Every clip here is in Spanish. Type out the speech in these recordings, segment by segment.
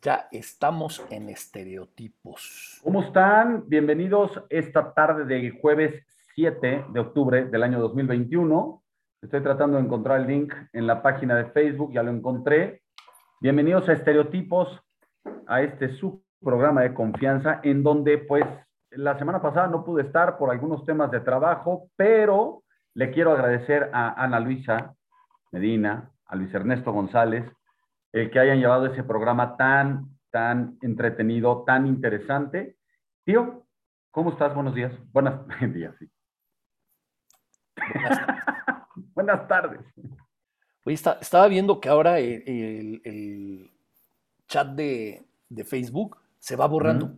Ya estamos en estereotipos. ¿Cómo están? Bienvenidos esta tarde de jueves 7 de octubre del año 2021. Estoy tratando de encontrar el link en la página de Facebook, ya lo encontré. Bienvenidos a Estereotipos, a este subprograma de confianza, en donde pues la semana pasada no pude estar por algunos temas de trabajo, pero le quiero agradecer a Ana Luisa Medina, a Luis Ernesto González, el que hayan llevado ese programa tan, tan entretenido, tan interesante. Tío, ¿cómo estás? Buenos días. Buenas días, sí. Buenas, tardes. Oye, estaba viendo que ahora el, chat de, Facebook se va borrando.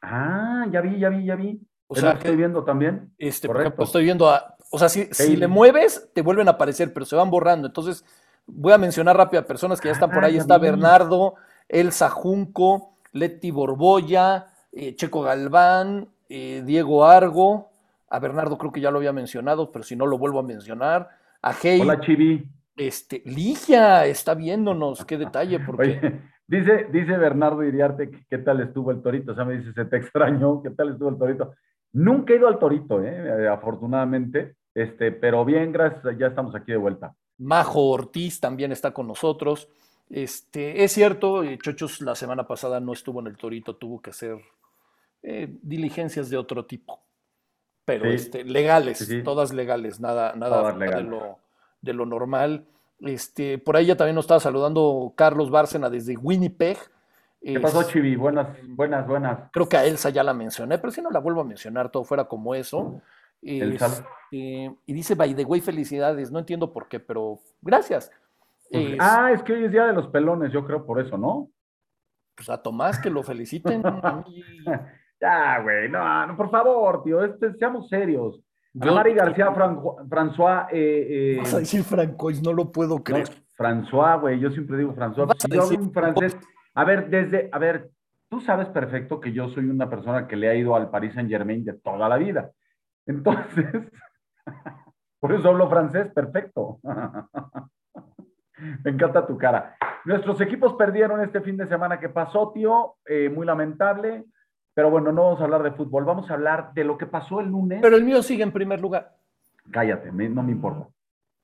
Ah, ya vi, ya vi, ya vi. O sea, que, estoy viendo también. Este, Correcto. estoy viendo a, o sea, si, si, le mueves, te vuelven a aparecer, pero se van borrando. Entonces, Voy a mencionar rápido a personas que ya están por ahí. Está Bernardo, Elsa Junco, Leti Borboya, eh, Checo Galván, eh, Diego Argo. A Bernardo creo que ya lo había mencionado, pero si no lo vuelvo a mencionar. A Hey. Hola, Chivi. Este, Ligia está viéndonos, qué detalle, porque. dice, dice Bernardo Iriarte qué tal estuvo el torito. O sea, me dice, se te extrañó, qué tal estuvo el torito. Nunca he ido al torito, eh, afortunadamente. Este, pero bien, gracias, ya estamos aquí de vuelta. Majo Ortiz también está con nosotros. Este, es cierto, eh, Chochos la semana pasada no estuvo en el Torito, tuvo que hacer eh, diligencias de otro tipo, pero este, legales, todas legales, nada, nada De, lo, de, lo, normal. Este, por ahí ya también nos estaba saludando Carlos Bárcena desde Winnipeg. ¿Qué pasó, Chivi? Buenas, buenas, buenas. Creo que a Elsa ya la mencioné, pero si no la vuelvo a mencionar, todo fuera como eso. Este, y dice, by the way, felicidades. No entiendo por qué, pero gracias. Pues, ah, es que hoy es Día de los Pelones, yo creo por eso, ¿no? Pues a Tomás que lo feliciten. ya, güey, no, por favor, tío, este, seamos serios. Mari García François. Eh, eh, Vas a decir Francois, no lo puedo creer. François, güey, yo siempre digo François. Si yo hablo un francés. A ver, desde, a ver, tú sabes perfecto que yo soy una persona que le ha ido al Paris Saint Germain de toda la vida. Entonces, por eso hablo francés, perfecto. Me encanta tu cara. Nuestros equipos perdieron este fin de semana que pasó, tío, eh, muy lamentable, pero bueno, no vamos a hablar de fútbol, vamos a hablar de lo que pasó el lunes. Pero el mío sigue en primer lugar. Cállate, no me importa.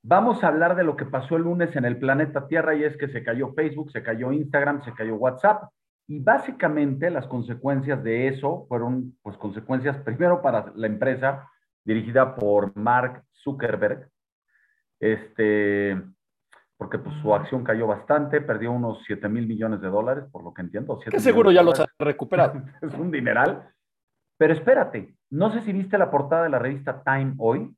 Vamos a hablar de lo que pasó el lunes en el planeta Tierra y es que se cayó Facebook, se cayó Instagram, se cayó WhatsApp y básicamente las consecuencias de eso fueron pues consecuencias primero para la empresa dirigida por Mark Zuckerberg, este, porque pues, su acción cayó bastante, perdió unos 7 mil millones de dólares, por lo que entiendo. Que seguro ya los ha recuperado. es un dineral. Pero espérate, no sé si viste la portada de la revista Time hoy,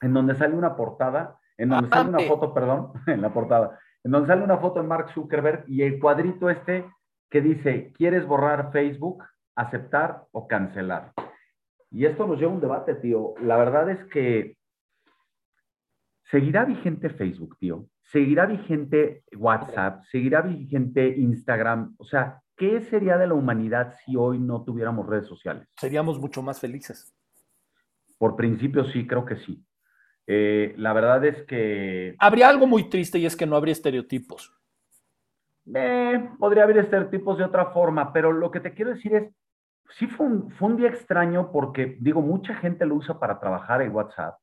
en donde sale una portada, en donde sale una foto, perdón, en la portada, en donde sale una foto de Mark Zuckerberg y el cuadrito este que dice, ¿quieres borrar Facebook, aceptar o cancelar? Y esto nos lleva a un debate, tío. La verdad es que seguirá vigente Facebook, tío. Seguirá vigente WhatsApp, seguirá vigente Instagram. O sea, ¿qué sería de la humanidad si hoy no tuviéramos redes sociales? Seríamos mucho más felices. Por principio sí, creo que sí. Eh, la verdad es que... Habría algo muy triste y es que no habría estereotipos. Eh, podría haber estereotipos de otra forma, pero lo que te quiero decir es, sí fue un, día extraño porque, digo, mucha gente lo usa para trabajar en WhatsApp.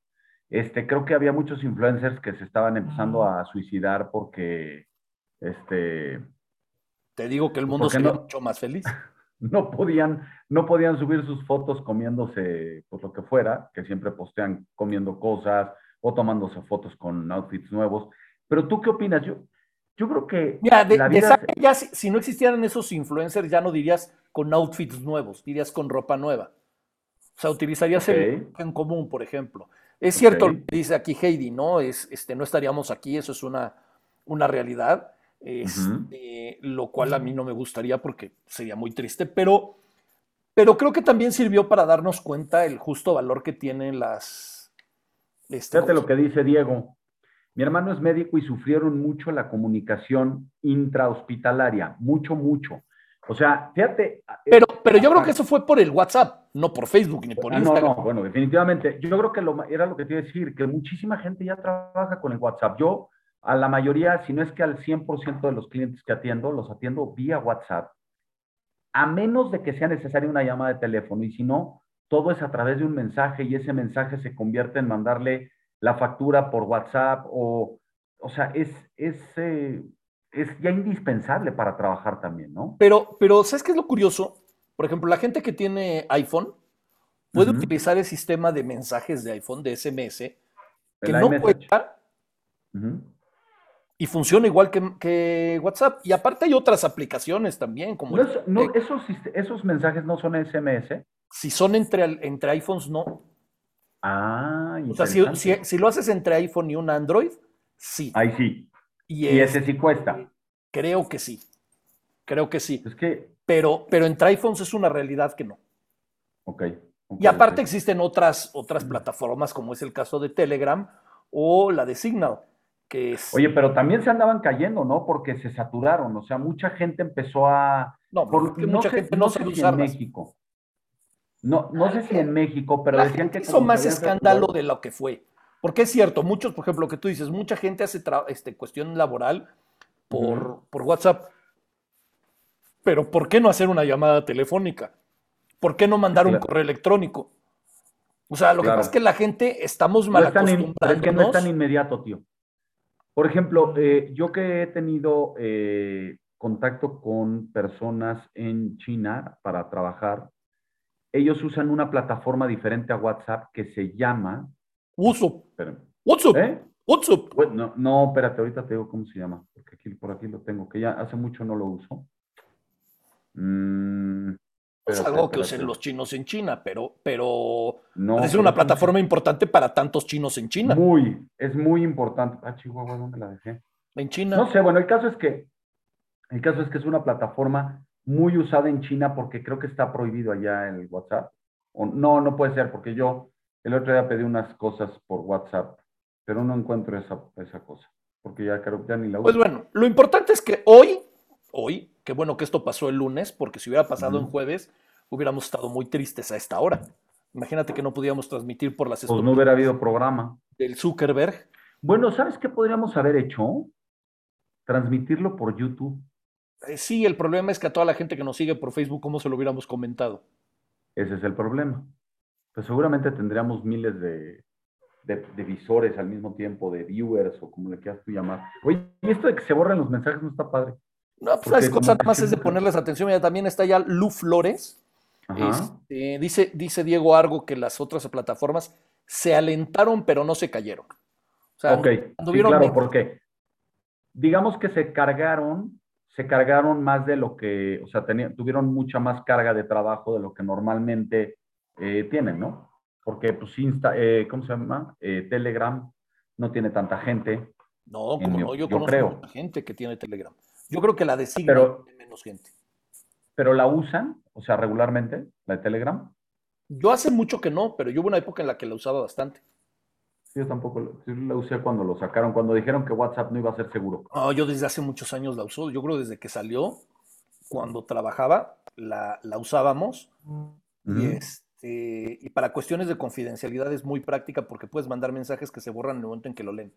Este, creo que había muchos influencers que se estaban empezando a suicidar porque, este... Te digo que el mundo sería mucho más feliz. No podían, no podían subir sus fotos comiéndose, pues lo que fuera, que siempre postean comiendo cosas o tomándose fotos con outfits nuevos. Pero tú qué opinas? Yo, yo creo que... Mira, ya si, no existieran esos influencers, ya no dirías con outfits nuevos, dirías con ropa nueva. O sea, utilizarías el en común, por ejemplo. Es cierto lo que dice aquí Heidi, ¿no? Es, este, no estaríamos aquí, eso es una, una realidad, este, lo cual a mí no me gustaría porque sería muy triste, pero, pero creo que también sirvió para darnos cuenta el justo valor que tienen las... Este, Fíjate lo que dice Diego. Mi hermano es médico y sufrieron mucho la comunicación intrahospitalaria, mucho, mucho. O sea, fíjate. Eh, pero, pero yo creo que eso fue por el WhatsApp, no por Facebook ni por Instagram. No, no, bueno, definitivamente. Yo creo que lo, era lo que te iba a decir, que muchísima gente ya trabaja con el WhatsApp. Yo, a la mayoría, si no es que al 100% de los clientes que atiendo, los atiendo vía WhatsApp, a menos de que sea necesaria una llamada de teléfono. Y si no, todo es a través de un mensaje y ese mensaje se convierte en mandarle la factura por WhatsApp o, o sea, es, es, eh, es ya indispensable para trabajar también, ¿no? Pero, pero, ¿sabes qué es lo curioso? Por ejemplo, la gente que tiene iPhone puede utilizar el sistema de mensajes de iPhone, de SMS, que no puede estar y funciona igual que, WhatsApp. Y aparte hay otras aplicaciones también, como... No, esos, esos mensajes no son SMS. Si son entre, entre iPhones, no. Ah, O sea, si, lo haces entre iPhone y un Android, sí. Ahí sí. Y, ese sí cuesta. Creo que sí. Creo que sí. Es que... Pero, pero entre iPhones es una realidad que no. Ok. y aparte existen otras, otras plataformas, como es el caso de Telegram o la de Signal Oye, pero también se andaban cayendo, ¿no? Porque se saturaron, o sea, mucha gente empezó a... No, porque mucha gente no, sé si en México. No, no sé si en México, pero decían que... Hizo más escándalo de lo que fue. Porque es cierto, muchos, por ejemplo, lo que tú dices, mucha gente hace este, cuestión laboral por, por WhatsApp. Pero ¿por qué no hacer una llamada telefónica? ¿Por qué no mandar un correo electrónico? O sea, lo que pasa es que la gente estamos mal acostumbrados. Es que no es tan inmediato, tío. Por ejemplo, eh, yo que he tenido eh, contacto con personas en China para trabajar, ellos usan una plataforma diferente a WhatsApp que se llama... WhatsApp. WhatsApp. ¿Eh? WhatsApp. No, no, espérate, ahorita te digo cómo se llama, porque aquí, por aquí lo tengo, que ya hace mucho no lo uso. Mm, es algo que usen los chinos en China, pero, pero no, es una plataforma importante para tantos chinos en China. Muy, es muy importante. Ah, Chihuahua, ¿dónde la dejé? En China. No sé, bueno, el caso es que el caso es que es una plataforma muy usada en China porque creo que está prohibido allá el WhatsApp. O, no, no puede ser, porque yo el otro día pedí unas cosas por WhatsApp, pero no encuentro esa, esa cosa, porque ya creo que ya ni la pues uso. Pues bueno, lo importante es que hoy, hoy, Qué bueno que esto pasó el lunes, porque si hubiera pasado en jueves, hubiéramos estado muy tristes a esta hora. Imagínate que no podíamos transmitir por las Pues no hubiera habido programa. Del Zuckerberg. Bueno, ¿sabes qué podríamos haber hecho? Transmitirlo por YouTube. Eh, sí, el problema es que a toda la gente que nos sigue por Facebook, ¿cómo se lo hubiéramos comentado? Ese es el problema. Pues seguramente tendríamos miles de, de, visores al mismo tiempo, de viewers o como le quieras tú llamar. Oye, y esto de que se borren los mensajes no está padre. No, pues cosa nada más es de ponerles atención. Ya también está ya Lu Flores. Este, dice, dice Diego Argo que las otras plataformas se alentaron, pero no se cayeron. O sea, ok, sí, claro, porque digamos que se cargaron, se cargaron más de lo que, o sea, tuvieron mucha más carga de trabajo de lo que normalmente eh, tienen, ¿no? Porque, pues, Insta, eh, ¿cómo se llama? Eh, Telegram no tiene tanta gente. No, como no, yo, conozco creo. gente que tiene Telegram. Yo creo que la de Signal tiene menos gente. ¿Pero la usan? O sea, regularmente, la de Telegram. Yo hace mucho que no, pero yo hubo una época en la que la usaba bastante. Yo tampoco la usé cuando lo sacaron, cuando dijeron que WhatsApp no iba a ser seguro. No, yo desde hace muchos años la uso. Yo creo desde que salió, cuando trabajaba, la, usábamos. Y este, y para cuestiones de confidencialidad es muy práctica porque puedes mandar mensajes que se borran en el momento en que lo leen.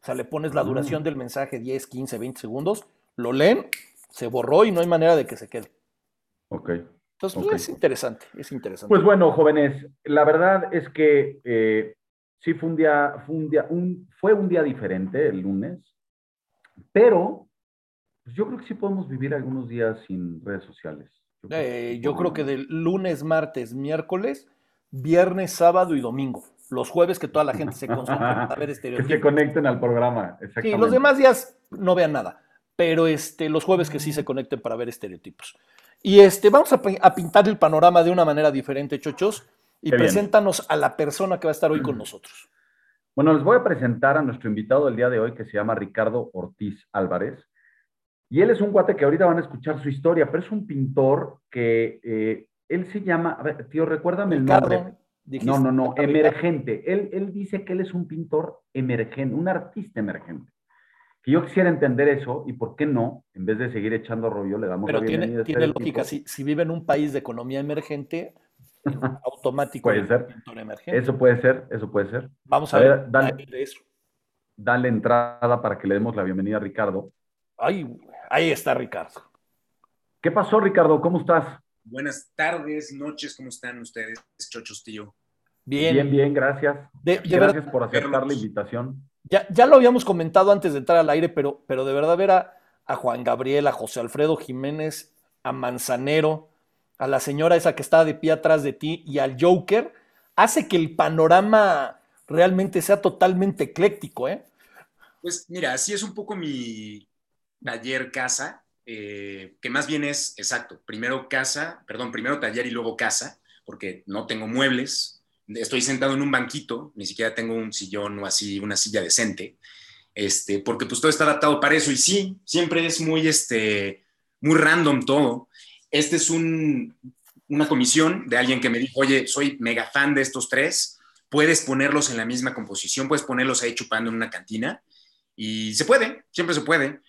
O sea, le pones la duración del mensaje 10, 15, 20 segundos, lo leen, se borró y no hay manera de que se quede. Ok. Entonces, es interesante, es interesante. Pues bueno, jóvenes, la verdad es que eh, sí fue un día, fue un día, un, fue un día diferente el lunes, pero pues, yo creo que sí podemos vivir algunos días sin redes sociales. Yo, creo, que, yo creo que del lunes, martes, miércoles, viernes, sábado y domingo los jueves que toda la gente se consume a ver estereotipos. Que se conecten al programa, exactamente. Sí, los demás días no vean nada, pero este, los jueves que sí se conecten para ver estereotipos. Y este, vamos a, pintar el panorama de una manera diferente, chochos, y preséntanos a la persona que va a estar hoy con nosotros. Bueno, les voy a presentar a nuestro invitado del día de hoy que se llama Ricardo Ortiz Álvarez. Y él es un guate que ahorita van a escuchar su historia, pero es un pintor que eh, él se llama, a ver, tío, recuérdame el nombre no, no, no, emergente. Él, él dice que él es un pintor emergente, un artista emergente. Que yo quisiera entender eso y por qué no, en vez de seguir echando rollo, le damos Pero la. Tiene, tiene lógica, si, si, vive en un país de economía emergente, automático puede ser. pintor emergente. Eso puede ser, eso puede ser. Vamos a, ver, dale. eso. dale entrada para que le demos la bienvenida a Ricardo. Ay, ahí está Ricardo. ¿Qué pasó, Ricardo? ¿Cómo estás? Buenas tardes, noches, ¿cómo están ustedes, chochos, tío? Bien. Bien, bien, gracias. gracias por aceptar la invitación. Ya, ya lo habíamos comentado antes de entrar al aire, pero, pero de verdad ver a, a Juan Gabriel, a José Alfredo Jiménez, a Manzanero, a la señora esa que está de pie atrás de ti y al Joker, hace que el panorama realmente sea totalmente ecléctico, ¿eh? Pues mira, así es un poco mi taller casa, eh, que más bien es, exacto, primero casa, perdón, primero taller y luego casa, porque no tengo muebles, estoy sentado en un banquito, ni siquiera tengo un sillón o así, una silla decente, este, porque pues todo está adaptado para eso y sí, siempre es muy, este, muy random todo. Este es un, una comisión de alguien que me dijo, oye, soy mega fan de estos tres, puedes ponerlos en la misma composición, puedes ponerlos ahí chupando en una cantina y se puede, siempre se puede.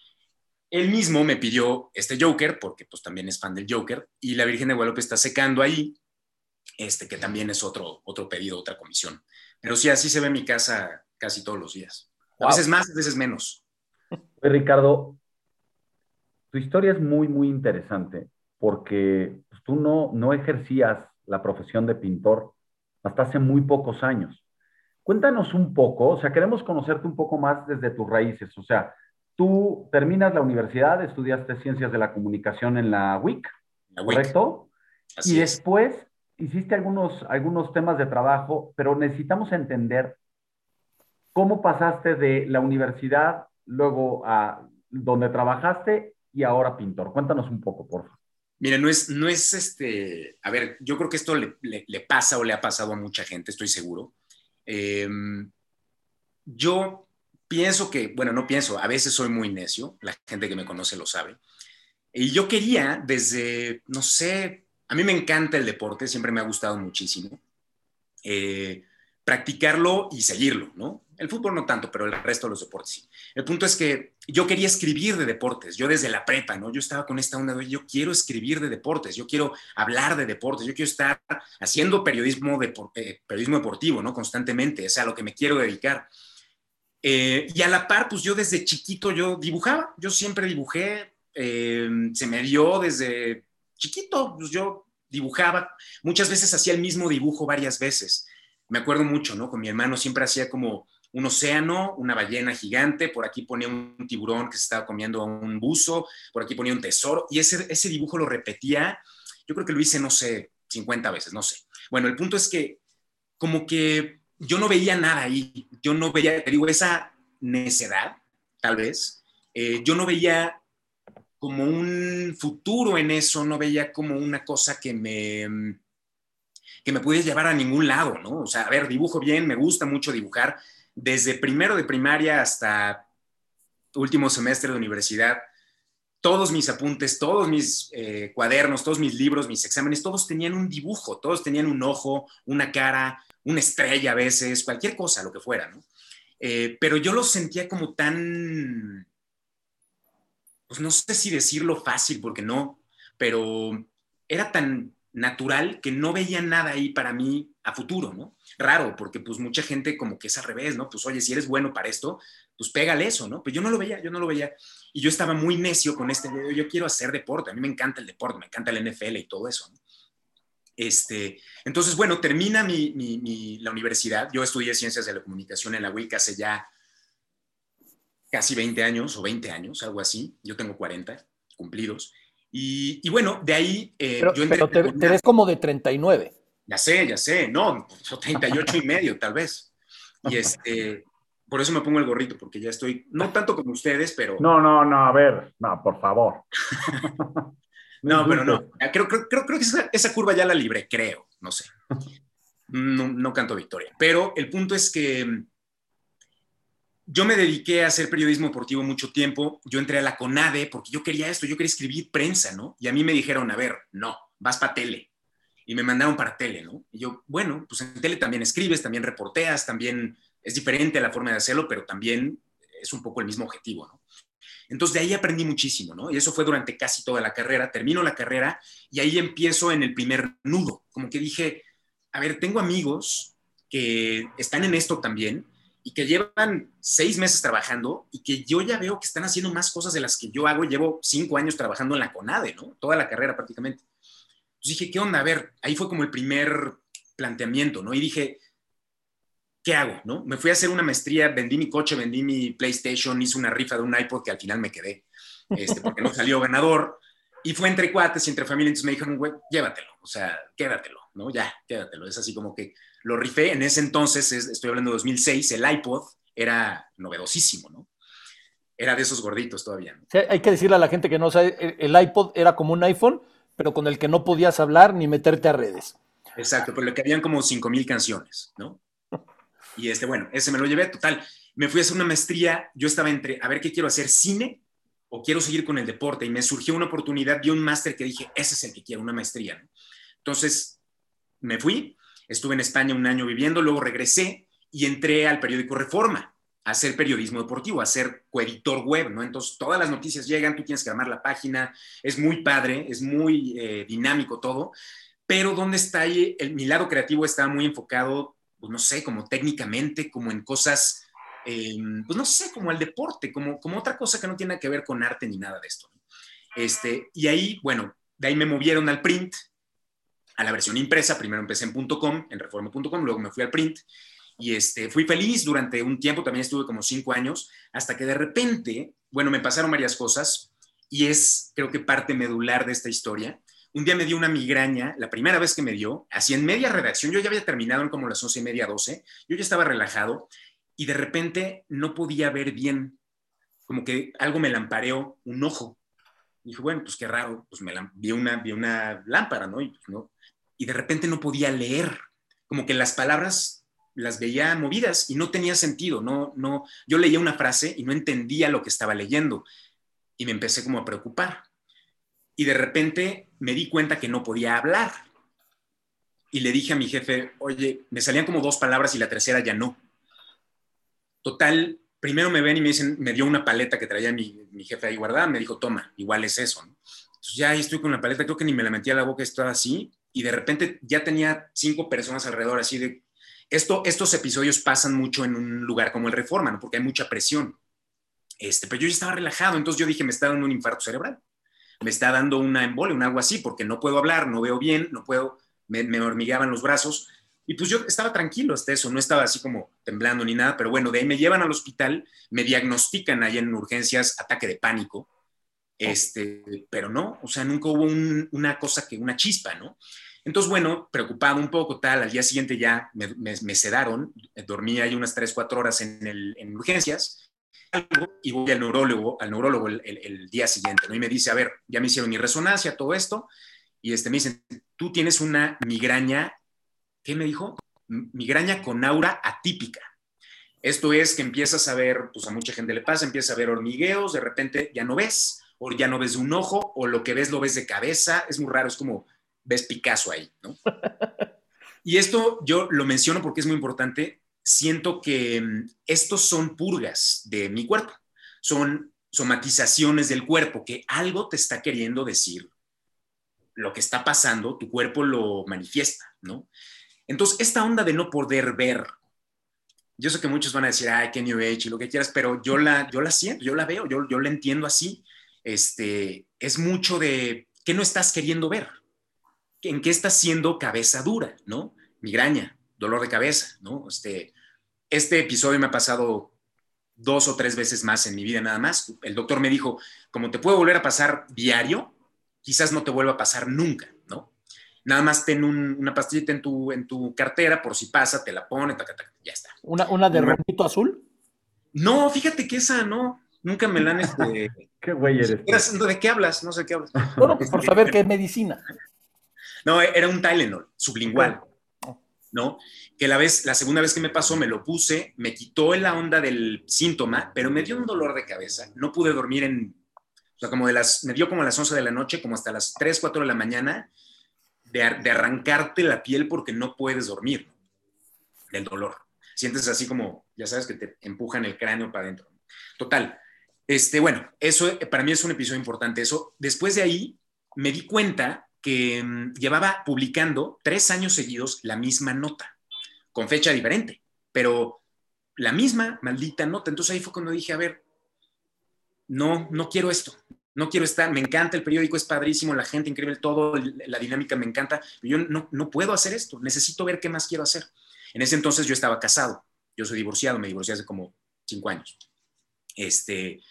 Él mismo me pidió este Joker, porque pues también es fan del Joker, y la Virgen de Guadalupe está secando ahí, este que también es otro, otro pedido, otra comisión. Pero sí, así se ve mi casa casi todos los días. A veces más, a veces menos. Ricardo, tu historia es muy, muy interesante porque pues, tú no, no ejercías la profesión de pintor hasta hace muy pocos años. Cuéntanos un poco, o sea, queremos conocerte un poco más desde tus raíces. O sea, tú terminas la universidad, estudiaste ciencias de la comunicación en la WIC, ¿correcto? y después hiciste algunos, algunos temas de trabajo, pero necesitamos entender ¿Cómo pasaste de la universidad luego a donde trabajaste y ahora pintor? Cuéntanos un poco, por favor. Mira, no es, no es este, a ver, yo creo que esto le, pasa o le ha pasado a mucha gente, estoy seguro. Em, yo pienso que, bueno, no pienso, a veces soy muy necio, la gente que me conoce lo sabe. Y yo quería desde, no sé, a mí me encanta el deporte, siempre me ha gustado muchísimo. Eh, practicarlo y seguirlo, ¿no? El fútbol no tanto, pero el resto de los deportes sí. El punto es que yo quería escribir de deportes, yo desde la prepa, ¿no? Yo estaba con esta onda de yo quiero escribir de deportes, yo quiero hablar de deportes, yo quiero estar haciendo periodismo, de, eh, periodismo deportivo, ¿no? Constantemente, es a lo que me quiero dedicar. Eh, y a la par, pues yo desde chiquito yo dibujaba, yo siempre dibujé, eh, se me dio desde chiquito, pues yo dibujaba, muchas veces hacía el mismo dibujo varias veces. Me acuerdo mucho, ¿no? Con mi hermano siempre hacía como un océano, una ballena gigante, por aquí ponía un tiburón que se estaba comiendo a un buzo, por aquí ponía un tesoro, y ese, ese dibujo lo repetía, yo creo que lo hice, no sé, 50 veces, no sé. Bueno, el punto es que como que yo no veía nada ahí, yo no veía, te digo, esa necedad, tal vez, eh, yo no veía como un futuro en eso, no veía como una cosa que me que me pudiese llevar a ningún lado, ¿no? O sea, a ver, dibujo bien, me gusta mucho dibujar, desde primero de primaria hasta último semestre de universidad, todos mis apuntes, todos mis eh, cuadernos, todos mis libros, mis exámenes, todos tenían un dibujo, todos tenían un ojo, una cara, una estrella a veces, cualquier cosa, lo que fuera, ¿no? Eh, pero yo lo sentía como tan, pues no sé si decirlo fácil, porque no, pero era tan natural que no veía nada ahí para mí a futuro, ¿no? Raro, porque pues mucha gente como que es al revés, ¿no? Pues oye, si eres bueno para esto, pues pégale eso, ¿no? Pues yo no lo veía, yo no lo veía. Y yo estaba muy necio con este, yo quiero hacer deporte, a mí me encanta el deporte, me encanta el NFL y todo eso, ¿no? Este, entonces, bueno, termina mi, la universidad. Yo estudié Ciencias de la Comunicación en la UIC hace ya casi 20 años o 20 años, algo así. Yo tengo 40 cumplidos. Y, bueno, de ahí eh, pero, yo Pero te, ves como de 39. Ya sé, ya sé, no, 38 y medio tal vez. Y este, por eso me pongo el gorrito, porque ya estoy, no tanto como ustedes, pero... No, no, no, a ver, no, por favor. no, pero no, creo, creo, creo, que esa, curva ya la libré, creo, no sé. No, no canto victoria. Pero el punto es que yo me dediqué a hacer periodismo deportivo mucho tiempo. Yo entré a la CONADE porque yo quería esto, yo quería escribir prensa, ¿no? Y a mí me dijeron, a ver, no, vas para tele. Y me mandaron para tele, ¿no? Y yo, bueno, pues en tele también escribes, también reporteas, también es diferente la forma de hacerlo, pero también es un poco el mismo objetivo, ¿no? Entonces de ahí aprendí muchísimo, ¿no? Y eso fue durante casi toda la carrera. Termino la carrera y ahí empiezo en el primer nudo. Como que dije, a ver, tengo amigos que están en esto también y que llevan seis meses trabajando y que yo ya veo que están haciendo más cosas de las que yo hago. Llevo cinco años trabajando en la CONADE, ¿no? Toda la carrera prácticamente. Entonces dije, ¿qué onda? A ver, ahí fue como el primer planteamiento, ¿no? Y dije, ¿qué hago? ¿no? Me fui a hacer una maestría, vendí mi coche, vendí mi PlayStation, hice una rifa de un iPod que al final me quedé, este, porque no salió ganador. Y fue entre cuates y entre familia, entonces me dijeron, güey, llévatelo, o sea, quédatelo, ¿no? Ya, quédatelo. Es así como que lo rifé. En ese entonces, estoy hablando de 2006, el iPod era novedosísimo, ¿no? Era de esos gorditos todavía. hay que decirle a la gente que no sabe, el iPod era como un iPhone, pero con el que no podías hablar ni meterte a redes. Exacto, pero lo que habían como 5000 canciones, ¿no? Y este, bueno, ese me lo llevé, total. Me fui a hacer una maestría, yo estaba entre, a ver qué quiero hacer, cine o quiero seguir con el deporte. Y me surgió una oportunidad, vi un máster que dije, ese es el que quiero, una maestría. ¿no? Entonces, me fui, estuve en España un año viviendo, luego regresé y entré al periódico Reforma a hacer periodismo deportivo, a ser coeditor web, ¿no? Entonces, todas las noticias llegan, tú tienes que armar la página, es muy padre, es muy eh, dinámico todo, pero ¿dónde está ahí? El, mi lado creativo está muy enfocado, pues no sé, como técnicamente, como en cosas Em, pues no sé, como el deporte, como, como otra cosa que no tiene que ver con arte ni nada de esto. Este, y ahí, bueno, de ahí me movieron al print, a la versión impresa. Primero empecé en .com, en reforma.com, luego me fui al print. Y este, fui feliz durante un tiempo, también estuve como cinco años, hasta que de repente, bueno, me pasaron varias cosas y es, creo que parte medular de esta historia. Un día me dio una migraña, la primera vez que me dio, así en media redacción, yo ya había terminado en como las once y media, doce, yo ya estaba relajado y de repente no podía ver bien, como que algo me lampareó un ojo. Y bueno, pues qué raro, pues me vi, una, vi una lámpara, ¿no? Y, pues, ¿no? y de repente no podía leer, como que las palabras las veía movidas y no tenía sentido, no, no, yo leía una frase y no entendía lo que estaba leyendo y me empecé como a preocupar. Y de repente me di cuenta que no podía hablar. Y le dije a mi jefe, oye, me salían como dos palabras y la tercera ya no. Total, primero me ven y me dicen, me dio una paleta que traía mi, jefe ahí guardada, me dijo, toma, igual es eso. Entonces ya ahí estoy con la paleta, creo que ni me la metí a la boca, estaba así, y de repente ya tenía cinco personas alrededor, así de... Esto, estos episodios pasan mucho en un lugar como el Reforma, ¿no? porque hay mucha presión. Este, pero yo ya estaba relajado, entonces yo dije, me está dando un infarto cerebral, me está dando una embolia, un algo así, porque no puedo hablar, no veo bien, no puedo, me, me hormigueaban los brazos, y pues yo estaba tranquilo hasta eso, no estaba así como temblando ni nada, pero bueno, de ahí me llevan al hospital, me diagnostican ahí en urgencias ataque de pánico, este, pero no, o sea, nunca hubo una cosa que, una chispa, ¿no? Entonces, bueno, preocupado un poco, tal, al día siguiente ya me, sedaron, dormí ahí unas 3, 4 horas en, el, en urgencias, y voy al neurólogo, al neurólogo el, el, día siguiente, ¿no? Y me dice, a ver, ya me hicieron mi resonancia, todo esto, y este, me dicen, tú tienes una migraña ¿qué me dijo? Migraña con aura atípica. Esto es que empiezas a ver, pues a mucha gente le pasa, empieza a ver hormigueos, de repente ya no ves, o ya no ves de un ojo, o lo que ves lo ves de cabeza, es muy raro, es como ves Picasso ahí, ¿no? Y esto yo lo menciono porque es muy importante, siento que mm, estos son purgas de mi cuerpo, son somatizaciones del cuerpo, que algo te está queriendo decir lo que está pasando, tu cuerpo lo manifiesta, ¿no? Entonces, esta onda de no poder ver, yo sé que muchos van a decir, ay, qué New Age y lo que quieras, pero yo la, yo la siento, yo la veo, yo, yo la entiendo así. Este, es mucho de qué no estás queriendo ver, en qué estás siendo cabeza dura, ¿no? Migraña, dolor de cabeza, ¿no? Este, este episodio me ha pasado dos o tres veces más en mi vida nada más. El doctor me dijo, como te puede volver a pasar diario, quizás no te vuelva a pasar nunca. Nada más ten una pastillita en tu, en tu cartera por si pasa, te la pone, ya está. ¿Una, una de rompito azul? No, fíjate que esa no, nunca me la han este... ¿Qué güey eres? ¿De qué hablas? No sé qué hablas. Bueno, pues por saber qué es medicina. No, era un Tylenol sublingual, ¿no? Que la vez, la segunda vez que me pasó, me lo puse, me quitó la onda del síntoma, pero me dio un dolor de cabeza. No pude dormir en, o sea, como de las, me dio como a las 11 de la noche, como hasta las 3, 4 de la mañana, de, arrancarte la piel porque no puedes dormir del dolor. Sientes así como, ya sabes, que te empujan el cráneo para adentro. Total. Este, bueno, eso para mí es un episodio importante. Eso, después de ahí, me di cuenta que mm, llevaba publicando tres años seguidos la misma nota, con fecha diferente, pero la misma maldita nota. Entonces ahí fue cuando dije, a ver, no, no quiero esto, no quiero estar, me encanta el periódico, es padrísimo, la gente increíble, todo, la dinámica me encanta, pero yo no, no puedo hacer esto, necesito ver qué más quiero hacer. En ese entonces yo estaba casado, yo soy divorciado, me divorcié hace como cinco años. Este,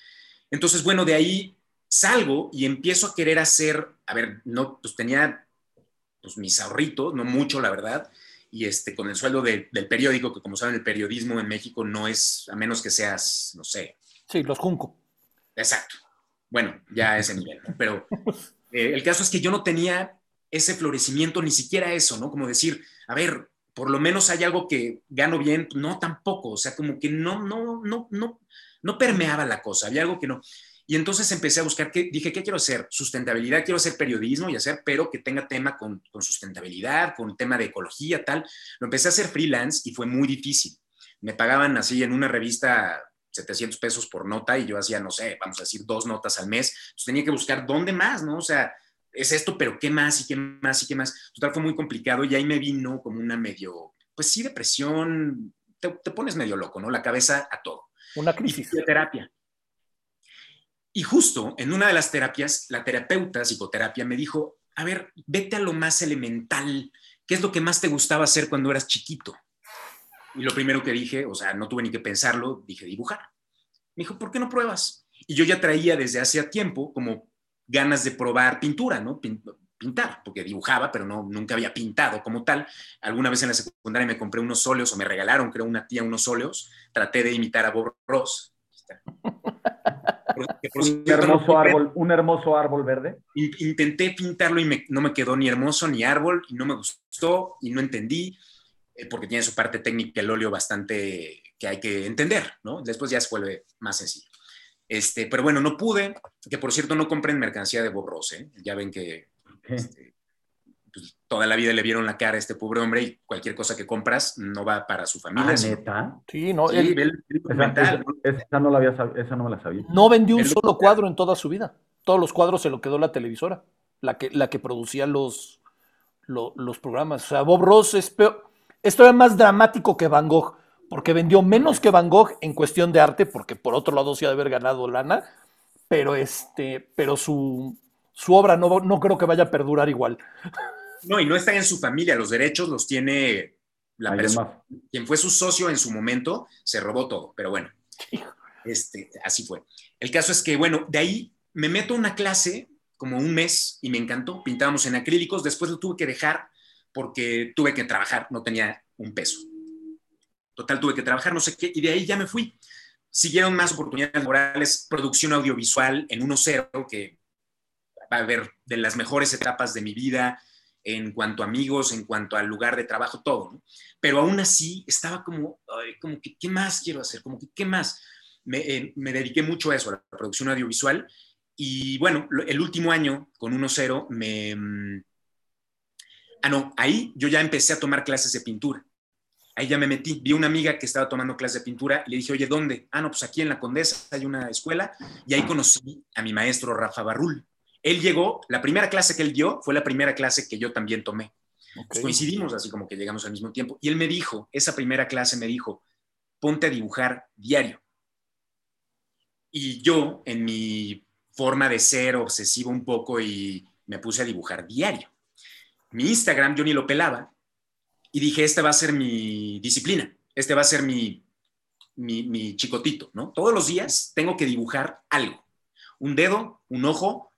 entonces, bueno, de ahí salgo y empiezo a querer hacer, a ver, no, pues tenía pues, mis ahorritos, no mucho, la verdad, y este, con el sueldo del periódico, que como saben, el periodismo en México no es, a menos que seas, no sé. Sí, los Junco. Exacto. Bueno, ya a ese nivel, ¿no? Pero eh, el caso es que yo no tenía ese florecimiento, ni siquiera eso, ¿no? Como decir, a ver, por lo menos hay algo que gano bien, no tampoco, o sea, como que no, no, no, no, no permeaba la cosa, había algo que no. Y entonces empecé a buscar, ¿qué, dije, ¿qué quiero hacer? Sustentabilidad, quiero hacer periodismo y hacer, pero que tenga tema con, con sustentabilidad, con tema de ecología, tal. Lo empecé a hacer freelance y fue muy difícil. Me pagaban así en una revista 700 pesos por nota y yo hacía, no sé, vamos a decir, dos notas al mes. Entonces tenía que buscar dónde más, ¿no? O sea, es esto, pero ¿qué más y qué más y qué más? Total, fue muy complicado y ahí me vino como una medio, pues sí, depresión, te, te pones medio loco, ¿no? La cabeza a todo. Una crisis. de terapia. Y justo en una de las terapias, la terapeuta psicoterapia me dijo, a ver, vete a lo más elemental, ¿qué es lo que más te gustaba hacer cuando eras chiquito? Y lo primero que dije, o sea, no tuve ni que pensarlo, dije dibujar. Me dijo, ¿por qué no pruebas? Y yo ya traía desde hace tiempo como ganas de probar pintura, ¿no? Pintar, porque dibujaba, pero no, nunca había pintado como tal. Alguna vez en la secundaria me compré unos óleos o me regalaron, creo, una tía unos óleos. Traté de imitar a Bob Ross un, hermoso árbol, un hermoso árbol verde. Intenté pintarlo y no me quedó ni hermoso ni árbol y no me gustó y no entendí, porque tiene su parte técnica el óleo bastante que hay que entender, ¿no? Después ya se vuelve más sencillo. Este, pero bueno, no pude, que por cierto no compren mercancía de Bob Ross, ¿eh? ya ven que este, pues, toda la vida le vieron la cara a este pobre hombre y cualquier cosa que compras no va para su familia. ¿Ah, neta? Sí, no. esa, no la había, esa no me la sabía. No vendió un solo cuadro en toda su vida. Todos los cuadros se lo quedó la televisora, la que, la que producía los, los, programas. O sea, Bob Ross es peor, es todavía más dramático que Van Gogh, porque vendió menos que Van Gogh en cuestión de arte, porque por otro lado sí ha de haber ganado lana, pero, este, pero su, su obra no, no creo que vaya a perdurar igual. No, y no está en su familia, los derechos los tiene la persona. Quien fue su socio en su momento, se robó todo, pero bueno, este, así fue. El caso es que, bueno, de ahí me meto a una clase como un mes y me encantó. Pintábamos en acrílicos, después lo tuve que dejar porque tuve que trabajar, no tenía un peso. Total, tuve que trabajar, no sé qué, y de ahí ya me fui. Siguieron más oportunidades laborales, producción audiovisual en 1.0, que va a haber de las mejores etapas de mi vida, en cuanto a amigos, en cuanto al lugar de trabajo, todo, ¿no? Pero aún así estaba como, como que, ¿qué más quiero hacer? Como que, ¿qué más? Me, eh, me dediqué mucho a eso, a la producción audiovisual. Y bueno, el último año, con 1-0, me... Ah, no, ahí yo ya empecé a tomar clases de pintura. Ahí ya me metí. Vi una amiga que estaba tomando clases de pintura y le dije, oye, ¿dónde? Ah, no, pues aquí en la Condesa hay una escuela. Y ahí conocí a mi maestro Rafa Barrul. Él llegó, la primera clase que él dio fue la primera clase que yo también tomé. coincidimos así como que llegamos al mismo tiempo. Y él me dijo, esa primera clase me dijo, ponte a dibujar diario. Y yo, en mi forma de ser obsesivo un poco, y me puse a dibujar diario. Mi Instagram yo ni lo pelaba y dije, esta va a ser mi disciplina, este va a ser mi, mi, chicotito, ¿no? Todos los días tengo que dibujar algo. Un dedo, un ojo,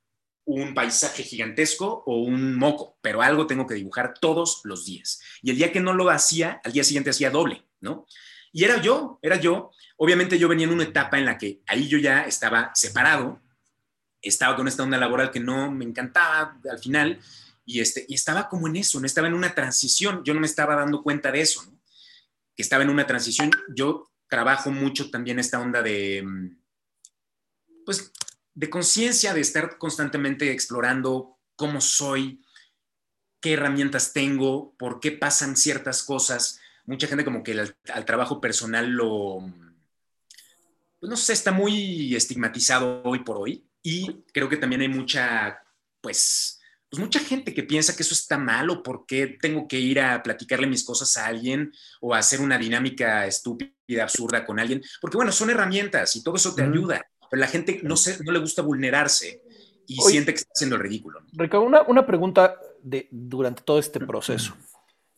un paisaje gigantesco o un moco, pero algo tengo que dibujar todos los días. Y el día que no lo hacía, al día siguiente hacía doble, ¿no? Y era yo, era yo. Obviamente yo venía en una etapa en la que ahí yo ya estaba separado, estaba con esta onda laboral que no me encantaba al final, y, este, y estaba como en eso, no estaba en una transición, yo no me estaba dando cuenta de eso, que estaba en una transición. Yo trabajo mucho también esta onda de, mm, pues, de conciencia, de estar constantemente explorando cómo soy, qué herramientas tengo, por qué pasan ciertas cosas. Mucha gente como que al, trabajo personal lo, pues no sé, está muy estigmatizado hoy por hoy y creo que también hay mucha, pues, pues mucha gente que piensa que eso está mal o por qué tengo que ir a platicarle mis cosas a alguien o a hacer una dinámica estúpida, absurda con alguien, porque bueno, son herramientas y todo eso te ayuda, pero la gente no, se, no le gusta vulnerarse y siente que está haciendo el ridículo. Ricardo, una, una pregunta de, durante todo este proceso.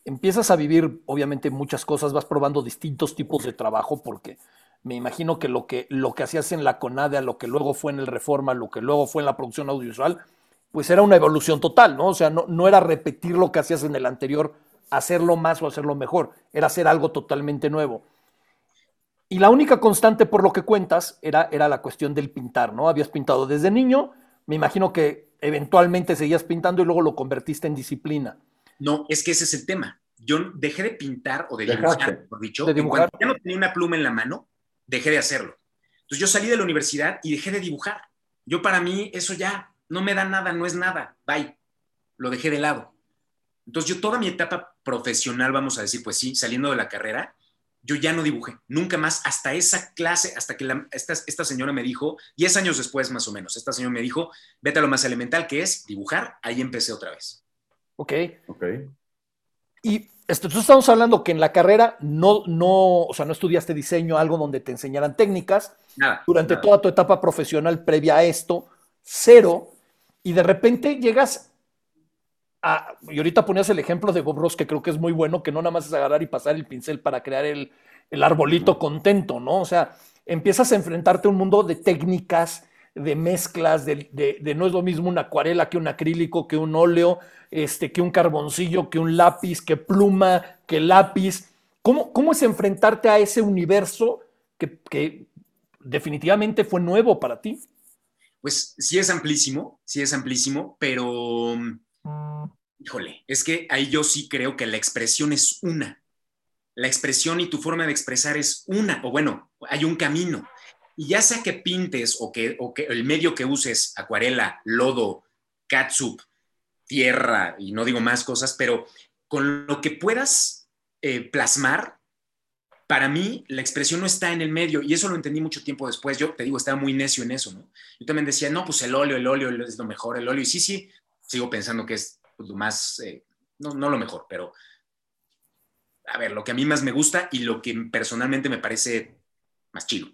Empiezas a vivir, obviamente, muchas cosas, vas probando distintos tipos de trabajo porque me imagino que lo que, lo que hacías en la CONADE, lo que luego fue en el Reforma, lo que luego fue en la producción audiovisual, pues era una evolución total, ¿no? O sea, no, no era repetir lo que hacías en el anterior, hacerlo más o hacerlo mejor, era hacer algo totalmente nuevo. Y la única constante por lo que cuentas era, era la cuestión del pintar, ¿no? Habías pintado desde niño, me imagino que eventualmente seguías pintando y luego lo convertiste en disciplina. No, es que ese es el tema. Yo dejé de pintar o de dibujar, por dicho, de dibujar. ya no tenía una pluma en la mano, dejé de hacerlo. Entonces yo salí de la universidad y dejé de dibujar. Yo para mí eso ya no me da nada, no es nada, bye. Lo dejé de lado. Entonces yo toda mi etapa profesional, vamos a decir, pues sí, saliendo de la carrera, yo ya no dibujé, nunca más, hasta esa clase, hasta que esta, esta, señora me dijo, 10 años después más o menos, esta señora me dijo, vete a lo más elemental que es dibujar, ahí empecé otra vez. Ok. Ok. Y esto, estamos hablando que en la carrera no, no, o sea, no estudiaste diseño, algo donde te enseñaran técnicas. Nada, Durante toda tu etapa profesional previa a esto, cero. Y de repente llegas a, y ahorita ponías el ejemplo de Bob Ross, que creo que es muy bueno, que no nada más es agarrar y pasar el pincel para crear el, el arbolito contento, ¿no? O sea, empiezas a enfrentarte a un mundo de técnicas, de mezclas, de, de, no es lo mismo una acuarela que un acrílico, que un óleo, este, que un carboncillo, que un lápiz, que pluma, que lápiz. ¿Cómo, cómo es enfrentarte a ese universo que, que definitivamente fue nuevo para ti? Pues sí es amplísimo, sí es amplísimo, pero híjole, es que ahí yo sí creo que la expresión es una. La expresión y tu forma de expresar es una, o bueno, hay un camino. Y ya sea que pintes o que, o que el medio que uses, acuarela, lodo, catsup, tierra y no digo más cosas, pero con lo que puedas eh, plasmar, para mí la expresión no está en el medio y eso lo entendí mucho tiempo después. Yo te digo, estaba muy necio en eso, ¿no? Yo también decía, no, pues el óleo, el óleo es lo mejor, el óleo. Y sí, sí, sigo pensando que es pues, lo más, eh, no, no lo mejor, pero a ver, lo que a mí más me gusta y lo que personalmente me parece más chido,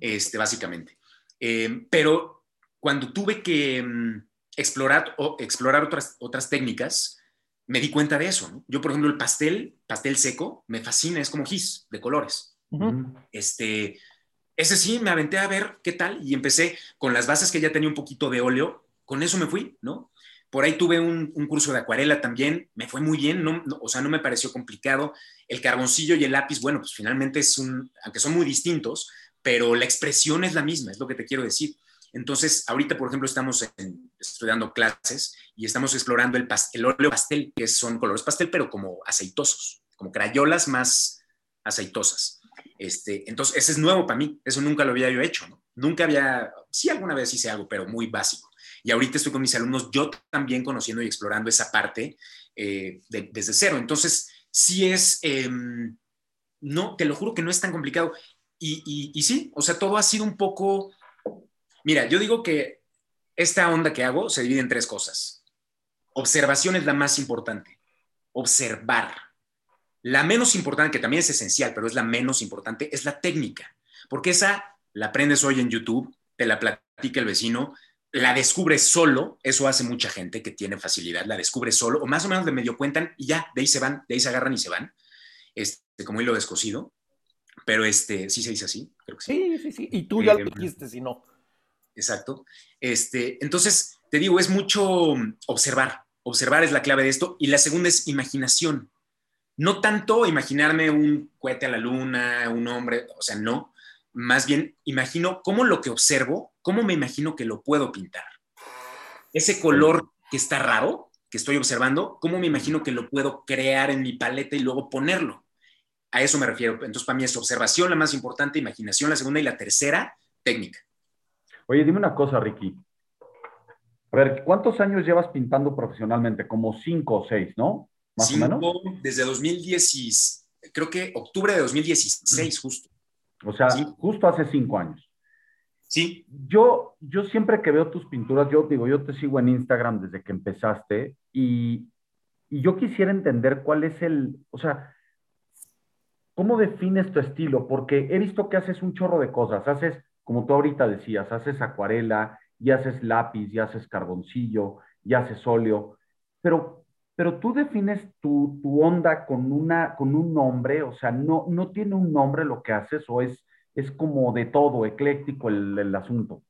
este, básicamente. Eh, pero cuando tuve que mm, explorar, o explorar otras, otras técnicas, me di cuenta de eso. Yo, por ejemplo, el pastel, pastel seco, me fascina, es como gis de colores. este, ese sí, me aventé a ver qué tal y empecé con las bases que ya tenía un poquito de óleo, con eso me fui, ¿no? Por ahí tuve un, curso de acuarela también, me fue muy bien, no, o sea, no me pareció complicado. El carboncillo y el lápiz, bueno, pues finalmente es un, aunque son muy distintos, pero la expresión es la misma, es lo que te quiero decir. Entonces, ahorita, por ejemplo, estamos estudiando clases y estamos explorando el, el óleo pastel, que son colores pastel, pero como aceitosos, como crayolas más aceitosas. Este, entonces, ese es nuevo para mí, eso nunca lo había yo hecho. Nunca había, sí alguna vez hice algo, pero muy básico. Y ahorita estoy con mis alumnos, yo también conociendo y explorando esa parte eh, desde cero. Entonces, sí es, em, no, te lo juro que no es tan complicado. Y, y sí, o sea, todo ha sido un poco Mira, yo digo que esta onda que hago se divide en tres cosas. Observación es la más importante. Observar. La menos importante, que también es esencial, pero es la menos importante, es la técnica. Porque esa la aprendes hoy en YouTube, te la platica el vecino, la descubres solo, eso hace mucha gente que tiene facilidad, la descubre solo, o más o menos de medio cuentan y ya, de ahí se van, de ahí se agarran y se van, este, como hilo descosido. Pero este, sí se dice así, creo que sí. Sí, sí, sí. Y tú ya lo eh, dijiste, si no exacto. Este, entonces, te digo, es mucho observar. Observar es la clave de esto. Y la segunda es imaginación. No tanto imaginarme un cohete a la luna, un hombre, o sea, no. Más bien, imagino cómo lo que observo, cómo me imagino que lo puedo pintar. Ese color que está raro, que estoy observando, cómo me imagino que lo puedo crear en mi paleta y luego ponerlo. A eso me refiero. Entonces, para mí es observación la más importante, imaginación la segunda y la tercera, técnica. Oye, dime una cosa, Ricky. A ver, ¿cuántos años llevas pintando profesionalmente? Como cinco o seis, ¿no? Más o menos. Desde 2010, creo que octubre de 2016, justo. O sea, justo hace cinco años. Sí. Yo, yo siempre que veo tus pinturas, yo digo, yo te sigo en Instagram desde que empezaste y, y yo quisiera entender cuál es el, o sea, ¿cómo defines tu estilo? Porque he visto que haces un chorro de cosas, haces, como tú ahorita decías, haces acuarela, y haces lápiz, y haces carboncillo, y haces óleo, pero, pero tú defines tu, onda con, una, con un nombre, o sea, no, no tiene un nombre lo que haces o es, es como de todo, ecléctico el, el asunto.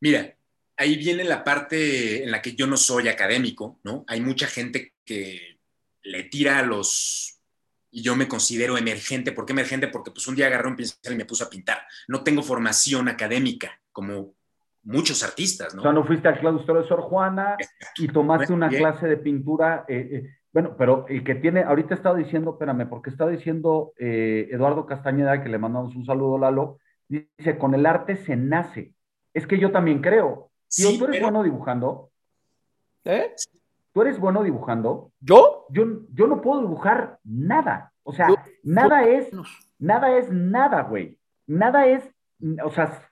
Mira, ahí viene la parte en la que yo no soy académico, ¿no? Hay mucha gente que le tira a los y yo me considero emergente. ¿Por qué emergente? Porque pues un día agarré un pincel y me puse a pintar. No tengo formación académica como muchos artistas, ¿no? O sea, no fuiste al claustro de Sor Juana y tomaste una clase de pintura. Eh, eh, bueno, pero el que tiene, ahorita he estado diciendo, espérame, porque está diciendo eh, Eduardo Castañeda, que le mandamos un saludo, Lalo, dice, con el arte se nace. Es que yo también creo. Tío, ¿tú eres bueno dibujando? ¿Eh? ¿Tú eres bueno dibujando? ¿Yo? Yo, yo no puedo dibujar nada. O sea, nada es, nada es nada, güey. Nada es, o sea,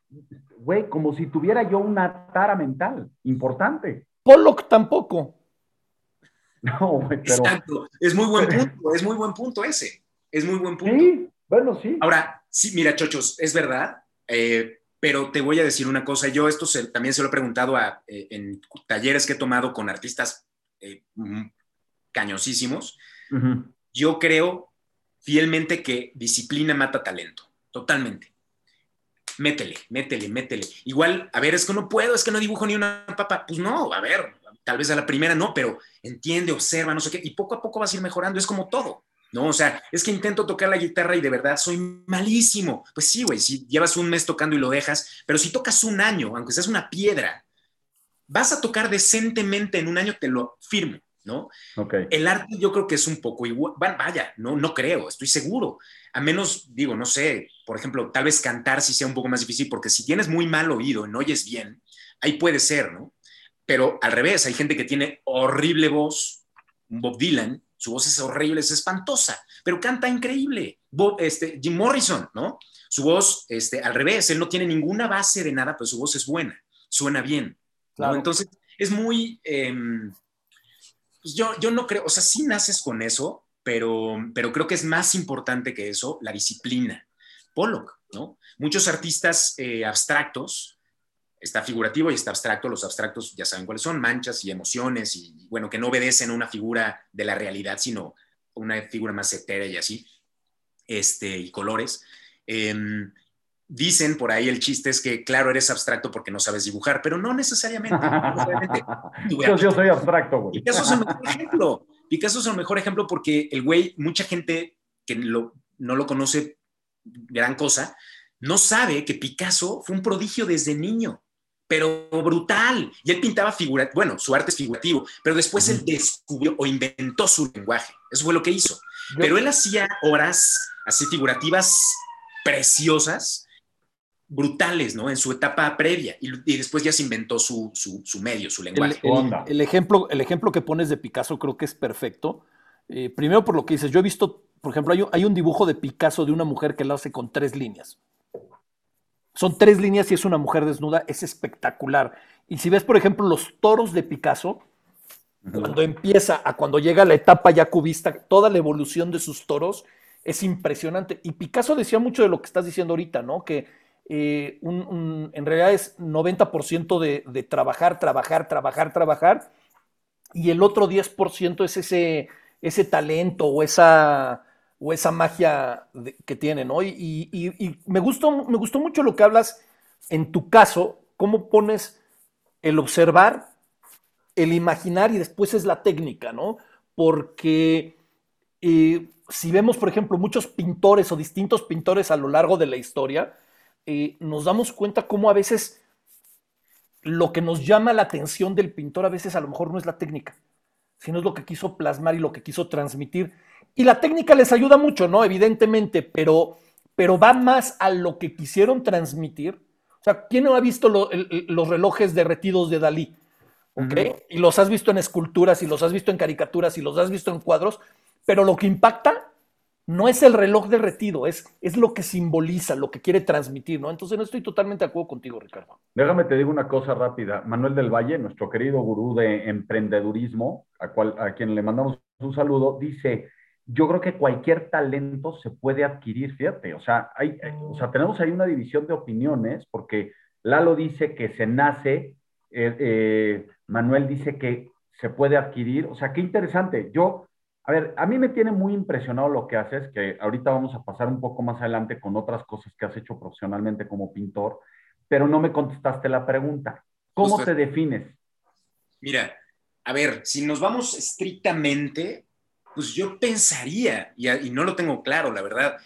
güey, como si tuviera yo una tara mental importante. Pollock tampoco. No, güey, pero... Exacto. Es muy buen punto, es muy buen punto ese. Es muy buen punto. Sí, bueno, sí. Ahora, sí, mira, chochos, es verdad, eh, pero te voy a decir una cosa. Yo esto también se lo he preguntado a, eh, en talleres que he tomado con artistas eh, cañosísimos. Yo creo fielmente que disciplina mata talento, totalmente. Métele, métele, métele. Igual, a ver, es que no puedo, es que no dibujo ni una papa. Pues no, a ver, tal vez a la primera no, pero entiende, observa, no sé qué, y poco a poco vas a ir mejorando, es como todo. ¿no? O sea, es que intento tocar la guitarra y de verdad soy malísimo. Pues sí, güey, si llevas un mes tocando y lo dejas, pero si tocas un año, aunque seas una piedra, vas a tocar decentemente en un año, te lo firmo, ¿no? Okay. El arte yo creo que es un poco igual, vaya, no, no creo, estoy seguro. A menos, digo, no sé, por ejemplo, tal vez cantar sí sea un poco más difícil, porque si tienes muy mal oído, no oyes bien, ahí puede ser, ¿no? Pero al revés, hay gente que tiene horrible voz, Bob Dylan, su voz es horrible, es espantosa, pero canta increíble. Bob, este, Jim Morrison, ¿no? Su voz, este, al revés, él no tiene ninguna base de nada, pero su voz es buena, suena bien. Claro. Entonces, es muy, eh, pues yo, yo no creo, o sea, sí naces con eso, pero, pero creo que es más importante que eso la disciplina. Pollock, ¿no? Muchos artistas eh, abstractos, está figurativo y está abstracto, los abstractos ya saben cuáles son, manchas y emociones y, bueno, que no obedecen a una figura de la realidad, sino una figura más etérea y así, este, y colores. Eh, dicen por ahí el chiste es que, claro, eres abstracto porque no sabes dibujar, pero no necesariamente. No necesariamente. yo, yo, soy abstracto, güey. Picasso es el mejor ejemplo. Picasso es el mejor ejemplo porque el güey, mucha gente que lo, no lo conoce gran cosa, no sabe que Picasso fue un prodigio desde niño, pero brutal. Y él pintaba figura, bueno, su arte es figurativo, pero después él descubrió o inventó su lenguaje. Eso fue lo que hizo. Pero él hacía obras así figurativas preciosas, brutales, ¿no? En su etapa previa y, y después ya se inventó su, su, su medio, su lenguaje. El, el, el, ejemplo, el ejemplo que pones de Picasso creo que es perfecto. Eh, primero por lo que dices, yo he visto, por ejemplo, hay un, hay un dibujo de Picasso de una mujer que lo hace con tres líneas. Son tres líneas y es una mujer desnuda, es espectacular. Y si ves, por ejemplo, los toros de Picasso, cuando empieza a cuando llega la etapa ya cubista, toda la evolución de sus toros es impresionante. Y Picasso decía mucho de lo que estás diciendo ahorita, ¿no? Que eh, un, en realidad es 90% de, de, trabajar, trabajar, trabajar, trabajar, y el otro 10% es ese, ese talento o esa, o esa magia que tiene, ¿no? Y, me, gustó, me gustó mucho lo que hablas en tu caso, cómo pones el observar, el imaginar y después es la técnica, ¿no? Porque eh, si vemos, por ejemplo, muchos pintores o distintos pintores a lo largo de la historia, eh, nos damos cuenta cómo a veces lo que nos llama la atención del pintor a veces a lo mejor no es la técnica, sino es lo que quiso plasmar y lo que quiso transmitir. Y la técnica les ayuda mucho, ¿no? Evidentemente, pero, pero va más a lo que quisieron transmitir. O sea, ¿quién no ha visto lo, el, los relojes derretidos de Dalí? ¿Ok? Uh -huh. Y los has visto en esculturas, y los has visto en caricaturas, y los has visto en cuadros, pero lo que impacta no es el reloj derretido, es, es lo que simboliza, lo que quiere transmitir, ¿no? Entonces no estoy totalmente de acuerdo contigo, Ricardo. Déjame te digo una cosa rápida. Manuel del Valle, nuestro querido gurú de emprendedurismo, a, quien le mandamos un saludo, dice, yo creo que cualquier talento se puede adquirir, fíjate, o sea, hay, sea tenemos ahí una división de opiniones, porque Lalo dice que se nace, eh, eh, Manuel dice que se puede adquirir, o sea, qué interesante. Yo a ver, a mí me tiene muy impresionado lo que haces, que ahorita vamos a pasar un poco más adelante con otras cosas que has hecho profesionalmente como pintor, pero no me contestaste la pregunta. ¿Cómo te defines? Mira, a ver, si nos vamos estrictamente, pues yo pensaría, y, y no lo tengo claro, la verdad,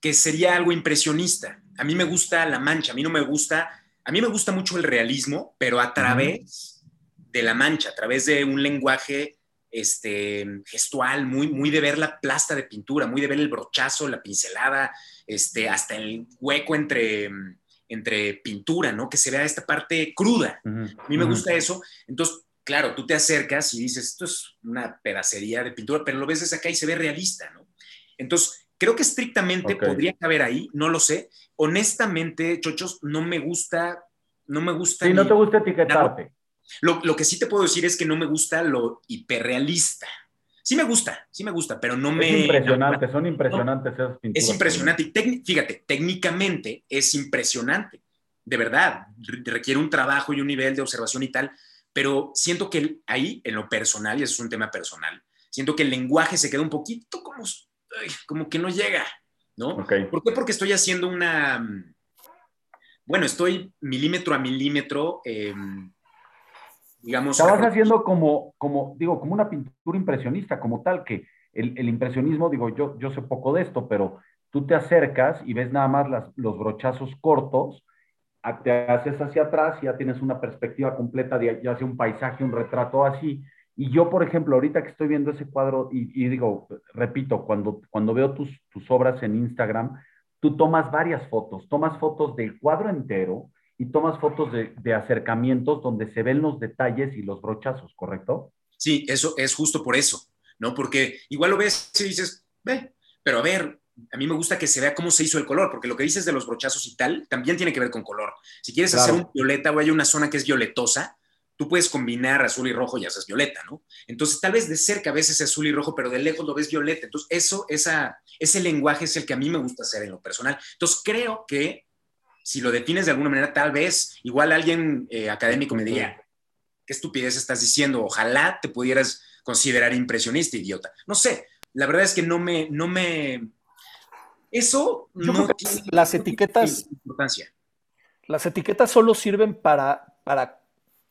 que sería algo impresionista. A mí me gusta la mancha, a mí no me gusta, a mí me gusta mucho el realismo, pero a través de la mancha, a través de un lenguaje este, gestual, muy, muy de ver la plasta de pintura, muy de ver el brochazo, la pincelada, este, hasta el hueco entre, entre pintura, ¿no? Que se vea esta parte cruda. A mí me gusta eso. Entonces, claro, tú te acercas y dices, esto es una pedacería de pintura, pero lo ves desde acá y se ve realista, ¿no? Entonces, creo que estrictamente podría caber ahí, no lo sé. Honestamente, chochos, no me gusta, no me gusta. Sí, no te gusta etiquetarte. Lo, que sí te puedo decir es que no me gusta lo hiperrealista. Sí me gusta, sí me gusta, pero no me... Es impresionante, son impresionantes esas pinturas. Es impresionante. Y fíjate, técnicamente es impresionante. De verdad, requiere un trabajo y un nivel de observación y tal, pero siento que ahí, en lo personal, y eso es un tema personal, siento que el lenguaje se queda un poquito como, como que no llega, ¿no? ¿Por qué? Porque estoy haciendo una... Bueno, estoy milímetro a milímetro. Eh, digamos... Estabas haciendo como, como, digo, como una pintura impresionista, como tal, que el, impresionismo, digo, yo, yo sé poco de esto, pero tú te acercas y ves nada más las, los brochazos cortos, te haces hacia atrás y ya tienes una perspectiva completa de ya sea un paisaje, un retrato así. Y yo, por ejemplo, ahorita que estoy viendo ese cuadro y, digo, repito, cuando, cuando veo tus, tus obras en Instagram, tú tomas varias fotos, tomas fotos del cuadro entero, y tomas fotos de, acercamientos donde se ven los detalles y los brochazos, ¿correcto? Sí, eso es justo por eso, ¿no? Porque igual lo ves y dices, ve, pero a ver, a mí me gusta que se vea cómo se hizo el color, porque lo que dices de los brochazos y tal también tiene que ver con color. Si quieres hacer un violeta o hay una zona que es violetosa, tú puedes combinar azul y rojo y haces violeta, ¿no? Entonces, tal vez de cerca a veces es azul y rojo, pero de lejos lo ves violeta. Entonces, eso, esa, ese lenguaje es el que a mí me gusta hacer en lo personal. Entonces, creo que si lo defines de alguna manera, tal vez igual alguien eh, académico me diría, ¿qué estupidez estás diciendo? Ojalá te pudieras considerar impresionista, idiota. No sé, la verdad es que no me, no me, eso no tiene las etiquetas importancia. Las etiquetas solo sirven para, para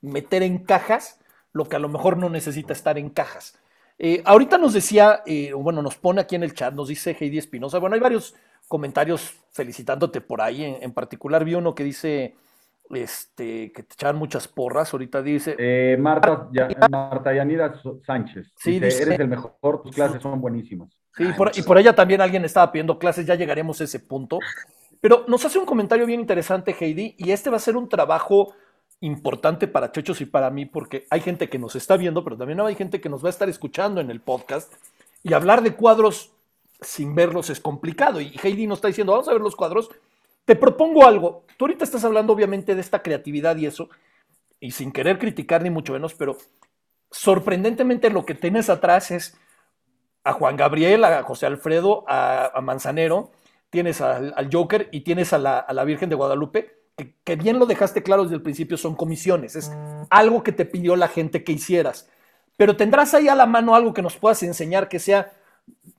meter en cajas lo que a lo mejor no necesita estar en cajas. Eh, ahorita nos decía, eh, bueno, nos pone aquí en el chat, nos dice Heidi Espinosa, bueno, hay varios comentarios felicitándote por ahí. En, particular vi uno que dice este, que te echaban muchas porras. Ahorita dice. Eh, Marta, Marta Yanira Sánchez. Sí, eres el mejor, tus clases son buenísimas. Sí, y por ella también alguien estaba pidiendo clases, ya llegaremos a ese punto. Pero nos hace un comentario bien interesante, Heidi, y este va a ser un trabajo importante para Chochos y para mí, porque hay gente que nos está viendo, pero también hay gente que nos va a estar escuchando en el podcast. Y hablar de cuadros sin verlos es complicado. Y Heidi nos está diciendo, vamos a ver los cuadros. Te propongo algo. Tú ahorita estás hablando obviamente de esta creatividad y eso, y sin querer criticar ni mucho menos, pero sorprendentemente lo que tienes atrás es a Juan Gabriel, a José Alfredo, a, Manzanero, tienes al, Joker y tienes a la, Virgen de Guadalupe, que, bien lo dejaste claro desde el principio, son comisiones, es algo que te pidió la gente que hicieras. Pero tendrás ahí a la mano algo que nos puedas enseñar que sea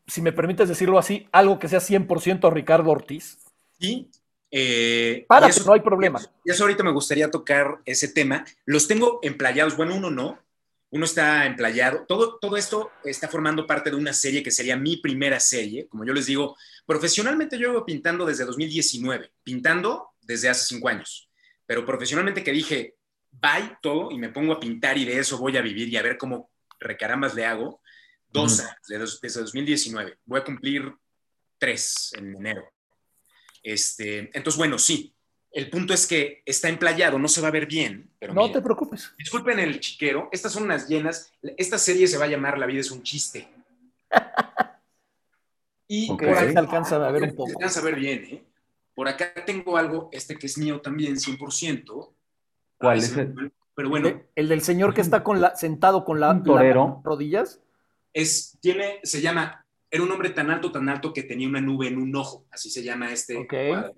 si me permites decirlo así, algo que sea 100% Ricardo Ortiz? Sí. Eh, Para, eso, no hay problema. Y eso ahorita me gustaría tocar ese tema. Los tengo emplayados. Bueno, uno no. Uno está emplayado. Todo, todo esto está formando parte de una serie que sería mi primera serie. Como yo les digo, profesionalmente yo llevo pintando desde 2019, pintando desde hace cinco años. Pero profesionalmente que dije, bye todo y me pongo a pintar y de eso voy a vivir y a ver cómo recarambas le hago dos años, desde, 2019. Voy a cumplir tres en enero. Este, entonces, bueno, sí. El punto es que está emplayado, no se va a ver bien. Pero no te preocupes. Disculpen el chiquero, estas son unas llenas. Esta serie se va a llamar La vida es un chiste. Y por ahí se alcanza a ver un poco. Se alcanza a ver bien, ¿eh? Por acá tengo algo, este que es mío también, 100%. ¿Cuál es Pero bueno. ¿El, del señor que está con la, sentado con la, rodillas? Es, tiene, se llama, era un hombre tan alto, tan alto que tenía una nube en un ojo. Así se llama este cuadro.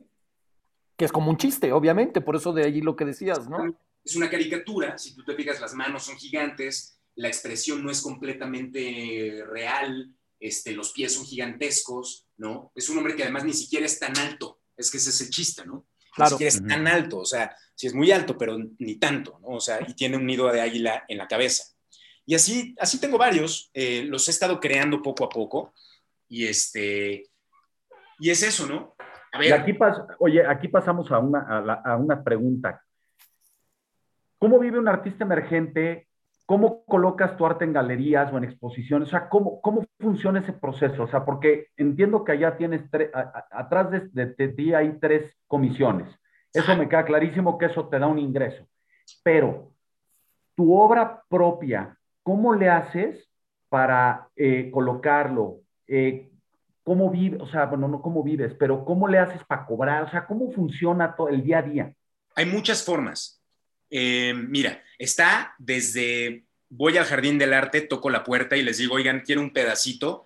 Que es como un chiste, obviamente, por eso de allí lo que decías, ¿no? Es una caricatura, si tú te fijas, las manos son gigantes, la expresión no es completamente real, este, los pies son gigantescos, ¿no? Es un hombre que además ni siquiera es tan alto, es que ese es el chiste, ¿no? Claro. Ni siquiera es tan alto, o sea, sí es muy alto, pero ni tanto, ¿no? O sea, y tiene un nido de águila en la cabeza. Y así, así tengo varios, eh, los he estado creando poco a poco, y este, y es eso, ¿no? A ver. Y aquí oye, aquí pasamos a una, a una pregunta. ¿Cómo vive un artista emergente ¿Cómo colocas tu arte en galerías o en exposiciones? O sea, ¿cómo, cómo funciona ese proceso? O sea, porque entiendo que allá tienes, atrás de, ti hay tres comisiones. Eso me queda clarísimo que eso te da un ingreso. Pero tu obra propia, ¿cómo le haces para eh, colocarlo? Eh, ¿Cómo vives? O sea, bueno, no cómo vives, pero ¿cómo le haces para cobrar? O sea, ¿cómo funciona todo el día a día? Hay muchas formas. Eh, mira, está desde voy al jardín del arte, toco la puerta y les digo, oigan, quiero un pedacito,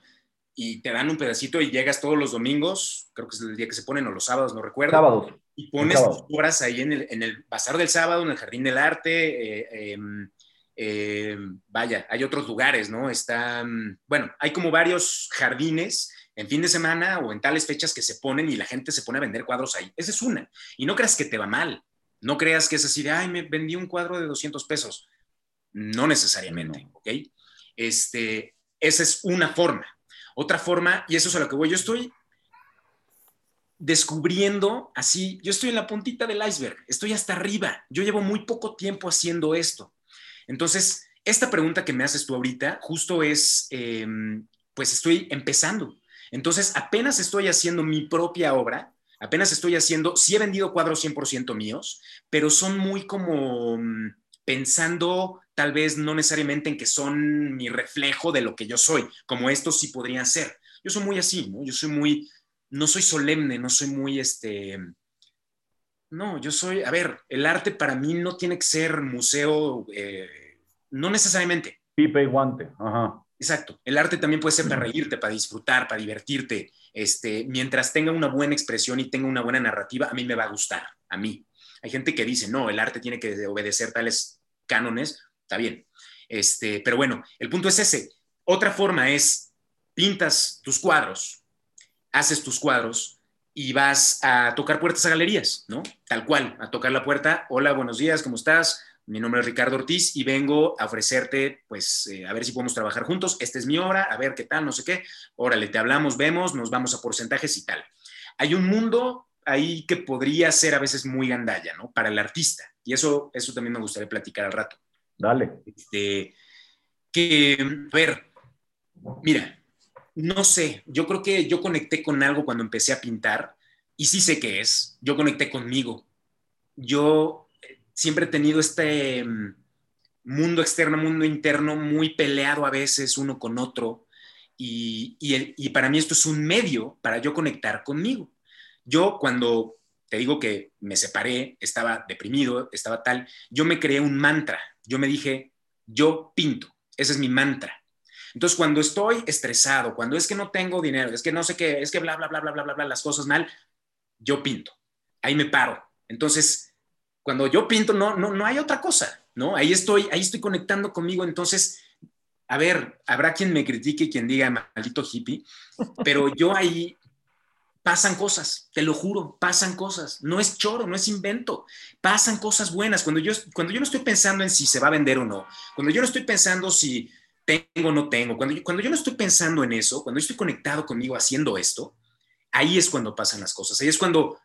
y te dan un pedacito y llegas todos los domingos, creo que es el día que se ponen, o los sábados, no recuerdo. Sábados. Y pones tus horas ahí en el, en el bazar del sábado, en el jardín del arte. Eh, em, em, vaya, hay otros lugares, ¿no? Están, bueno, hay como varios jardines en fin de semana o en tales fechas que se ponen y la gente se pone a vender cuadros ahí. Esa es una. Y no creas que te va mal. No creas que es así de, ay, me vendí un cuadro de 200 pesos. No necesariamente, ¿ok? Este, esa es una forma. Otra forma, y eso es a lo que voy, yo estoy descubriendo así, yo estoy en la puntita del iceberg, estoy hasta arriba, yo llevo muy poco tiempo haciendo esto. Entonces, esta pregunta que me haces tú ahorita justo es, em, pues estoy empezando. Entonces, apenas estoy haciendo mi propia obra, Apenas estoy haciendo, sí he vendido cuadros 100% míos, pero son muy como mm, pensando tal vez no necesariamente en que son mi reflejo de lo que yo soy, como estos sí podrían ser. Yo soy muy así, ¿no? Yo soy muy, no soy solemne, no soy muy, este, no, yo soy, a ver, el arte para mí no tiene que ser museo, eh, no necesariamente. Pipe y guante, ajá. Exacto. El arte también puede ser para reírte, para disfrutar, para divertirte. Este, mientras tenga una buena expresión y tenga una buena narrativa, a mí me va a gustar, a mí. Hay gente que dice, no, el arte tiene que obedecer tales cánones, está bien. Este, pero bueno, el punto es ese. Otra forma es, pintas tus cuadros, haces tus cuadros y vas a tocar puertas a galerías, ¿no? Tal cual, a tocar la puerta, hola, buenos días, ¿cómo estás? Mi nombre es Ricardo Ortiz y vengo a ofrecerte, pues, eh, a ver si podemos trabajar juntos. Esta es mi obra, a ver qué tal, no sé qué. Órale, te hablamos, vemos, nos vamos a porcentajes y tal. Hay un mundo ahí que podría ser a veces muy gandalla, ¿no? Para el artista. Y eso, eso también me gustaría platicar al rato. Dale. Este, que, a ver, mira, no sé, yo creo que yo conecté con algo cuando empecé a pintar y sí sé qué es. Yo conecté conmigo. Yo siempre he tenido este mm, mundo externo, mundo interno muy peleado a veces uno con otro. Y, y, para mí esto es un medio para yo conectar conmigo. Yo cuando te digo que me separé, estaba deprimido, estaba tal, yo me creé un mantra. Yo me dije, yo pinto. Ese es mi mantra. Entonces, cuando estoy estresado, cuando es que no tengo dinero, es que no sé qué, es que bla, bla, bla, bla, bla, bla, bla, las cosas mal, yo pinto. Ahí me paro. Entonces, cuando yo pinto, no, no, no hay otra cosa, ¿no? Ahí estoy, ahí estoy conectando conmigo. Entonces, a ver, habrá quien me critique y quien diga maldito hippie, pero yo ahí pasan cosas, te lo juro, pasan cosas. No es choro, no es invento. Pasan cosas buenas. Cuando yo, cuando yo no estoy pensando en si se va a vender o no, cuando yo no estoy pensando si tengo o no tengo, cuando yo, cuando yo no estoy pensando en eso, cuando yo estoy conectado conmigo haciendo esto, ahí es cuando pasan las cosas. Ahí es cuando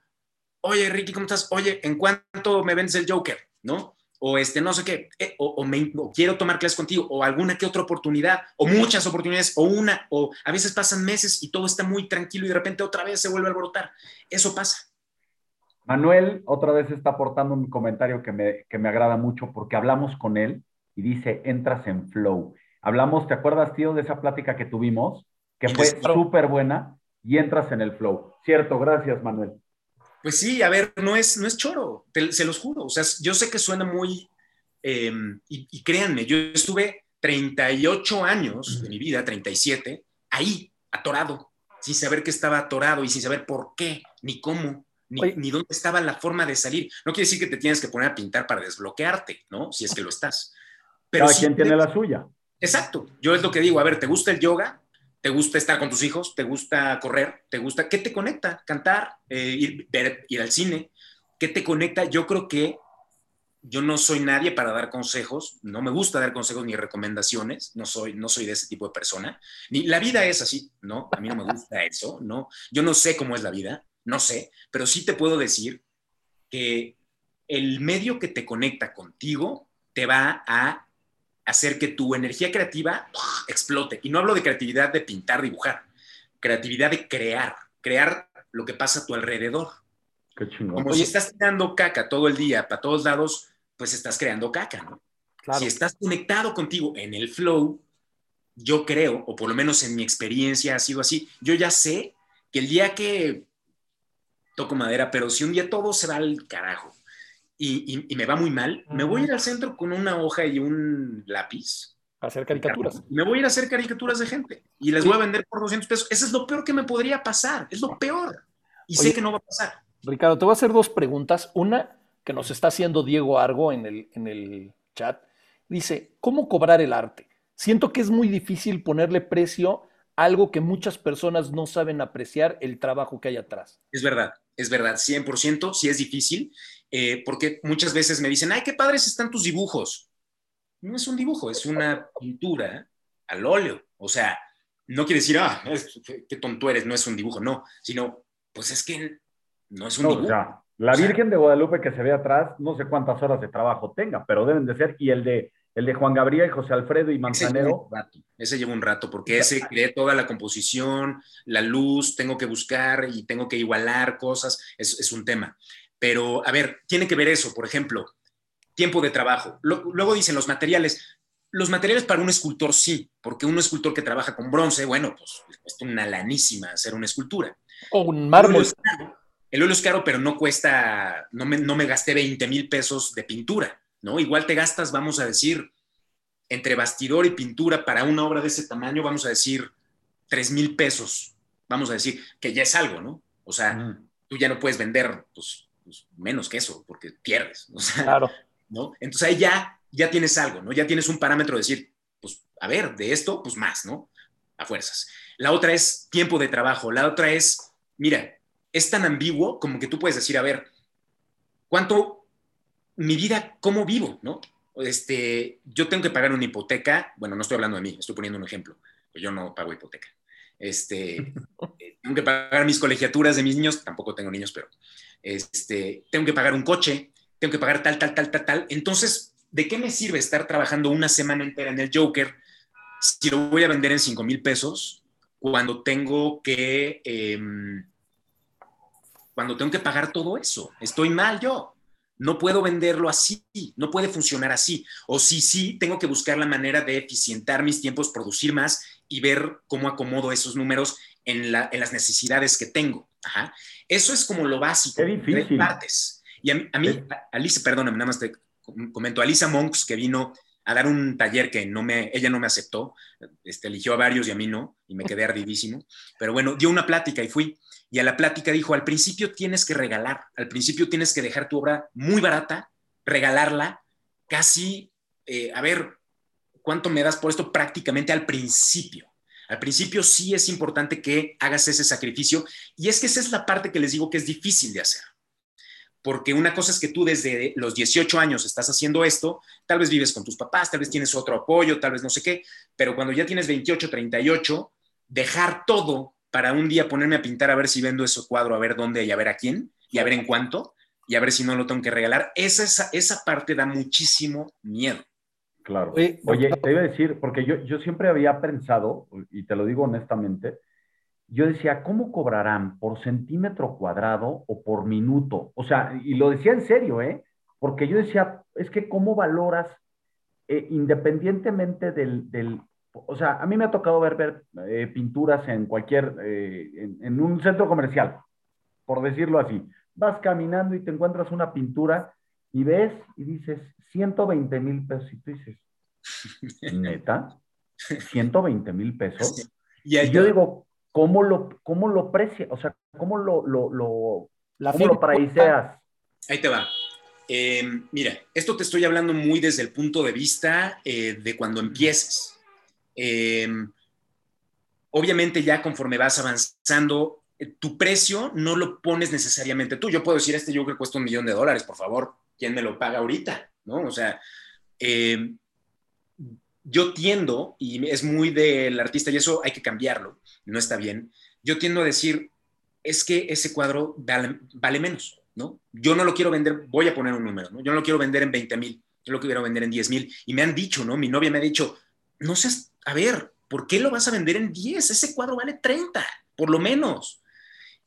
oye, Ricky, ¿cómo estás? Oye, ¿en cuánto me vendes el Joker? ¿No? O este, no sé qué, eh, o, me, quiero tomar clases contigo, o alguna que otra oportunidad, o muchas oportunidades, o una, o a veces pasan meses y todo está muy tranquilo y de repente otra vez se vuelve a alborotar. Eso pasa. Manuel otra vez está aportando un comentario que me, que me agrada mucho porque hablamos con él y dice, entras en flow. Hablamos, ¿te acuerdas, tío, de esa plática que tuvimos? Que fue súper buena y entras en el flow. Cierto, gracias, Manuel. Pues sí, a ver, no es, no es choro, se los juro. O sea, yo sé que suena muy, em, y, créanme, yo estuve 38 años de mi vida, 37, ahí, atorado, sin saber que estaba atorado y sin saber por qué, ni cómo, ni, ni, dónde estaba la forma de salir. No quiere decir que te tienes que poner a pintar para desbloquearte, ¿no? Si es que lo estás. Pero Cada quien tiene la suya. Exacto. Yo es lo que digo, a ver, ¿te gusta el yoga? ¿Te gusta estar con tus hijos? ¿Te gusta correr? ¿Te gusta? ¿Qué te conecta? Cantar, eh, ir, ir al cine. ¿Qué te conecta? Yo creo que yo no soy nadie para dar consejos, no me gusta dar consejos ni recomendaciones, no soy, no soy de ese tipo de persona, ni la vida es así, ¿no? A mí no me gusta eso, ¿no? Yo no sé cómo es la vida, no sé, pero sí te puedo decir que el medio que te conecta contigo te va a hacer que tu energía creativa explote. Y no hablo de creatividad de pintar, dibujar, creatividad de crear, crear lo que pasa a tu alrededor. Qué chingón. Como si estás tirando caca todo el día para todos lados, pues estás creando caca, ¿no? Si estás conectado contigo en el flow, yo creo, o por lo menos en mi experiencia ha sido así, yo ya sé que el día que toco madera, pero si un día todo se va al carajo, y, me va muy mal, me voy a ir al centro con una hoja y un lápiz. A hacer caricaturas. Me voy a ir a hacer caricaturas de gente y les voy a vender por 200 pesos. Eso es lo peor que me podría pasar, es lo peor. Y sé que no va a pasar. Ricardo, te voy a hacer dos preguntas. Una que nos está haciendo Diego Argo en el, en el chat. Dice, ¿cómo cobrar el arte? Siento que es muy difícil ponerle precio a algo que muchas personas no saben apreciar el trabajo que hay atrás. Es verdad, es verdad, 100%, sí es difícil. Eh, porque muchas veces me dicen, ay, qué padres están tus dibujos. No es un dibujo, es una pintura al óleo. O sea, no quiere decir, ah, qué tonto eres, no es un dibujo, no, sino, pues es que no es un dibujo. O sea, la Virgen de Guadalupe que se ve atrás, no sé cuántas horas de trabajo tenga, pero deben de ser, y el de, el de Juan Gabriel, José Alfredo y Manzanero. Ese lleva un rato, porque ese cree toda la composición, la luz, tengo que buscar y tengo que igualar cosas, es, es un tema. Pero, a ver, tiene que ver eso, por ejemplo, tiempo de trabajo. luego dicen los materiales. Los materiales para un escultor sí, porque un escultor que trabaja con bronce, bueno, pues cuesta una lanísima hacer una escultura. O un mármol. El óleo es caro, pero no cuesta, no me, no me gasté 20 mil pesos de pintura, ¿no? Igual te gastas, vamos a decir, entre bastidor y pintura para una obra de ese tamaño, vamos a decir, 3 mil pesos, vamos a decir, que ya es algo, ¿no? O sea, tú ya no puedes vender, pues, pues, menos que eso, porque pierdes. claro. ¿no? Entonces ahí ya, ya tienes algo, ¿no? Ya tienes un parámetro de decir, pues, a ver, de esto, pues más, ¿no? A fuerzas. La otra es tiempo de trabajo. La otra es, mira, es tan ambiguo como que tú puedes decir, a ver, ¿cuánto mi vida, cómo vivo, ¿no? Este, yo tengo que pagar una hipoteca, bueno, no estoy hablando de mí, estoy poniendo un ejemplo, yo no pago hipoteca. Este, tengo que pagar mis colegiaturas de mis niños, tampoco tengo niños, pero este, tengo que pagar un coche, tengo que pagar tal, tal, tal, tal, tal. Entonces, ¿de qué me sirve estar trabajando una semana entera en el Joker si lo voy a vender en 5 mil pesos cuando tengo que... Em, cuando tengo que pagar todo eso. Estoy mal yo. No puedo venderlo así, no puede funcionar así. O si sí, tengo que buscar la manera de eficientar mis tiempos, producir más y ver cómo acomodo esos números en, las necesidades que tengo. Eso es como lo básico. Difícil. partes. Y a, mí, Alice, perdóname, nada más te comento, Alisa Monks, que vino a dar un taller que no me, ella no me aceptó, este, eligió a varios y a mí no, y me quedé ardidísimo, pero bueno, dio una plática y fui, y a la plática dijo, al principio tienes que regalar, al principio tienes que dejar tu obra muy barata, regalarla, casi, eh, a ver, ¿cuánto me das por esto? Prácticamente al principio. Al principio sí es importante que hagas ese sacrificio y es que esa es la parte que les digo que es difícil de hacer. Porque una cosa es que tú desde los 18 años estás haciendo esto, tal vez vives con tus papás, tal vez tienes otro apoyo, tal vez no sé qué, pero cuando ya tienes 28, 38, dejar todo para un día ponerme a pintar a ver si vendo ese cuadro, a ver dónde y a ver a quién, y a ver en cuánto, y a ver si no lo tengo que regalar, esa, esa parte da muchísimo miedo. Claro. Oye, te iba a decir, porque yo, yo siempre había pensado, y te lo digo honestamente, yo decía, ¿cómo cobrarán? ¿Por centímetro cuadrado o por minuto? O sea, y lo decía en serio, ¿eh? Porque yo decía, es que ¿cómo valoras, eh, independientemente del, del, o sea, a mí me ha tocado ver, ver eh, pinturas en cualquier, eh, en, un centro comercial, por decirlo así. Vas caminando y te encuentras una pintura y ves y dices 120 mil pesos y tú dices, neta, 120 mil pesos. Y, yo digo, ¿cómo lo, cómo lo precia? O sea, ¿cómo lo, lo, lo, ¿cómo lo Ahí te va. Em, mira, esto te estoy hablando muy desde el punto de vista eh, de cuando empieces. Em, obviamente ya conforme vas avanzando, eh, tu precio no lo pones necesariamente tú. Yo puedo decir, este yo creo que cuesta un millón de dólares, por favor, ¿quién me lo paga ahorita? ¿No? O sea, em, yo tiendo, y es muy del artista, y eso hay que cambiarlo, no está bien, yo tiendo a decir, es que ese cuadro vale menos. ¿no? Yo no lo quiero vender, voy a poner un número, ¿no? Yo no lo quiero vender en 20 mil, yo lo quiero vender en 10 mil. Y me han dicho, ¿no? Mi novia me ha dicho, no seas, a ver, ¿por qué lo vas a vender en 10? Ese cuadro vale 30, por lo menos.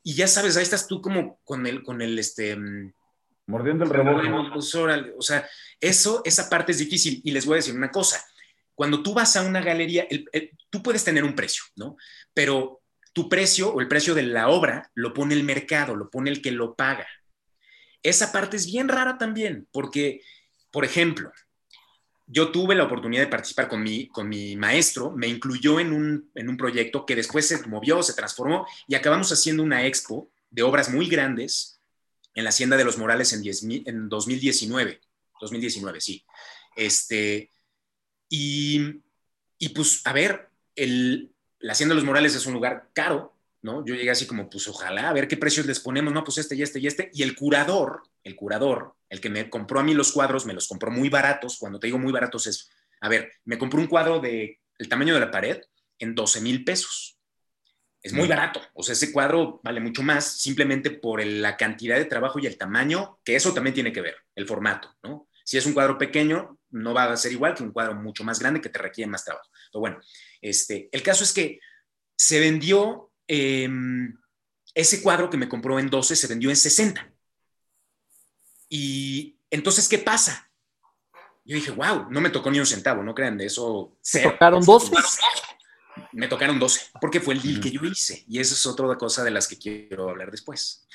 Y ya sabes, ahí estás tú como con el, con el, este... Mordiendo el rebote. Pues, o sea, eso, esa parte es difícil. Y les voy a decir una cosa. Cuando tú vas a una galería, tú puedes tener un precio, ¿no? Pero tu precio o el precio de la obra lo pone el mercado, lo pone el que lo paga esa parte es bien rara también, porque, por ejemplo, yo tuve la oportunidad de participar con mi, con mi maestro, me incluyó en un, proyecto que después se movió, se transformó y acabamos haciendo una expo de obras muy grandes en la Hacienda de los Morales en, en 2019. 2019, sí. Este, y, y pues, a ver, el, la Hacienda de los Morales es un lugar caro, ¿no? Yo llegué así como, pues ojalá, a ver qué precios les ponemos, no, pues este y este y este. Y el curador, el curador, el que me compró a mí los cuadros, me los compró muy baratos. Cuando te digo muy baratos es, a ver, me compró un cuadro de el tamaño de la pared en 12 mil pesos. Es muy barato. O sea, ese cuadro vale mucho más simplemente por la cantidad de trabajo y el tamaño, que eso también tiene que ver, el formato, ¿no? Si es un cuadro pequeño, no va a ser igual que un cuadro mucho más grande que te requiere más trabajo. Pero bueno, este, el caso es que se vendió Em, ese cuadro que me compró en 12 se vendió en 60. Y entonces, ¿qué pasa? Yo dije, wow, no me tocó ni un centavo, no crean de eso. ¿Me tocaron 12? Me tocaron 12, porque fue el deal que yo hice. Y eso es otra cosa de las que quiero hablar después.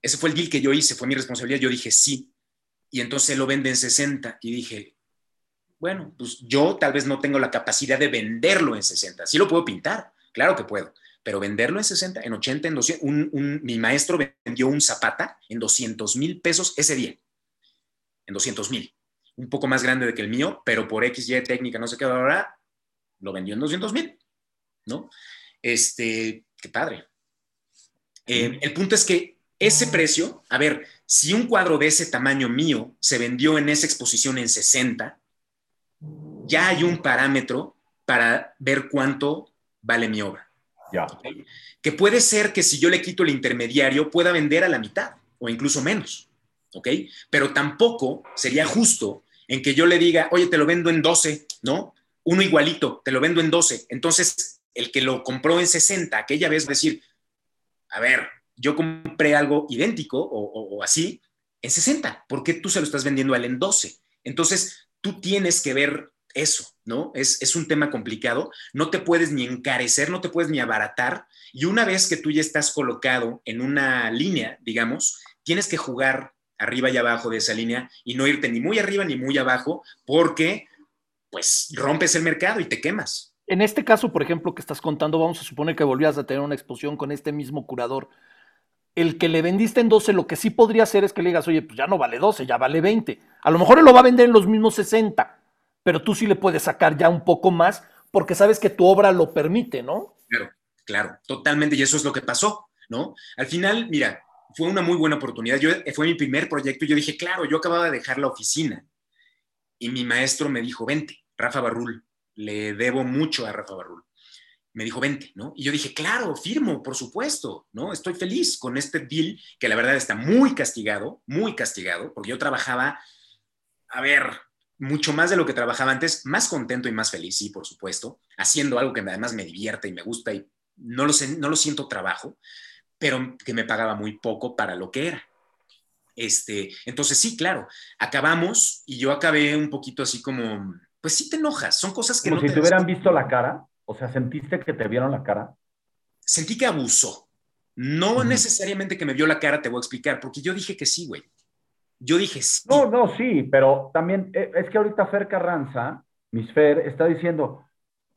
Ese fue el deal que yo hice, fue mi responsabilidad. Yo dije, sí. Y entonces lo vende en 60. Y dije, bueno, pues yo tal vez no tengo la capacidad de venderlo en 60. Sí lo puedo pintar, claro que puedo pero venderlo en 60, en 80, en 200, mi maestro vendió un zapata en 200 mil pesos ese día, en 200 mil, un poco más grande de que el mío, pero por XY técnica, no sé qué, ahora lo vendió en 200 mil, ¿no? Este, qué padre. Eh, el punto es que ese precio, a ver, si un cuadro de ese tamaño mío se vendió en esa exposición en 60, ya hay un parámetro para ver cuánto vale mi obra. Que puede ser que si yo le quito el intermediario pueda vender a la mitad o incluso menos. ¿Ok? Pero tampoco sería justo en que yo le diga, oye, te lo vendo en 12, ¿no? Uno igualito, te lo vendo en 12. Entonces, el que lo compró en 60, aquella vez decir, a ver, yo compré algo idéntico o, así en 60, ¿por qué tú se lo estás vendiendo a él en 12? Entonces, tú tienes que ver eso, ¿no? Es, es, un tema complicado, no te puedes ni encarecer, no te puedes ni abaratar, y una vez que tú ya estás colocado en una línea, digamos, tienes que jugar arriba y abajo de esa línea y no irte ni muy arriba ni muy abajo, porque pues rompes el mercado y te quemas. En este caso, por ejemplo, que estás contando, vamos a suponer que volvías a tener una exposición con este mismo curador. El que le vendiste en 12, lo que sí podría hacer es que le digas, oye, pues ya no vale 12, ya vale 20. A lo mejor él lo va a vender en los mismos 60 pero tú sí le puedes sacar ya un poco más porque sabes que tu obra lo permite, ¿no? Claro, claro, totalmente, y eso es lo que pasó, ¿no? Al final, mira, fue una muy buena oportunidad. Yo, fue mi primer proyecto y yo dije, claro, yo acababa de dejar la oficina y mi maestro me dijo, vente, Rafa Barrul, le debo mucho a Rafa Barrul. Me dijo, vente, ¿no? Y yo dije, claro, firmo, por supuesto, ¿no? Estoy feliz con este deal que la verdad está muy castigado, muy castigado, porque yo trabajaba, a ver, mucho más de lo que trabajaba antes, más contento y más feliz, sí, por supuesto, haciendo algo que además me divierte y me gusta y no lo, sé, no lo siento trabajo, pero que me pagaba muy poco para lo que era. Este, entonces sí, claro, acabamos y yo acabé un poquito así como, pues sí te enojas. Son cosas que Como no si te hubieran visto la cara. O sea, ¿sentiste que te vieron la cara? Sentí que abusó. No necesariamente que me vio la cara, te voy a explicar, porque yo dije que sí, güey. Yo dije sí. No, no, sí, pero también eh, es que ahorita Fer Carranza, Miss Fer, está diciendo,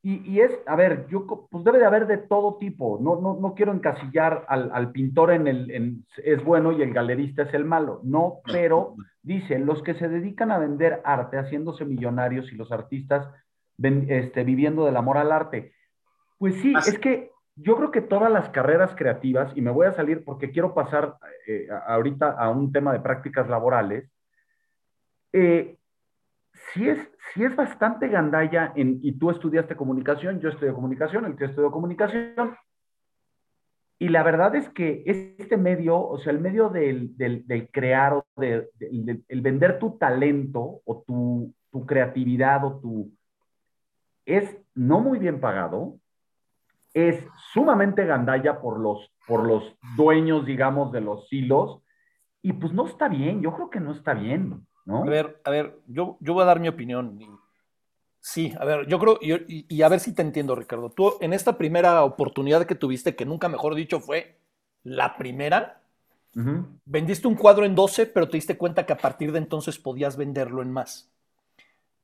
y, es, a ver, yo, pues debe de haber de todo tipo. No, no, no quiero encasillar al, al pintor en el, en, es bueno y el galerista es el malo. No, pero dice, los que se dedican a vender arte, haciéndose millonarios y los artistas este, viviendo del amor al arte. Pues sí, es que yo creo que todas las carreras creativas, y me voy a salir porque quiero pasar eh, ahorita a un tema de prácticas laborales, eh, sí es, sí es bastante gandalla, y tú estudiaste comunicación, yo estudio comunicación, el que estudió comunicación, y la verdad es que este medio, o sea, el medio del, crear o de, el vender tu talento o tu, tu, creatividad o tu... es no muy bien pagado, es sumamente gandalla por los, por los dueños, digamos, de los hilos, y pues no está bien, yo creo que no está bien. A ver, a ver, yo, yo voy a dar mi opinión. Sí, a ver, yo creo, y, a ver si te entiendo, Ricardo. Tú, en esta primera oportunidad que tuviste, que nunca mejor dicho fue la primera, vendiste un cuadro en 12, pero te diste cuenta que a partir de entonces podías venderlo en más.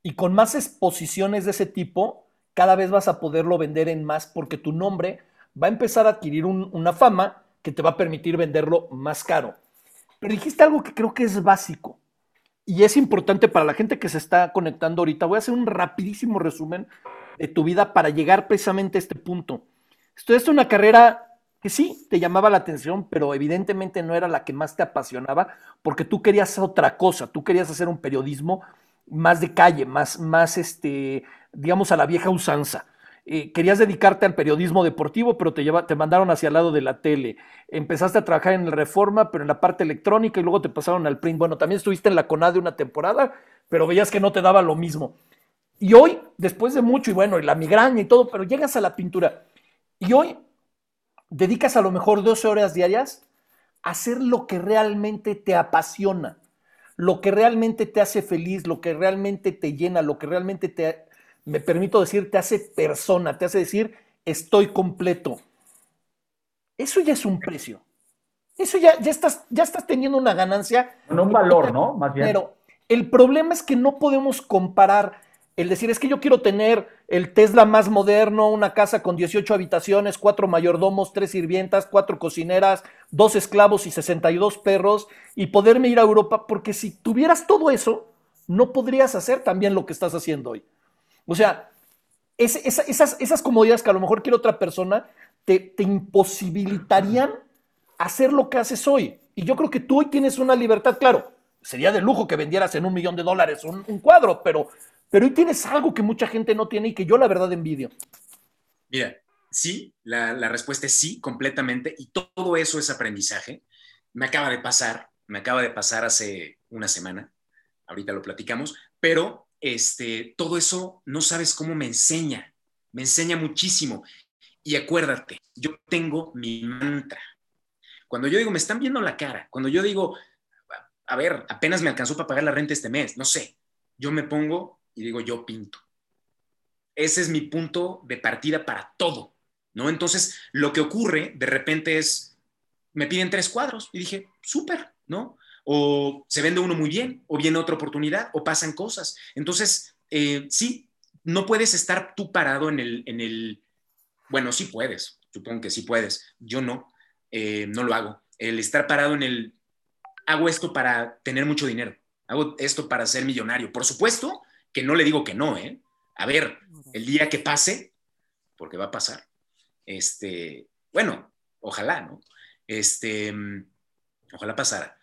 Y con más exposiciones de ese tipo, cada vez vas a poderlo vender en más porque tu nombre va a empezar a adquirir una fama que te va a permitir venderlo más caro. Pero dijiste algo que creo que es básico y es importante para la gente que se está conectando ahorita. Voy a hacer un rapidísimo resumen de tu vida para llegar precisamente a este punto. Estudiaste una carrera que sí te llamaba la atención, pero evidentemente no era la que más te apasionaba, porque tú querías otra cosa, tú querías hacer un periodismo más de calle, más, más este, digamos, a la vieja usanza. Eh, querías dedicarte al periodismo deportivo, pero te, lleva, te mandaron hacia el lado de la tele. Empezaste a trabajar en la Reforma, pero en la parte electrónica y luego te pasaron al print. Bueno, también estuviste en la CONADE una temporada, pero veías que no te daba lo mismo. Y hoy, después de mucho, y bueno, la migraña y todo, pero llegas a la pintura. Y hoy dedicas a lo mejor 12 horas diarias a hacer lo que realmente te apasiona, lo que realmente te hace feliz, lo que realmente te llena, lo que realmente te, me permito decir, te hace persona, te hace decir, estoy completo. Eso ya es un precio. Eso ya, ya, estás, ya estás teniendo una ganancia. No un valor, ¿no? Más bien. Pero el problema es que no podemos comparar el decir, es que yo quiero tener el Tesla más moderno, una casa con 18 habitaciones, cuatro mayordomos, tres sirvientas, cuatro cocineras, dos esclavos y 62 perros, y poderme ir a Europa, porque si tuvieras todo eso, no podrías hacer también lo que estás haciendo hoy. O sea, esas, esas comodidades que a lo mejor quiere otra persona te, te, imposibilitarían hacer lo que haces hoy. Y yo creo que tú hoy tienes una libertad, claro, sería de lujo que vendieras en un millón de dólares un, cuadro, pero, pero hoy tienes algo que mucha gente no tiene y que yo la verdad envidio. Mira, sí, la, la respuesta es sí, completamente, y todo eso es aprendizaje. Me acaba de pasar, me acaba de pasar hace una semana, ahorita lo platicamos, pero este, todo eso no sabes cómo me enseña, me enseña muchísimo. Y acuérdate, yo tengo mi mantra. Cuando yo digo, me están viendo la cara, cuando yo digo, a ver, apenas me alcanzó para pagar la renta este mes, no sé, yo me pongo y digo, yo pinto. Ese es mi punto de partida para todo, ¿no? Entonces, lo que ocurre de repente es, me piden tres cuadros y dije, súper, ¿no? O se vende uno muy bien, o viene otra oportunidad, o pasan cosas. Entonces, eh, sí, no puedes estar tú parado en el, en el, bueno, sí puedes, supongo que sí puedes, yo no, eh, no lo hago. El estar parado en el, hago esto para tener mucho dinero, hago esto para ser millonario. Por supuesto que no le digo que no, ¿eh? A ver, el día que pase, porque va a pasar, este, bueno, ojalá, ¿no? Este, ojalá pasara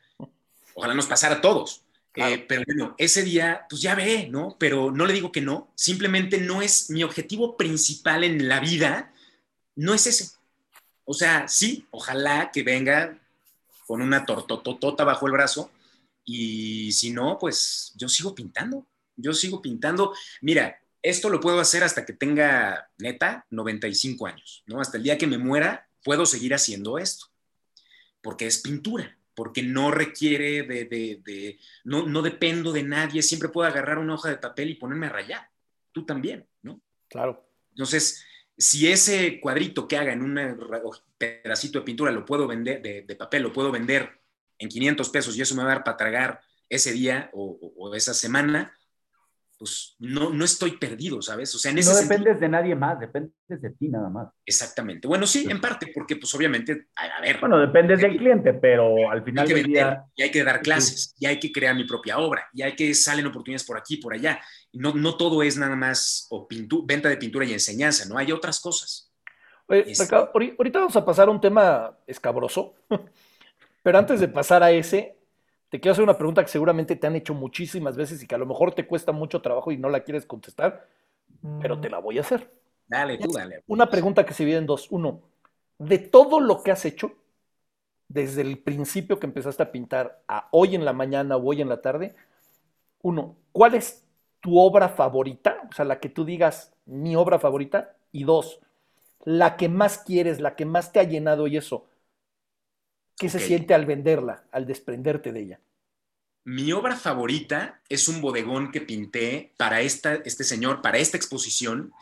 Ojalá nos pasara a todos. Eh, pero bueno, ese día, pues ya ve, ¿no? Pero no le digo que no, simplemente no es mi objetivo principal en la vida, no es ese. O sea, sí, ojalá que venga con una tortototota bajo el brazo y si no, pues yo sigo pintando, yo sigo pintando. Mira, esto lo puedo hacer hasta que tenga neta 95 años, ¿no? Hasta el día que me muera puedo seguir haciendo esto, porque es pintura porque no requiere de, no, no, dependo de nadie, siempre puedo agarrar una hoja de papel y ponerme a rayar, tú también, ¿no? Claro. Entonces, si ese cuadrito que haga en un pedacito de pintura lo puedo vender, de, papel, lo puedo vender en 500 pesos y eso me va a dar para tragar ese día o esa semana, pues no, no estoy perdido, ¿sabes? O sea, en ese No dependes de nadie más, dependes de ti nada más. Exactamente. Bueno, sí, en parte, porque pues obviamente, a, ver. Bueno, dependes del cliente, pero al final del día... Y hay que dar clases, y hay que crear mi propia obra, y hay que salen oportunidades por aquí, por allá. No, no todo es nada más o venta de pintura y enseñanza, ¿no? Hay otras cosas. Oye, ahorita vamos a pasar a un tema escabroso, pero antes de pasar a ese, te quiero hacer una pregunta que seguramente te han hecho muchísimas veces y que a lo mejor te cuesta mucho trabajo y no la quieres contestar, pero te la voy a hacer. Dale, tú dale. Una pregunta que se divide en dos. Uno, de todo lo que has hecho, desde el principio que empezaste a pintar a hoy en la mañana o hoy en la tarde, uno, ¿cuál es tu obra favorita? O sea, la que tú digas mi obra favorita. Y dos, la que más quieres, la que más te ha llenado y eso. ¿Qué se siente al venderla, al desprenderte de ella? Mi obra favorita es un bodegón que pinté para esta, este señor, para esta exposición,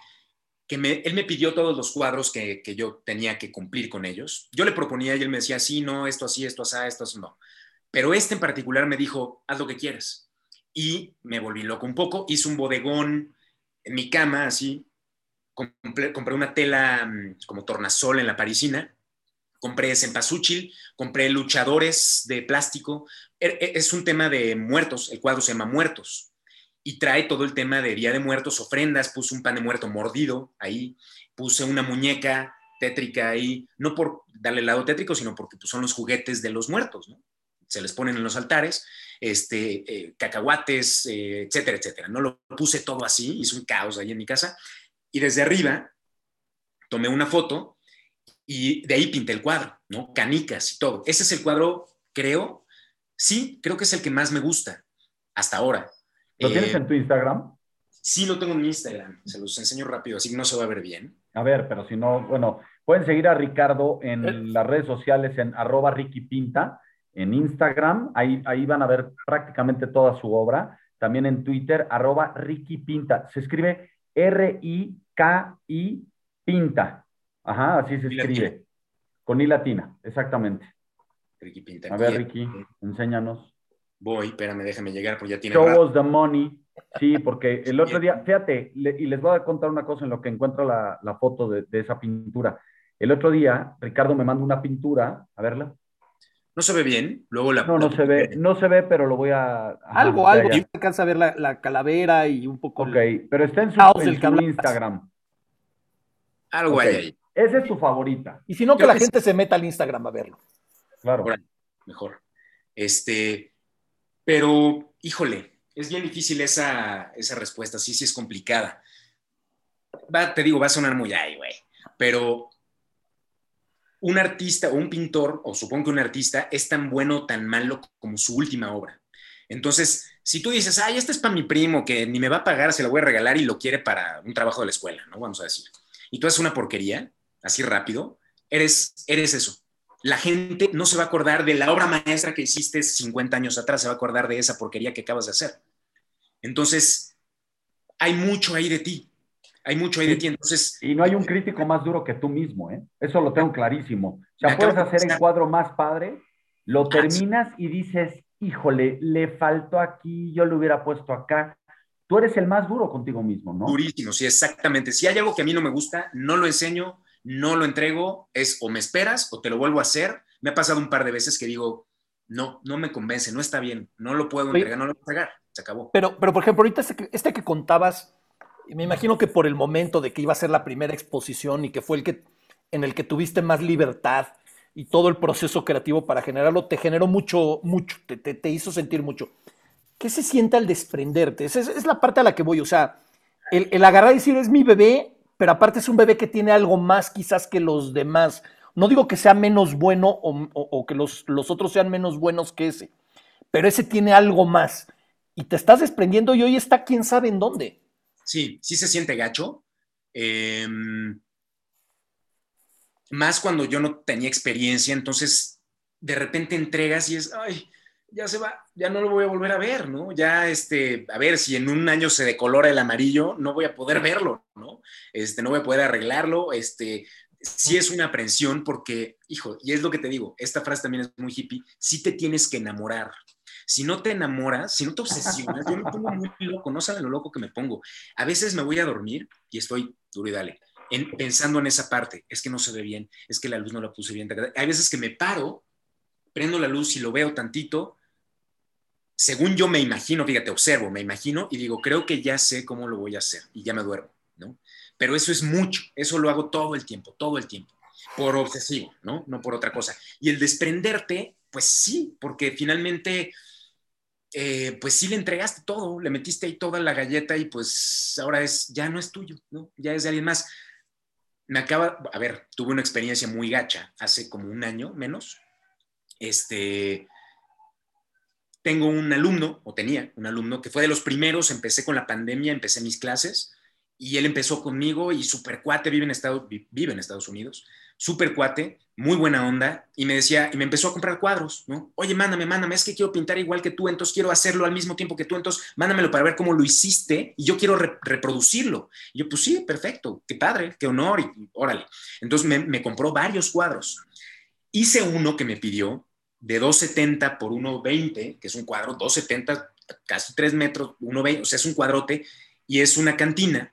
que me, él me pidió todos los cuadros que, yo tenía que cumplir con ellos. Yo le proponía y él me decía, sí, no, esto así, esto así, esto así, no. Pero este en particular me dijo, haz lo que quieras. Y me volví loco un poco, hice un bodegón en mi cama, así, compré, compré una tela mm, como tornasol en la parisina, compré cempasúchil, compré luchadores de plástico. Er, e, es un tema de muertos, el cuadro se llama Muertos. Y trae todo el tema de Día de Muertos, ofrendas, puse un pan de muerto mordido ahí, puse una muñeca tétrica ahí, no por darle el lado tétrico, sino porque pues, son los juguetes de los muertos. Se les ponen en los altares, este, eh, cacahuates, eh, etcétera, etcétera. No lo puse todo así, hice un caos ahí en mi casa. Y desde arriba tomé una foto y de ahí pinté el cuadro, ¿no? Canicas y todo. Ese es el cuadro, creo, sí, creo que es el que más me gusta hasta ahora. ¿Lo tienes eh, en tu Instagram? Sí, lo tengo en mi Instagram. Se los enseño rápido, así que no se va a ver bien. A ver, pero si no, bueno, pueden seguir a Ricardo en eh. las redes sociales en arroba Ricky Pinta, en Instagram, ahí, ahí van a ver prácticamente toda su obra. También en Twitter, arroba Ricky Pinta. Se escribe R-I-K-I Pinta. Ajá, así se escribe. Con I latina, exactamente. Ricky Pinta. A ver, Ricky, enséñanos. Voy, espérame, déjame llegar, porque ya tiene. Show us the money. Sí, porque el otro día, fíjate, y les voy a contar una cosa en lo que encuentro la, foto de, esa pintura. El otro día, Ricardo me manda una pintura, a verla. No se ve bien, luego la. No, no se ve, no se ve, pero lo voy a. algo, algo. Yo alcanza a ver la, calavera y un poco. Ok, pero está en su, Instagram. Algo hay ahí. Esa es tu favorita. Y si no, que la gente se meta al Instagram a verlo. Claro. mejor. Este, pero, híjole, es bien difícil esa, esa respuesta. Sí, sí es complicada. Va, te digo, va a sonar muy ay, güey. Pero un artista o un pintor, o supongo que un artista, es tan bueno o tan malo como su última obra. Entonces, si tú dices, ay, este es para mi primo que ni me va a pagar, se lo voy a regalar y lo quiere para un trabajo de la escuela, ¿no? Vamos a decir. Y tú haces una porquería, así rápido, eres, eres eso. La gente no se va a acordar de la obra maestra que hiciste 50 años atrás, se va a acordar de esa porquería que acabas de hacer. Entonces, hay mucho ahí de ti. Hay mucho ahí de ti. Entonces, y no hay un crítico más duro que tú mismo, ¿eh? Eso lo tengo clarísimo. O sea, puedes hacer el cuadro más padre, lo ah, terminas y dices, híjole, le faltó aquí, yo lo hubiera puesto acá. Tú eres el más duro contigo mismo, ¿no? Durísimo, sí, exactamente. Si hay algo que a mí no me gusta, no lo enseño, no lo entrego, es o me esperas o te lo vuelvo a hacer. Me ha pasado un par de veces que digo, no, no me convence, no está bien, no lo puedo entregar, no lo puedo entregar, se acabó. Pero, pero por ejemplo, ahorita este que, este que contabas, me imagino que por el momento de que iba a ser la primera exposición y que fue el que en el que tuviste más libertad y todo el proceso creativo para generarlo, te generó mucho, mucho, te, te, hizo sentir mucho. ¿Qué se siente al desprenderte? Esa es, la parte a la que voy, o sea, el, el agarrar y decir, es mi bebé, pero aparte es un bebé que tiene algo más quizás que los demás. No digo que sea menos bueno o, que los, los, otros sean menos buenos que ese, pero ese tiene algo más. Y te estás desprendiendo y hoy está quién sabe en dónde. Sí, sí se siente gacho. Em, más cuando yo no tenía experiencia, entonces de repente entregas y es, ay, ya se va, ya no lo voy a volver a ver, ¿no? Ya, este, a ver, si en un año se decolora el amarillo, no voy a poder verlo, ¿no? Este, no voy a poder arreglarlo, este, sí es una aprensión porque, hijo, y es lo que te digo, esta frase también es muy hippie, sí te tienes que enamorar. Si no te enamoras, si no te obsesionas, yo me pongo muy loco, no saben lo loco que me pongo. A veces me voy a dormir y estoy duro y dale, pensando en esa parte, es que no se ve bien, es que la luz no la puse bien. Hay veces que me paro, prendo la luz y lo veo tantito, según yo me imagino, fíjate, observo, me imagino y digo, creo que ya sé cómo lo voy a hacer y ya me duermo, ¿no? Pero eso es mucho, eso lo hago todo el tiempo, todo el tiempo, por obsesivo, ¿no? No por otra cosa. Y el desprenderte, pues sí, porque finalmente, eh, pues sí le entregaste todo, le metiste ahí toda la galleta y pues ahora es, ya no es tuyo, ¿no? Ya es de alguien más. Me acaba, a ver, tuve una experiencia muy gacha hace como un año menos, este tengo un alumno, o tenía un alumno, que fue de los primeros, empecé con la pandemia, empecé mis clases, y él empezó conmigo y super cuate, vive en, Estados, vive en Estados Unidos, super cuate, muy buena onda, y me decía, y me empezó a comprar cuadros, ¿no? Oye, mándame, mándame, es que quiero pintar igual que tú, entonces quiero hacerlo al mismo tiempo que tú, entonces mándamelo para ver cómo lo hiciste, y yo quiero reproducirlo. Y yo, pues sí, perfecto, qué padre, qué honor, y, órale. Entonces me compró varios cuadros. Hice uno que me pidió, de 2,70 por 1,20, que es un cuadro, 2,70, casi 3 metros, 1,20, o sea, es un cuadrote, y es una cantina.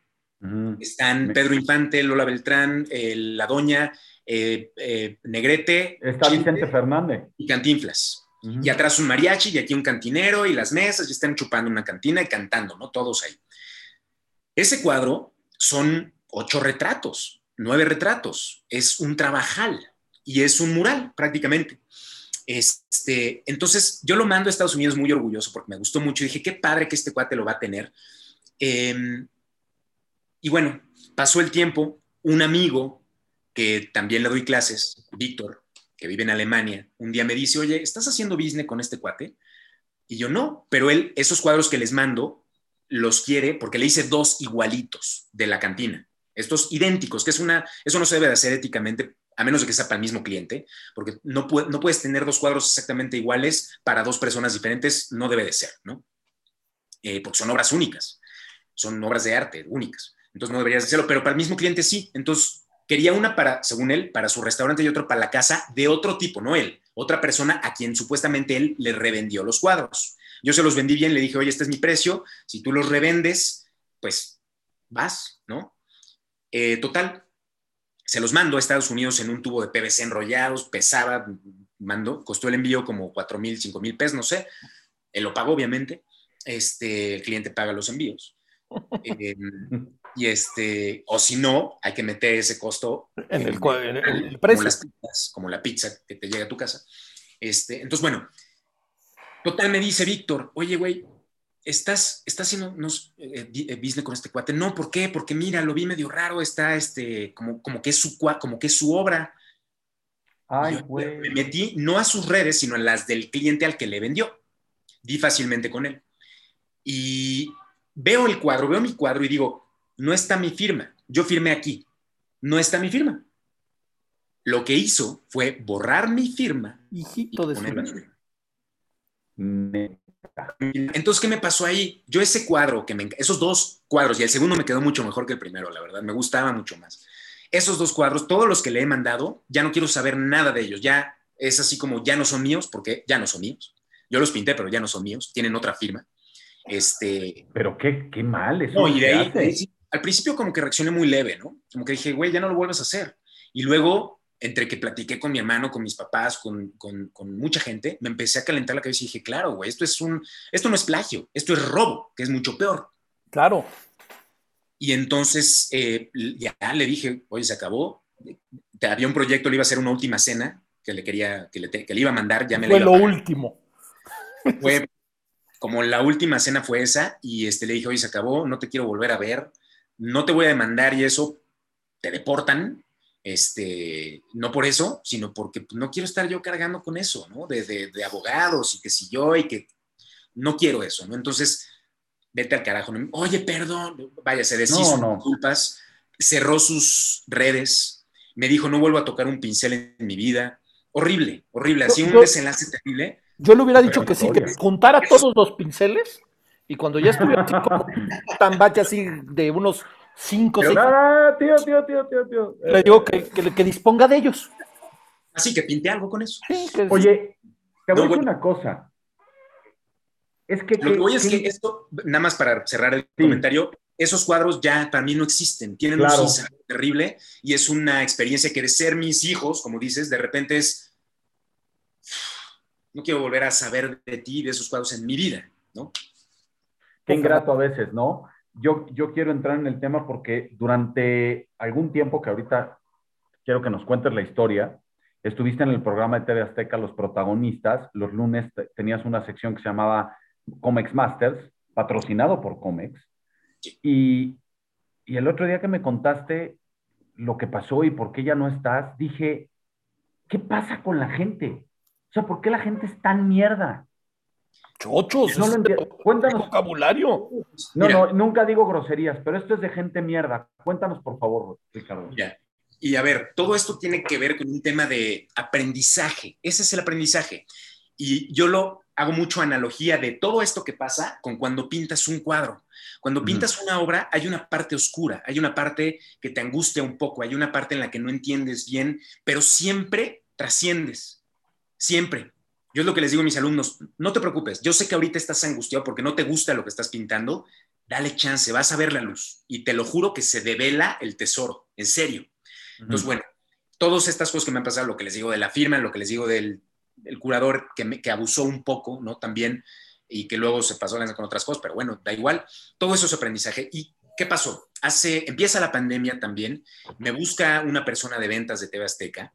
Están Pedro Infante, Lola Beltrán, La Doña, eh, eh, Negrete. Está Vicente Fernández. Y Cantinflas. Y atrás un mariachi, y aquí un cantinero, y las mesas, y están chupando una cantina y cantando, ¿no? Todos ahí. Ese cuadro son ocho retratos, nueve retratos. Es un trabajal y es un mural prácticamente. Este, entonces, yo lo mando a Estados Unidos muy orgulloso porque me gustó mucho. Dije, qué padre que este cuate lo va a tener. Em, y bueno, pasó el tiempo. Un amigo que también le doy clases, Víctor, que vive en Alemania, un día me dice, oye, ¿estás haciendo business con este cuate? Y yo no, pero él, esos cuadros que les mando, los quiere porque le hice dos igualitos de la cantina. Estos idénticos, que es una, eso no se debe de hacer éticamente a menos de que sea para el mismo cliente, porque no, puedes tener dos cuadros exactamente iguales para dos personas diferentes, no debe de ser, ¿no? Eh, porque son obras únicas, son obras de arte únicas, entonces no deberías hacerlo, pero para el mismo cliente sí, entonces quería una para, según él, para su restaurante y otro para la casa de otro tipo, no él, otra persona a quien supuestamente él le revendió los cuadros. Yo se los vendí bien, le dije, oye, este es mi precio, si tú los revendes, pues vas, ¿no? Eh, total, se los mando a Estados Unidos en un tubo de PVC enrollados, pesaba, mando, costó el envío como 4 mil, 5 mil pesos, no sé. Él lo pagó, obviamente. Este, el cliente paga los envíos. Em, y este, o si no, hay que meter ese costo en, el, precio. Como, las pizzas, como la pizza que te llega a tu casa. Este, entonces, bueno, total me dice Víctor, oye, güey, estás, estás haciendo unos eh, eh, business con este cuate. No, ¿por qué? Porque mira, lo vi medio raro, está este, como, como, que, es su, como que es su obra. Ay, güey. Me metí no a sus redes, sino en las del cliente al que le vendió. Di fácilmente con él. Y veo el cuadro, veo mi cuadro y digo, no está mi firma. Yo firmé aquí. No está mi firma. Lo que hizo fue borrar mi firma. Hijito de su entonces, ¿qué me pasó ahí? Yo ese cuadro, que me, esos dos cuadros, y el segundo me quedó mucho mejor que el primero, la verdad, me gustaba mucho más. Esos dos cuadros, todos los que le he mandado, ya no quiero saber nada de ellos, ya es así como ya no son míos, porque ya no son míos. Yo los pinté, pero ya no son míos, tienen otra firma. Este, pero qué, qué mal eso. No, y de ahí, al principio como que reaccioné muy leve, ¿no? Como que dije, güey, ya no lo vuelvas a hacer. Y luego entre que platiqué con mi hermano, con mis papás, con, mucha gente, me empecé a calentar la cabeza y dije, claro, güey, esto, es un, esto no es plagio, esto es robo, que es mucho peor. Claro. Y entonces eh, ya le dije, oye, se acabó. Había un proyecto, le iba a hacer una última cena que le quería, que le, que le iba a mandar, ya me Fue lo último. Fue como la última cena fue esa y este, le dije, oye, se acabó, no te quiero volver a ver, no te voy a demandar y eso, te deportan, este, no por eso, sino porque pues, no quiero estar yo cargando con eso, ¿no? De, abogados y que si yo y que no quiero eso, ¿no? Entonces, vete al carajo, oye, perdón, vaya, se deshizo, no, culpas, cerró sus redes, me dijo, no vuelvo a tocar un pincel en mi vida, horrible, horrible, así un desenlace terrible, Yo le hubiera dicho que sí, que juntara todos los pinceles y cuando ya estuviera así como tan bache así de unos 5 seis. Ah, tío, tío, tío, tío, tío. Le digo que, que, disponga de ellos. Así que pinte algo con eso. Oye, te voy a decir una cosa. Es que. Lo que voy es que esto, nada más para cerrar el comentario, esos cuadros ya para mí no existen, tienen un un terrible y es una experiencia que de ser mis hijos, como dices, de repente es, no quiero volver a saber de ti, de esos cuadros en mi vida, ¿no? Qué ingrato a veces, ¿no? Yo, yo quiero entrar en el tema porque durante algún tiempo que ahorita quiero que nos cuentes la historia, estuviste en el programa de TV Azteca, los protagonistas, los lunes tenías una sección que se llamaba Comex Masters, patrocinado por Comex, y, el otro día que me contaste lo que pasó y por qué ya no estás, dije, ¿qué pasa con la gente? O sea, ¿por qué la gente es tan mierda? Chochos, no lo Cuéntanos. vocabulario. No, no, nunca digo groserías, pero esto es de gente mierda. Cuéntanos, por favor, Ricardo. Ya. Y a ver, todo esto tiene que ver con un tema de aprendizaje. Ese es el aprendizaje. Y yo lo hago mucho analogía de todo esto que pasa con cuando pintas un cuadro. Cuando pintas una obra hay una parte oscura, hay una parte que te angustia un poco, hay una parte en la que no entiendes bien, pero siempre trasciendes, siempre. Yo es lo que les digo a mis alumnos, no te preocupes, yo sé que ahorita estás angustiado porque no te gusta lo que estás pintando, dale chance, vas a ver la luz y te lo juro que se devela el tesoro, en serio. Entonces, bueno, todas estas cosas que me han pasado, lo que les digo de la firma, lo que les digo del el curador que, me, que abusó un poco, ¿no? También, y que luego se pasó con otras cosas, pero bueno, da igual. Todo eso es aprendizaje. ¿Y qué pasó? Hace, empieza la pandemia también, me busca una persona de ventas de TV Azteca,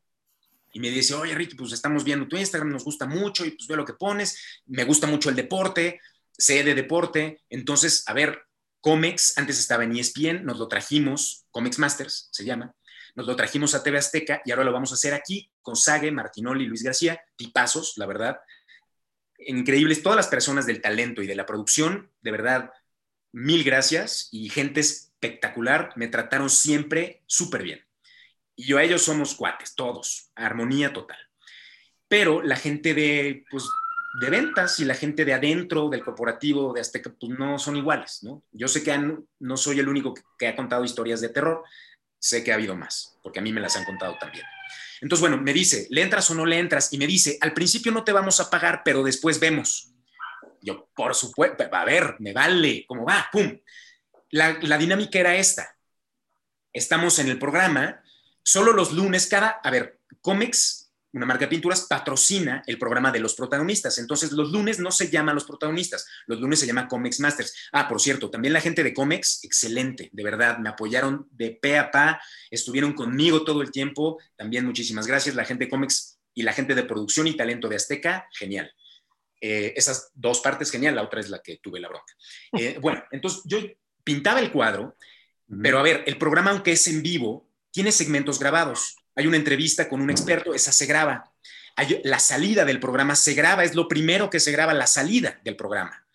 y me dice, oye, Ricky, pues estamos viendo tu Instagram, nos gusta mucho y pues veo lo que pones, me gusta mucho el deporte, sé de deporte, entonces, a ver, Comex, antes estaba en ESPN, nos lo trajimos, Comex Masters se llama, nos lo trajimos a TV Azteca y ahora lo vamos a hacer aquí con Sague, Martinoli Luis García, tipazos, la verdad. Increíbles, todas las personas del talento y de la producción, de verdad, mil gracias y gente espectacular, me trataron siempre súper bien. Y yo a ellos somos cuates, todos, armonía total. Pero la gente de, pues, de ventas y la gente de adentro del corporativo de Azteca, pues no son iguales, ¿no? Yo sé que no soy el único que ha contado historias de terror, sé que ha habido más, porque a mí me las han contado también. Entonces, bueno, me dice, ¿le entras o no le entras? Y me dice, al principio no te vamos a pagar, pero después vemos. Yo, por supuesto, a ver, me vale, ¿cómo va? ¡Pum! La, la dinámica era esta. Estamos en el programa, solo los lunes, cada, a ver, cómics una marca de pinturas, patrocina el programa de los protagonistas. Entonces, los lunes no se llaman los protagonistas, los lunes se llama Comics Masters. Ah, por cierto, también la gente de Comics, excelente, de verdad, me apoyaron de pe a pa, estuvieron conmigo todo el tiempo. También muchísimas gracias. La gente de Comics y la gente de producción y talento de Azteca, genial. Eh, esas dos partes, genial, la otra es la que tuve la bronca. Eh, bueno, entonces yo pintaba el cuadro, pero a ver, el programa, aunque es en vivo, tiene segmentos grabados hay una entrevista con un experto, esa se graba. la salida del programa se graba, es lo primero que se graba, la salida del programa.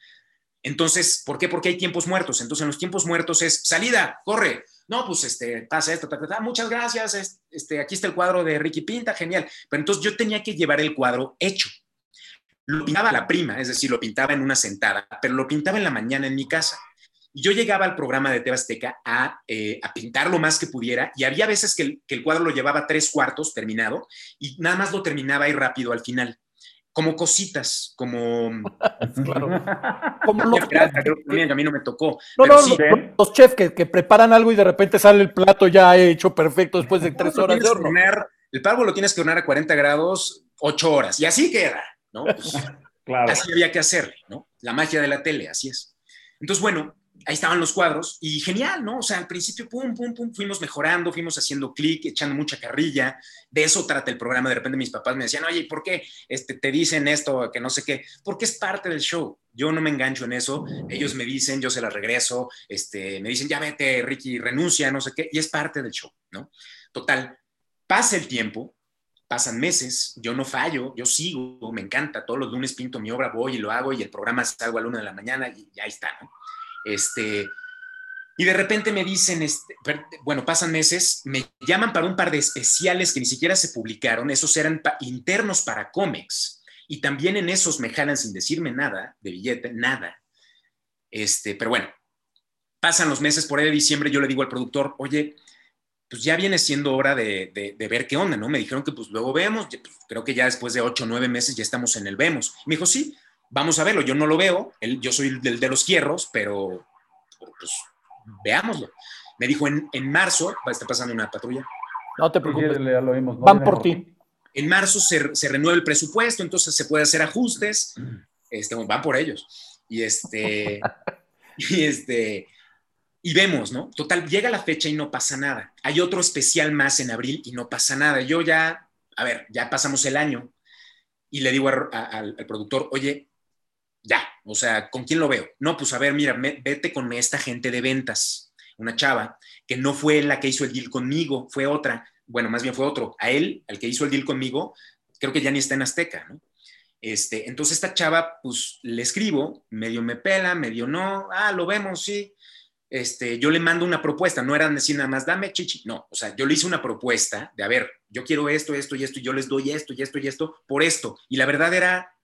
Entonces, ¿por qué? Porque hay tiempos muertos. Entonces, en los tiempos muertos es salida, corre. No, pues este, pasa esto, muchas gracias. Este, aquí está el cuadro de Ricky Pinta, genial. Pero entonces yo tenía que llevar el cuadro hecho. Lo pintaba la prima, es decir, lo pintaba en una sentada, pero lo pintaba en la mañana en mi casa yo llegaba al programa de Tebasteca a, eh, a pintar lo más que pudiera y había veces que el, cuadro lo llevaba tres cuartos terminado y nada más lo terminaba ahí rápido al final. Como cositas, como... como los a mí no me tocó. No, no, los, chefs que, preparan algo y de repente sale el plato ya hecho perfecto después de tres horas de horno. el pavo lo tienes que hornear a 40 grados, ocho horas, y así queda, ¿no? Pues, claro. Así había que hacerle, ¿no? La magia de la tele, así es. Entonces, bueno, ahí estaban los cuadros y genial, ¿no? O sea, al principio, pum, pum, pum, fuimos mejorando, fuimos haciendo clic, echando mucha carrilla. De eso trata el programa. De repente mis papás me decían, oye, ¿por qué este, te dicen esto, que no sé qué? Porque es parte del show. Yo no me engancho en eso. Ellos me dicen, yo se las regreso, este, me dicen, ya vete, Ricky, renuncia, no sé qué. Y es parte del show, ¿no? Total, pasa el tiempo, pasan meses, yo no fallo, yo sigo, me encanta. Todos los lunes pinto mi obra, voy y lo hago y el programa salgo a la una de la mañana y, y ahí está, ¿no? Este, y de repente me dicen, este, bueno, pasan meses, me llaman para un par de especiales que ni siquiera se publicaron, esos eran internos para cómics. Y también en esos me jalan sin decirme nada de billete, nada. Este, pero bueno, pasan los meses por ahí de diciembre, yo le digo al productor, oye, pues ya viene siendo hora de, ver qué onda, ¿no? Me dijeron que pues luego vemos, pues, creo que ya después de ocho o nueve meses ya estamos en el vemos. Me dijo, sí, vamos a verlo, yo no lo veo, yo soy el de, los hierros, pero pues veámoslo. Me dijo, en, en marzo, va a estar pasando una patrulla. No te preocupes, van por ti. En marzo se, se, renueva el presupuesto, entonces se puede hacer ajustes, este, van por ellos. Y este, y este, y vemos, ¿no? Total, llega la fecha y no pasa nada. Hay otro especial más en abril y no pasa nada. Yo ya, a ver, ya pasamos el año y le digo al productor, oye, ya, o sea, ¿con quién lo veo? No, pues a ver, mira, vete con esta gente de ventas, una chava, que no fue la que hizo el deal conmigo, fue otra, bueno, más bien fue otro, a él, al que hizo el deal conmigo, creo que ya ni está en Azteca, ¿no? Este, entonces esta chava, pues le escribo, medio me pela, medio no, ah, lo vemos, sí, este, yo le mando una propuesta, no era decir nada más, dame chichi, no, o sea, yo le hice una propuesta de, a ver, yo quiero esto, esto y esto, y yo les doy esto y esto y esto por esto. Y la verdad era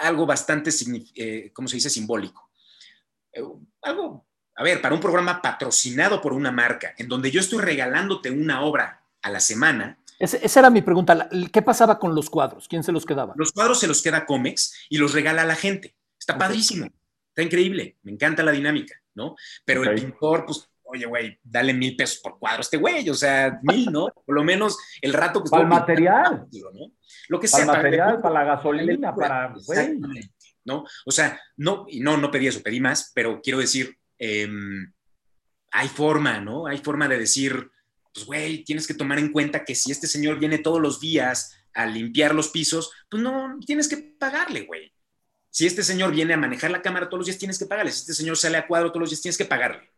algo bastante, eh, ¿cómo se dice?, simbólico. Eh, algo, a ver, para un programa patrocinado por una marca, en donde yo estoy regalándote una obra a la semana. esa era mi pregunta, ¿qué pasaba con los cuadros? ¿Quién se los quedaba? Los cuadros se los queda Comex y los regala a la gente. Está padrísimo, está increíble, me encanta la dinámica. ¿no? Pero el pintor, pues, oye, güey, dale mil pesos por cuadro a este güey, o sea, mil, ¿no? Por lo menos el rato que... Para el material. ¿no? Lo que sea. Para el material, para, la gasolina, para... ¿No? O sea, no, y no, no pedí eso, pedí más, pero quiero decir, em, hay forma, ¿no? Hay forma de decir, pues, güey, tienes que tomar en cuenta que si este señor viene todos los días a limpiar los pisos, pues no, tienes que pagarle, güey. Si este señor viene a manejar la cámara todos los días, tienes que pagarle. Si este señor sale a cuadro todos los días, tienes que pagarle.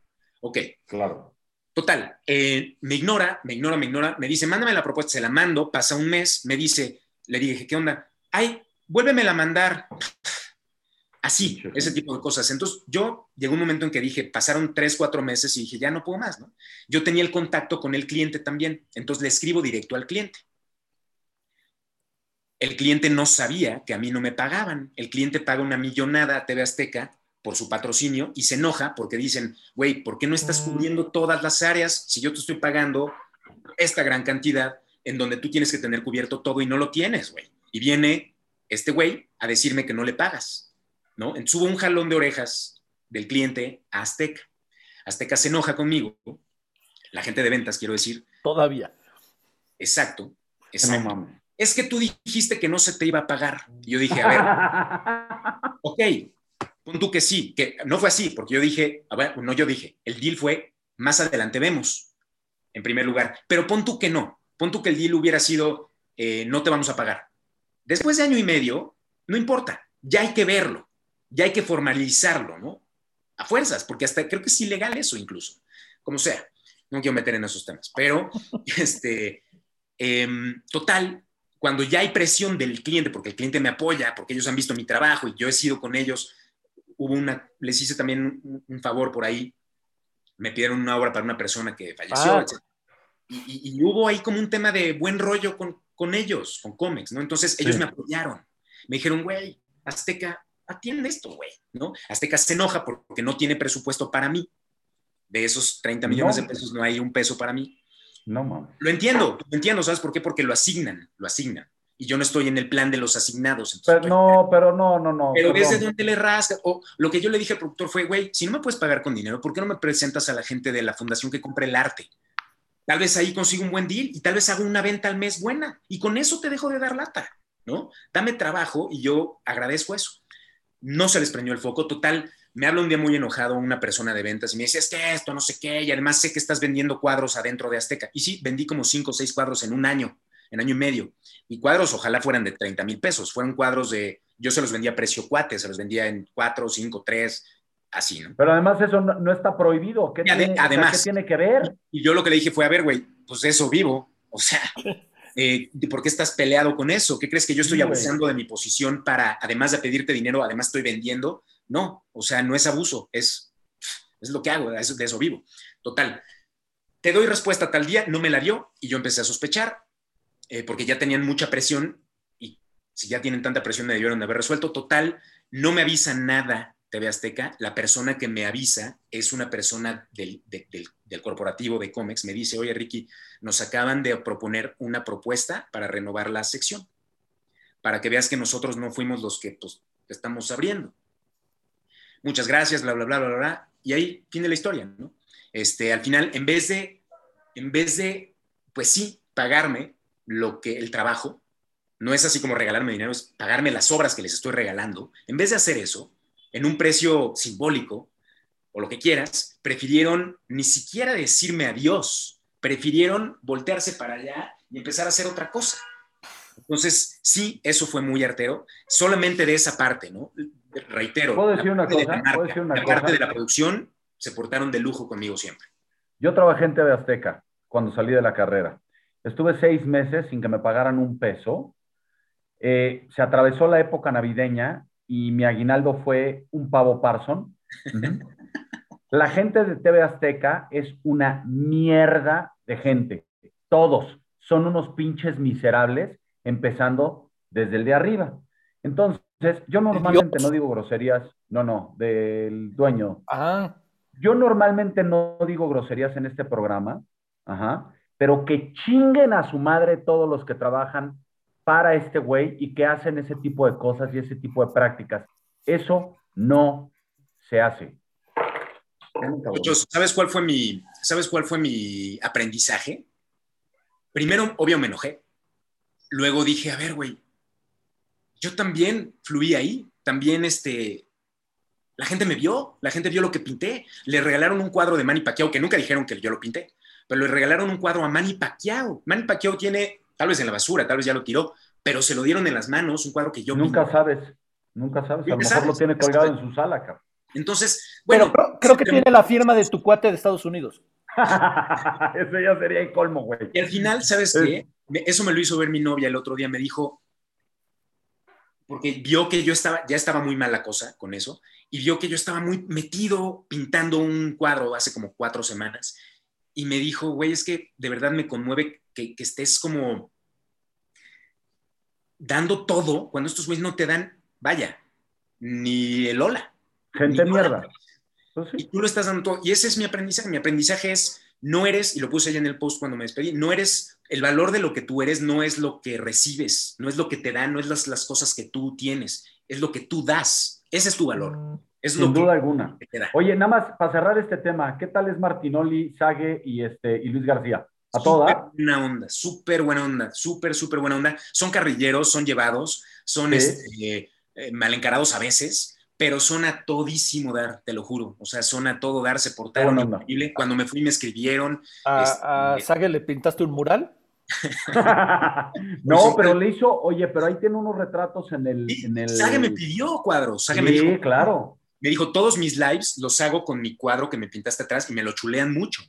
Ok. Claro. Total, eh, me ignora, me ignora, me ignora, me dice, mándame la propuesta, se la mando, pasa un mes, me dice, le dije, ¿qué onda? Ay, vuélvemela a mandar. Así, ese tipo de cosas. Entonces, yo llegó un momento en que dije, pasaron tres, cuatro meses y dije, ya no puedo más, ¿no? Yo tenía el contacto con el cliente también, entonces le escribo directo al cliente el cliente no sabía que a mí no me pagaban. El cliente paga una millonada a TV Azteca por su patrocinio y se enoja porque dicen, güey, ¿por qué no estás mm. cubriendo todas las áreas si yo te estoy pagando esta gran cantidad en donde tú tienes que tener cubierto todo y no lo tienes, güey? Y viene este güey a decirme que no le pagas, ¿no? Entonces hubo un jalón de orejas del cliente a Azteca. Azteca se enoja conmigo, la gente de ventas, quiero decir. Todavía. Exacto, exacto es que tú dijiste que no se te iba a pagar. Yo dije, a ver, ok, pon tú que sí, que no fue así, porque yo dije, a ver, no yo dije, el deal fue, más adelante vemos, en primer lugar, pero pon tú que no, pon tú que el deal hubiera sido, eh, no te vamos a pagar. Después de año y medio, no importa, ya hay que verlo, ya hay que formalizarlo, ¿no? A fuerzas, porque hasta creo que es ilegal eso incluso, como sea, no quiero meter en esos temas, pero, este, em, total, cuando ya hay presión del cliente, porque el cliente me apoya, porque ellos han visto mi trabajo y yo he sido con ellos, hubo una, les hice también un, favor por ahí, me pidieron una obra para una persona que falleció, ah. y, hubo ahí como un tema de buen rollo con, con ellos, con Comex, ¿no? Entonces ellos me apoyaron, me dijeron, güey, Azteca, atiende esto, güey, ¿no? Azteca se enoja porque no tiene presupuesto para mí. De esos 30 millones de pesos no hay un peso para mí. No, mames. Lo entiendo, lo entiendo, ¿sabes por qué? Porque lo asignan, lo asignan. Y yo no estoy en el plan de los asignados. Pero, no, pero no, no, no. Pero desde donde le rasca. O lo que yo le dije al productor fue, güey, si no me puedes pagar con dinero, ¿por qué no me presentas a la gente de la fundación que compre el arte? Tal vez ahí consigo un buen deal y tal vez hago una venta al mes buena. Y con eso te dejo de dar lata, ¿no? Dame trabajo y yo agradezco eso. No se les prendió el foco. Total, me habla un día muy enojado una persona de ventas y me dice, es que esto, no sé qué, y además sé que estás vendiendo cuadros adentro de Azteca. Y sí, vendí como cinco o seis cuadros en un año, en año y medio. Y cuadros ojalá fueran de 30 mil pesos, fueron cuadros de, yo se los vendía a precio cuate, se los vendía en cuatro, cinco, tres, así, ¿no? Pero además eso no, está prohibido. ¿Qué, tiene, además, ¿qué tiene que ver? Y yo lo que le dije fue, a ver, güey, pues eso vivo, o sea... Eh, ¿por qué estás peleado con eso? ¿Qué crees que yo estoy abusando de mi posición para, además de pedirte dinero, además estoy vendiendo? No, o sea, no es abuso, es, es lo que hago, de eso, vivo. Total. Te doy respuesta tal día, no me la dio y yo empecé a sospechar eh, porque ya tenían mucha presión y Si ya tienen tanta presión, me debieron de haber resuelto. Total, no me avisa nada TV Azteca. La persona que me avisa es una persona del, del corporativo de Comex. Me dice, oye, Ricky, nos acaban de proponer una propuesta para renovar la sección. Para que veas que nosotros no fuimos los que pues, estamos abriendo. Muchas gracias, bla, bla, bla, bla, bla. Y ahí tiene la historia, ¿no? Este, al final, en vez de, en vez de, pues sí, pagarme lo que el trabajo, no es así como regalarme dinero, es pagarme las obras que les estoy regalando. En vez de hacer eso, en un precio simbólico o lo que quieras, prefirieron ni siquiera decirme adiós, prefirieron voltearse para allá y empezar a hacer otra cosa. Entonces, sí, eso fue muy artero, solamente de esa parte, ¿no? Reitero. ¿Puedo decir una cosa? ¿Puedo decir una la parte de la producción se portaron de lujo conmigo siempre. Yo trabajé en TV Azteca cuando salí de la carrera. Estuve seis meses sin que me pagaran un peso. Eh, se atravesó la época navideña y mi aguinaldo fue un pavo Parson. la gente de TV Azteca es una mierda de gente. Todos son unos pinches miserables, empezando desde el de arriba. Entonces, yo normalmente no digo groserías, no, no, del dueño. Ah. Yo normalmente no digo groserías en este programa, ajá, pero que chinguen a su madre todos los que trabajan para este güey y que hacen ese tipo de cosas y ese tipo de prácticas. Eso no se hace. ¿sabes cuál fue mi, sabes cuál fue mi aprendizaje? Primero, obvio, me enojé. Luego dije, a ver, güey, yo también fluí ahí, también este, la gente me vio, la gente vio lo que pinté. Le regalaron un cuadro de Manny Pacquiao, que nunca dijeron que yo lo pinté, pero le regalaron un cuadro a Manny Pacquiao. Manny Pacquiao tiene, tal vez en la basura, tal vez ya lo tiró, pero se lo dieron en las manos, un cuadro que yo Nunca sabes, nunca sabes, a lo mejor lo tiene colgado en su sala, cabrón. Entonces, bueno. creo, que tiene la firma de tu cuate de Estados Unidos. Eso ya sería el colmo, güey. Y al final, ¿sabes qué? Eso me lo hizo ver mi novia el otro día, me dijo, porque vio que yo estaba, ya estaba muy mal la cosa con eso, y vio que yo estaba muy metido pintando un cuadro hace como cuatro semanas, y me dijo, güey, es que de verdad me conmueve que, estés como dando todo cuando estos güeyes no te dan, vaya, ni el hola. Gente mierda. Pues y tú lo estás dando todo. Y ese es mi aprendizaje. Mi aprendizaje es, no eres, y lo puse allá en el post cuando me despedí, no eres el valor de lo que tú eres no es lo que recibes, no es lo que te dan, no es las, las cosas que tú tienes, es lo que tú das. Ese es tu valor. Es Sin duda alguna. Oye, nada más para cerrar este tema, ¿qué tal es Martinoli, Sague y, este, y Luis García? ¿A toda? Buena onda, súper buena onda, súper, súper buena onda. Son carrilleros, son llevados, son este, eh, mal encarados a veces, pero son a todísimo dar, te lo juro. O sea, son a todo dar, se portaron increíble. Cuando me fui me escribieron. ¿A, este, Sague le pintaste un mural? no, pues, pero le hizo, oye, pero ahí tiene unos retratos en el. en el... Sage me pidió cuadros. sí, me claro. Me dijo, todos mis lives los hago con mi cuadro que me pintaste atrás y me lo chulean mucho.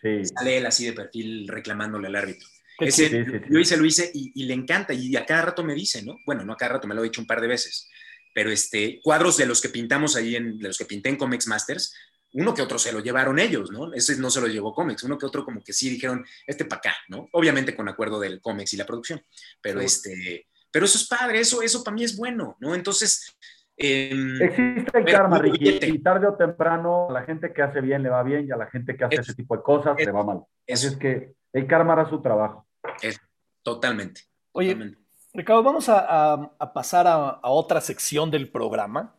Sí. Sale él así de perfil reclamándole al árbitro. Ese, yo hice, lo hice y, le encanta y a cada rato me dice, ¿no? Bueno, no a cada rato, me lo he dicho un par de veces, pero este, cuadros de los que pintamos ahí, en, de los que pinté en Comics Masters, uno que otro se lo llevaron ellos, ¿no? Ese no se lo llevó Comex, uno que otro como que sí dijeron, este para acá, ¿no? Obviamente con acuerdo del Comex y la producción, pero este, pero eso es padre, eso, eso para mí es bueno, ¿no? Entonces... Em, Existe el karma, Ricky, y tarde o temprano a la gente que hace bien le va bien y a la gente que hace ese tipo de cosas le va mal. Eso es que el karma hará su trabajo. Es, totalmente. Oye, Ricardo, vamos a, pasar a, otra sección del programa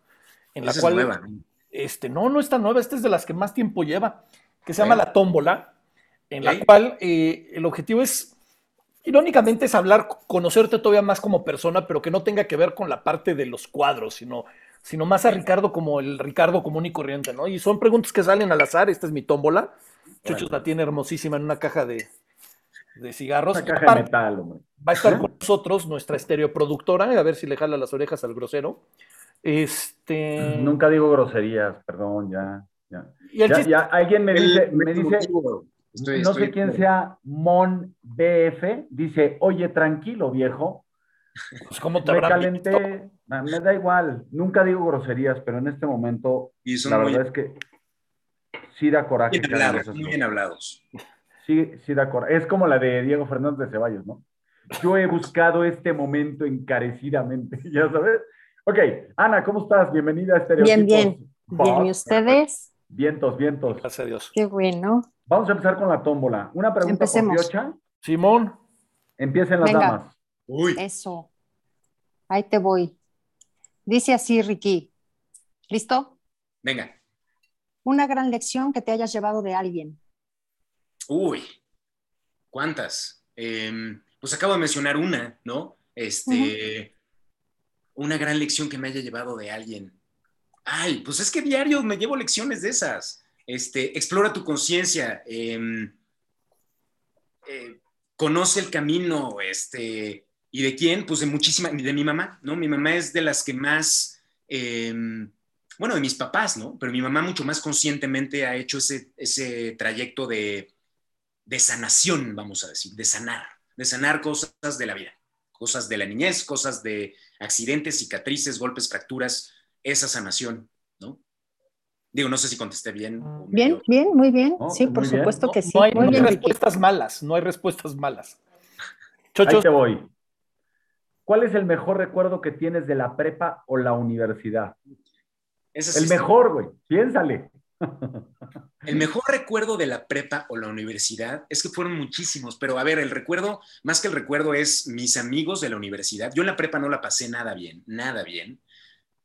en la cual... nueva, este, no, no es tan nueva, esta es de las que más tiempo lleva, que se llama La Tómbola, en la cual eh, el objetivo es, irónicamente, es hablar, conocerte todavía más como persona, pero que no tenga que ver con la parte de los cuadros, sino, sino más a Ricardo como el Ricardo común y corriente, ¿no? Y son preguntas que salen al azar, esta es mi tómbola, Chuchos la tiene hermosísima en una caja de, de cigarros. Una caja de metal, hombre. Va a estar con nosotros nuestra estereoproductora, a ver si le jala las orejas al grosero. Este. Nunca digo groserías, perdón, ya. Ya. alguien me dice, me dice, no sé quién sea Mon BF, dice, oye, tranquilo, viejo. Pues, ¿cómo te me calenté, me da igual, nunca digo groserías, pero en este momento, la verdad es que sí da coraje. Bien hablados, muy bien hablados. Sí, sí da coraje. Es como la de Diego Fernández de Ceballos, ¿no? Yo he buscado este momento encarecidamente, ya sabes. Ok, Ana, ¿cómo estás? Bienvenida a Estereotipos. Bien, bien. Bien, ¿y ustedes? Vientos, vientos. Gracias a Dios. Qué bueno. Vamos a empezar con la tómbola. Una pregunta Empecemos. por Riocha. Simón, Empiecen las Venga. damas. Uy, Eso. Ahí te voy. Dice así, Ricky. ¿Listo? venga. Una gran lección que te hayas llevado de alguien. Uy, ¿cuántas? Em, pues acabo de mencionar una, ¿no? Este, una gran lección que me haya llevado de alguien. Ay, pues es que diario me llevo lecciones de esas. Este, explora tu conciencia, em, eh, conoce el camino, este, ¿y de quién? Pues de muchísima, de mi mamá, ¿no? Mi mamá es de las que más, em, bueno, de mis papás, ¿no? Pero mi mamá mucho más conscientemente ha hecho ese, trayecto de, de sanación, vamos a decir, de sanar, de sanar cosas de la vida, cosas de la niñez, cosas de accidentes, cicatrices, golpes, fracturas, esa sanación. Digo, no sé si contesté bien. o Bien, bien, muy bien. No, Sí, por supuesto que sí. no hay, Muy no hay bien, Ricky. respuestas malas, no hay respuestas malas. Ahí Chochos, te voy. ¿Cuál es el mejor recuerdo que tienes de la prepa o la universidad? Sí El mejor, güey. Piénsale. El mejor recuerdo de la prepa o la universidad es que fueron muchísimos, pero a ver, el recuerdo, más que el recuerdo, es mis amigos de la universidad. Yo en la prepa no la pasé nada bien, nada bien.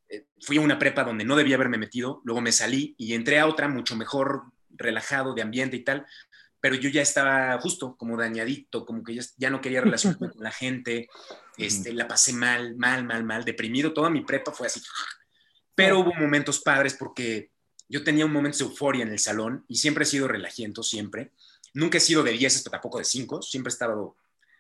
Eh, Fui a una prepa donde no debía haberme metido, luego me salí y entré a otra mucho mejor, relajado de ambiente y tal, pero yo ya estaba justo como dañadito, como que ya, ya no quería relacionarme con la gente, este, la pasé mal, mal, mal, mal, deprimido. Toda mi prepa fue así. Pero hubo momentos padres porque yo tenía un momento de euforia en el salón y siempre he sido relajiento, siempre. Nunca he sido de 10, pero tampoco de 5. Siempre he estado...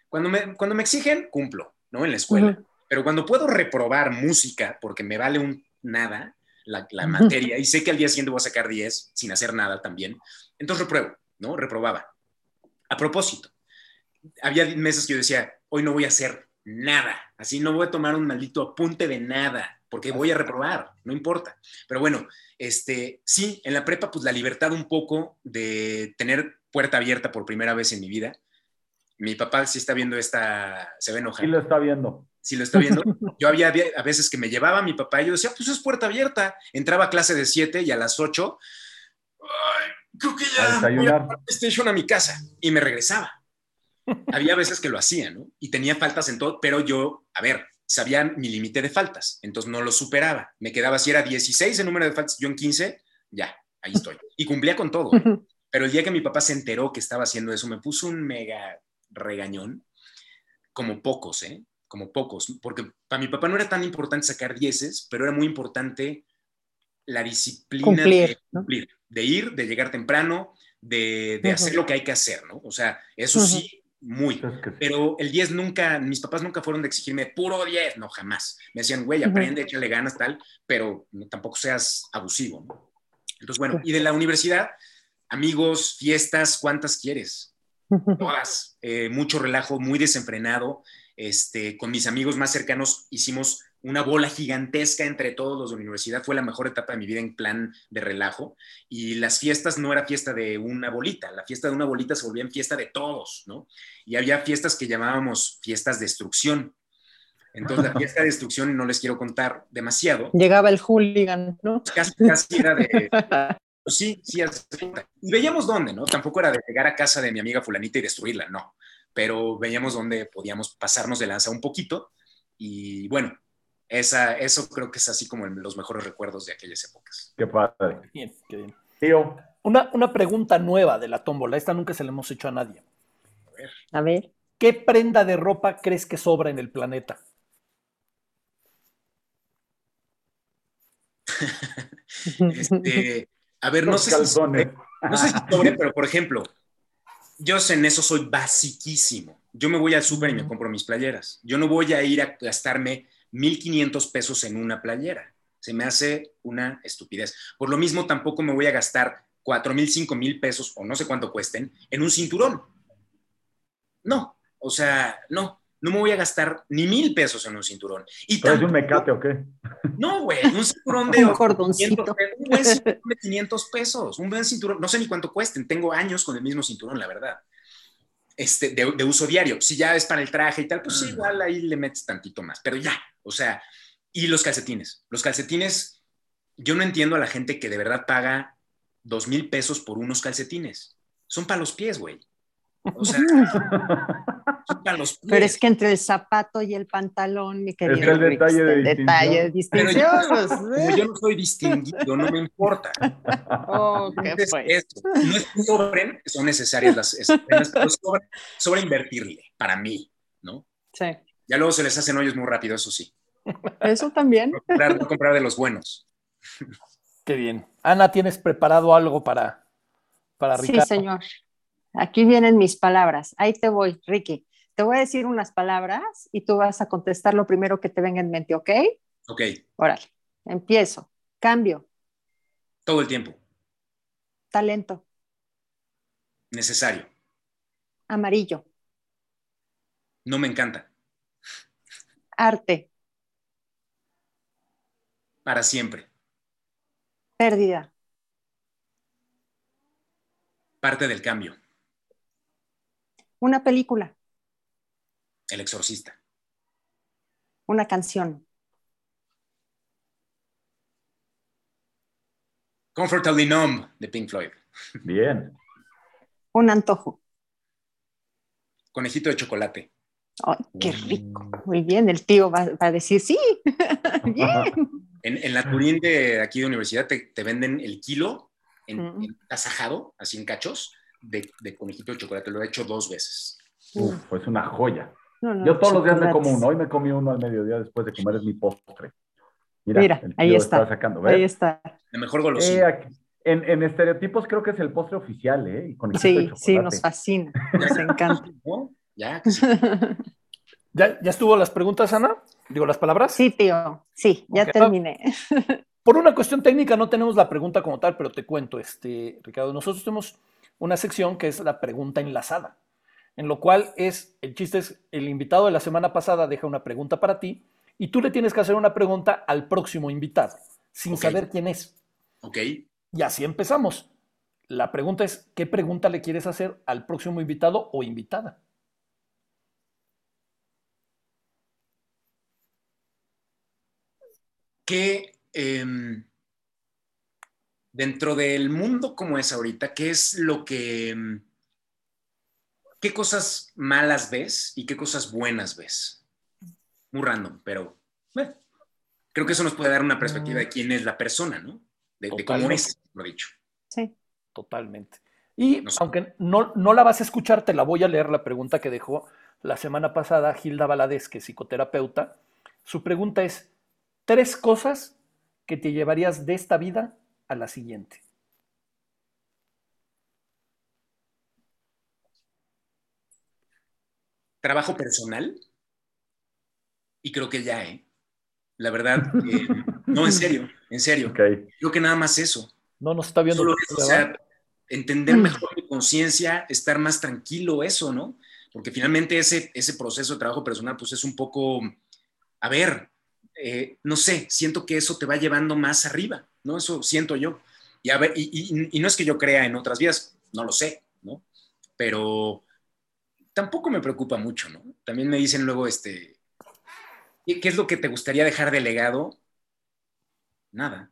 Cuando me, cuando me exigen, cumplo, ¿no? En la escuela. Pero cuando puedo reprobar música porque me vale un nada la, la materia y sé que al día siguiente voy a sacar 10 sin hacer nada también, entonces repruebo, ¿no? Reprobaba. A propósito, había meses que yo decía, hoy no voy a hacer nada, así no voy a tomar un maldito apunte de nada, porque voy a reprobar, no importa. Pero bueno, este, sí, en la prepa, pues la libertad un poco de tener puerta abierta por primera vez en mi vida. Mi papá sí está viendo esta, se a enojar ¿Quién lo está viendo? Si lo está viendo. Yo había había a veces que me llevaba a mi papá y yo decía, pues es puerta abierta. Entraba a clase de 7 y a las 8, ay, creo que A ya voy desayunar. a PlayStation a mi casa y me regresaba. Había veces que lo hacía, ¿no? Y tenía faltas en todo, pero yo, a ver, sabía mi límite de faltas, entonces no lo superaba. Me quedaba, si era 16 el número de faltas, yo en 15, ya, ahí estoy. Y cumplía con todo. ¿eh? Pero el día que mi papá se enteró que estaba haciendo eso, me puso un mega regañón, como pocos, ¿eh? Como pocos, porque para mi papá no era tan importante sacar dieces, pero era muy importante la disciplina Cumplir, de ¿no? cumplir, de ir, de llegar temprano, de, de Ujú. hacer lo que hay que hacer, ¿no? O sea, eso Ujú. sí, muy. Pero el 10 nunca, mis papás nunca fueron de exigirme puro 10, no, jamás. Me decían, güey, aprende, échale ganas, tal, pero no- tampoco seas abusivo, ¿no? Entonces, bueno, y de la universidad, amigos, fiestas, ¿cuántas quieres? Todas. Eh, mucho relajo, muy desenfrenado. Este, con mis amigos más cercanos hicimos una bola gigantesca entre todos los de la universidad. Fue la mejor etapa de mi vida en plan de relajo. Y las fiestas no era fiesta de una bolita. La fiesta de una bolita se volvía en fiesta de todos, ¿no? Y había fiestas que llamábamos fiestas de destrucción. Entonces, la fiesta de destrucción no les quiero contar demasiado. Llegaba el hooligan, ¿no? Casi, casi era de, pues sí, sí. Y veíamos dónde, ¿no? Tampoco era de llegar a casa de mi amiga fulanita y destruirla, no. Pero veíamos dónde podíamos pasarnos de lanza un poquito. Y bueno, esa, eso creo que es así como el- los mejores recuerdos de aquellas épocas. Qué padre. bien, qué bien. Tío, Una, una pregunta nueva de la tómbola, esta nunca se la hemos hecho a nadie. A ver. ¿Qué prenda de ropa crees que sobra en el planeta? Este, a ver, no sé, si calzones. sobre, no sé si sobre, pero por ejemplo, yo en eso soy basiquísimo. Yo me voy al súper y me compro mis playeras. Yo no voy a ir a gastarme 1.500 pesos en una playera. Se me hace una estupidez. Por lo mismo, tampoco me voy a gastar 4.000, 5.000 pesos, o no sé cuánto cuesten, en un cinturón. No, o sea, no. No me voy a gastar ni mil pesos en un cinturón. Y ¿Traes un tampoco- mecate o qué? no, güey, un cinturón de Un 500 cordoncito. pesos, un buen cinturón de 500 pesos, un buen cinturón, no sé ni cuánto cuesten, tengo años con el mismo cinturón, la verdad. este, de, uso diario. Si ya es para el traje y tal, pues sí, igual ahí le metes tantito más, pero ya, o sea, y los calcetines. Los calcetines, yo no entiendo a la gente que de verdad paga dos mil pesos por unos calcetines. Son para los pies, güey. O sea, Pero es que entre el zapato y el pantalón, mi querido. Es el detalle de el detalle de distinción. Pues, como yo no soy distinguido, no me importa. Oh, qué fue. no es que sobren, son necesarias las esas pero sobre, invertirle, para mí, ¿no? Sí. Ya luego se les hacen hoyos muy rápido, eso sí. Eso también. No comprar, no comprar de los buenos. Qué bien. Ana, ¿tienes preparado algo para, para Ricardo? Sí, señor. Aquí vienen mis palabras. Ahí te voy, Ricky. Te voy a decir unas palabras y tú vas a contestar lo primero que te venga en mente, ¿ok? Ok. Órale, empiezo. Cambio. Todo el tiempo. Talento. Necesario. Amarillo. No me encanta. Arte. Para siempre. Pérdida. Parte del cambio. Una película. El exorcista. Una canción. Comfortably Numb de Pink Floyd. Bien. Un antojo. Conejito de chocolate. qué rico. Muy bien, el tío va, a decir sí. bien. En, la Turín de aquí de universidad te, venden el kilo en, tasajado, así en cachos, de, conejito de chocolate. Lo he hecho dos veces. Uf, pues una joya. Yo todos los días me como uno. Hoy me comí uno al mediodía después de comer, es mi postre. Mira, ahí está. ahí está. La mejor golosina. Eh, en, estereotipos creo que es el postre oficial, ¿eh? sí, sí, nos fascina, nos encanta. Ya, ¿Ya, ¿Ya estuvo las preguntas, Ana? Digo, las palabras. Sí, tío, sí, ya terminé. Por una cuestión técnica no tenemos la pregunta como tal, pero te cuento, este, Ricardo, nosotros tenemos una sección que es la pregunta enlazada en lo cual es, el chiste es, el invitado de la semana pasada deja una pregunta para ti y tú le tienes que hacer una pregunta al próximo invitado, sin saber quién es. Ok. Y así empezamos. La pregunta es, ¿qué pregunta le quieres hacer al próximo invitado o invitada? ¿Qué, em, dentro del mundo como es ahorita, qué es lo que em, ¿qué cosas malas ves y qué cosas buenas ves? Muy random, pero creo que eso nos puede dar una perspectiva de quién es la persona, ¿no? De, cómo es, lo dicho. Sí. Totalmente. Y aunque no, no la vas a escuchar, te la voy a leer la pregunta que dejó la semana pasada Gilda Valadez, que es psicoterapeuta. Su pregunta es, tres cosas que te llevarías de esta vida a la siguiente. trabajo personal y creo que ya, ¿eh? La verdad, eh, no, en serio, en serio. Creo que nada más eso. No nos está viendo. o sea, entender mejor mi conciencia, estar más tranquilo, eso, ¿no? Porque finalmente ese, ese proceso de trabajo personal, pues es un poco, a ver, eh, no sé, siento que eso te va llevando más arriba, ¿no? Eso siento yo. Y, ver, y no es que yo crea en otras vías, no lo sé, ¿no? Pero tampoco me preocupa mucho, ¿no? También me dicen luego, este, ¿qué es lo que te gustaría dejar de legado? Nada.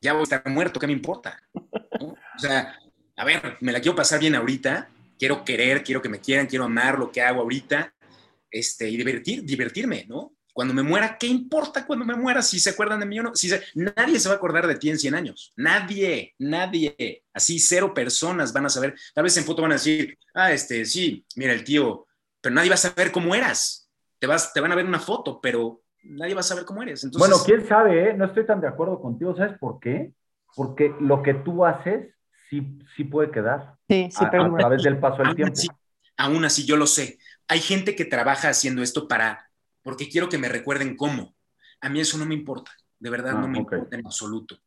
Ya voy a estar muerto, ¿qué me importa? O sea, a ver, me la quiero pasar bien ahorita, quiero querer, quiero que me quieran, quiero amar lo que hago ahorita, este, y divertir, divertirme, ¿no? Cuando me muera, ¿qué importa cuando me muera si se acuerdan de mí o no? Si nadie se va a acordar de ti en 100 años. Nadie, nadie. Así cero personas van a saber. Tal vez en foto van a decir, ah, este, sí, mira el tío, pero nadie va a saber cómo eras. Te, vas, te van a ver una foto, pero nadie va a saber cómo eres. Bueno, quién sabe, ¿eh? no estoy tan de acuerdo contigo. ¿Sabes por qué? Porque lo que tú haces sí, sí puede quedar. Sí, sí, a, a través del paso del tiempo. aún así, yo lo sé. Hay gente que trabaja haciendo esto para porque quiero que me recuerden cómo. A mí eso no me importa, de verdad no ah, me importa en absoluto,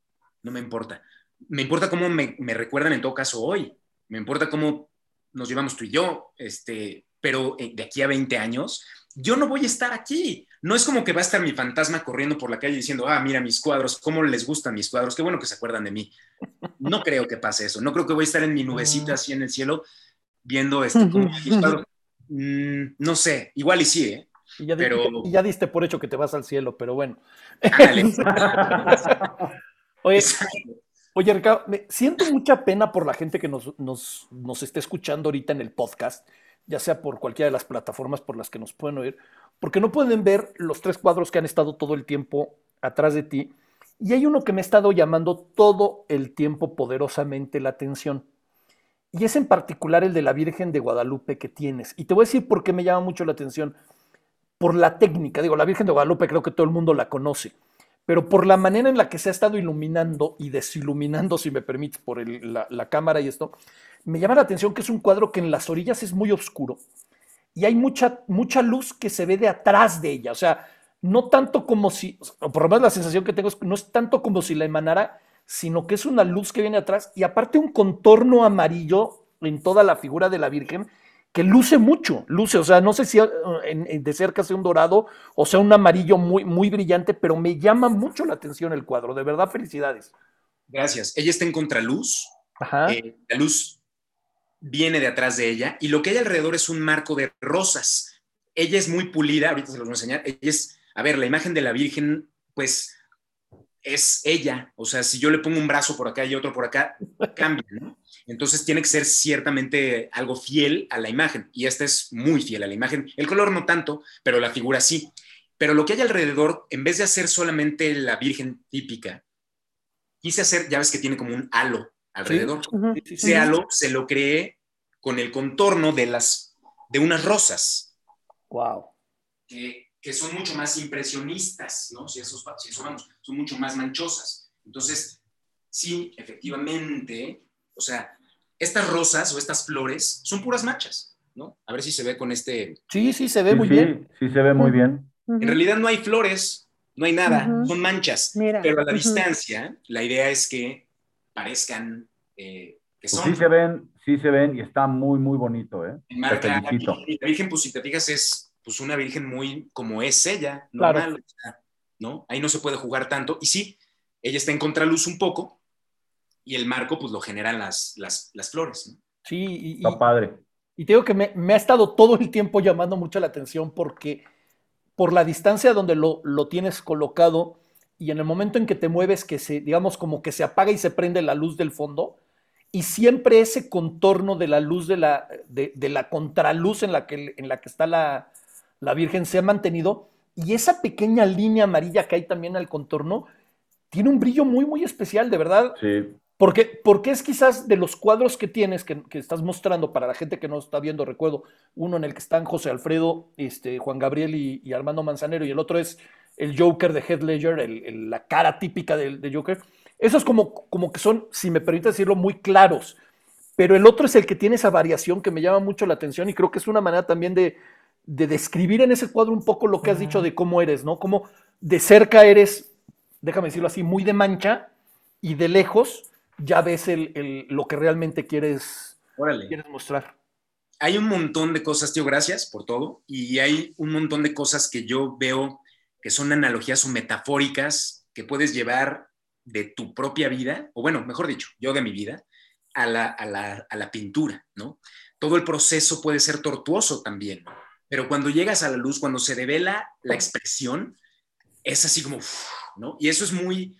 no me importa. Me importa cómo me, recuerdan en todo caso hoy, me importa cómo nos llevamos tú y yo, este, pero eh, de aquí a 20 años, yo no voy a estar aquí. No es como que va a estar mi fantasma corriendo por la calle diciendo, ah, mira mis cuadros, cómo les gustan mis cuadros, qué bueno que se acuerdan de mí. No creo que pase eso, no creo que voy a estar en mi nubecita así en el cielo viendo este, mm, no sé, igual y sí, ¿eh? Y ya, pero... y ya diste por hecho que te vas al cielo, pero bueno. oye, oye, Ricardo, me siento mucha pena por la gente que nos, nos, nos está escuchando ahorita en el podcast, ya sea por cualquiera de las plataformas por las que nos pueden oír, porque no pueden ver los tres cuadros que han estado todo el tiempo atrás de ti. Y hay uno que me ha estado llamando todo el tiempo poderosamente la atención. Y es en particular el de la Virgen de Guadalupe que tienes. Y te voy a decir por qué me llama mucho la atención. Por la técnica. Digo, la Virgen de Guadalupe creo que todo el mundo la conoce. Pero por la manera en la que se ha estado iluminando y desiluminando, si me permites, por la, cámara y esto, me llama la atención que es un cuadro que en las orillas es muy oscuro y hay mucha, mucha luz que se ve de atrás de ella. O sea, no tanto como si, o por lo menos la sensación que tengo es que no es tanto como si la emanara, sino que es una luz que viene atrás y aparte un contorno amarillo en toda la figura de la Virgen que luce mucho, luce, o sea, no sé si uh, de cerca sea un dorado o sea un amarillo muy, muy brillante, pero me llama mucho la atención el cuadro, de verdad, felicidades. Gracias. Ella está en contraluz. Ajá. Eh, la luz viene de atrás de ella y lo que hay alrededor es un marco de rosas. Ella es muy pulida, ahorita se los voy a enseñar. Ella es, a ver, la imagen de la Virgen, pues es ella. O sea, si yo le pongo un brazo por acá y otro por acá, cambia, ¿no? Entonces tiene que ser ciertamente algo fiel a la imagen. Y esta es muy fiel a la imagen. El color no tanto, pero la figura sí. Pero lo que hay alrededor, en vez de hacer solamente la Virgen típica, quise hacer, ya ves que tiene como un halo alrededor. Ese halo se lo creé con el contorno de, las, de unas rosas. Wow. Que, son mucho más impresionistas, ¿no? Si esos, si vamos, son mucho más manchosas. Entonces, sí, efectivamente, o sea, estas rosas o estas flores son puras manchas, ¿no? A ver si se ve con este. Sí, sí, se ve muy bien. Sí, se ve muy bien. En realidad no hay flores, no hay nada, son manchas. pero a la distancia, la idea es que parezcan eh, que pues son. sí se ven, sí se ven y está muy, muy bonito, ¿eh? la, Virgen, pues si te fijas, es pues una Virgen muy como es ella, normal, ¿no? Ahí no se puede jugar tanto. Y sí, ella está en contraluz un poco y el marco pues lo generan las, las, las flores, ¿no? Sí, y, está padre. Y te digo que me, me, ha estado todo el tiempo llamando mucho la atención porque por la distancia donde lo, lo tienes colocado, y en el momento en que te mueves, que se, digamos, como que se apaga y se prende la luz del fondo, y siempre ese contorno de la luz de la, de, la contraluz en la que, en la que está la, la, Virgen se ha mantenido, y esa pequeña línea amarilla que hay también al contorno, tiene un brillo muy, muy especial, de verdad. Sí. Porque, porque es quizás de los cuadros que tienes, que, que, estás mostrando para la gente que no está viendo, recuerdo, uno en el que están José Alfredo, este, Juan Gabriel y, y Armando Manzanero, y el otro es el Joker de Heath Ledger, el, la cara típica de, Joker. Esos como, como que son, si me permite decirlo, muy claros. Pero el otro es el que tiene esa variación que me llama mucho la atención y creo que es una manera también de, de describir en ese cuadro un poco lo que has dicho de cómo eres, ¿no? Como de cerca eres, déjame decirlo así, muy de mancha y de lejos ya ves el, lo que realmente quieres, quieres mostrar. Hay un montón de cosas, tío, gracias por todo. Y hay un montón de cosas que yo veo que son analogías o metafóricas que puedes llevar de tu propia vida, o bueno, mejor dicho, yo de mi vida, a la, a la, a la pintura, ¿no? Todo el proceso puede ser tortuoso también, pero cuando llegas a la luz, cuando se devela la expresión, es así como, ¿no? Y eso es muy,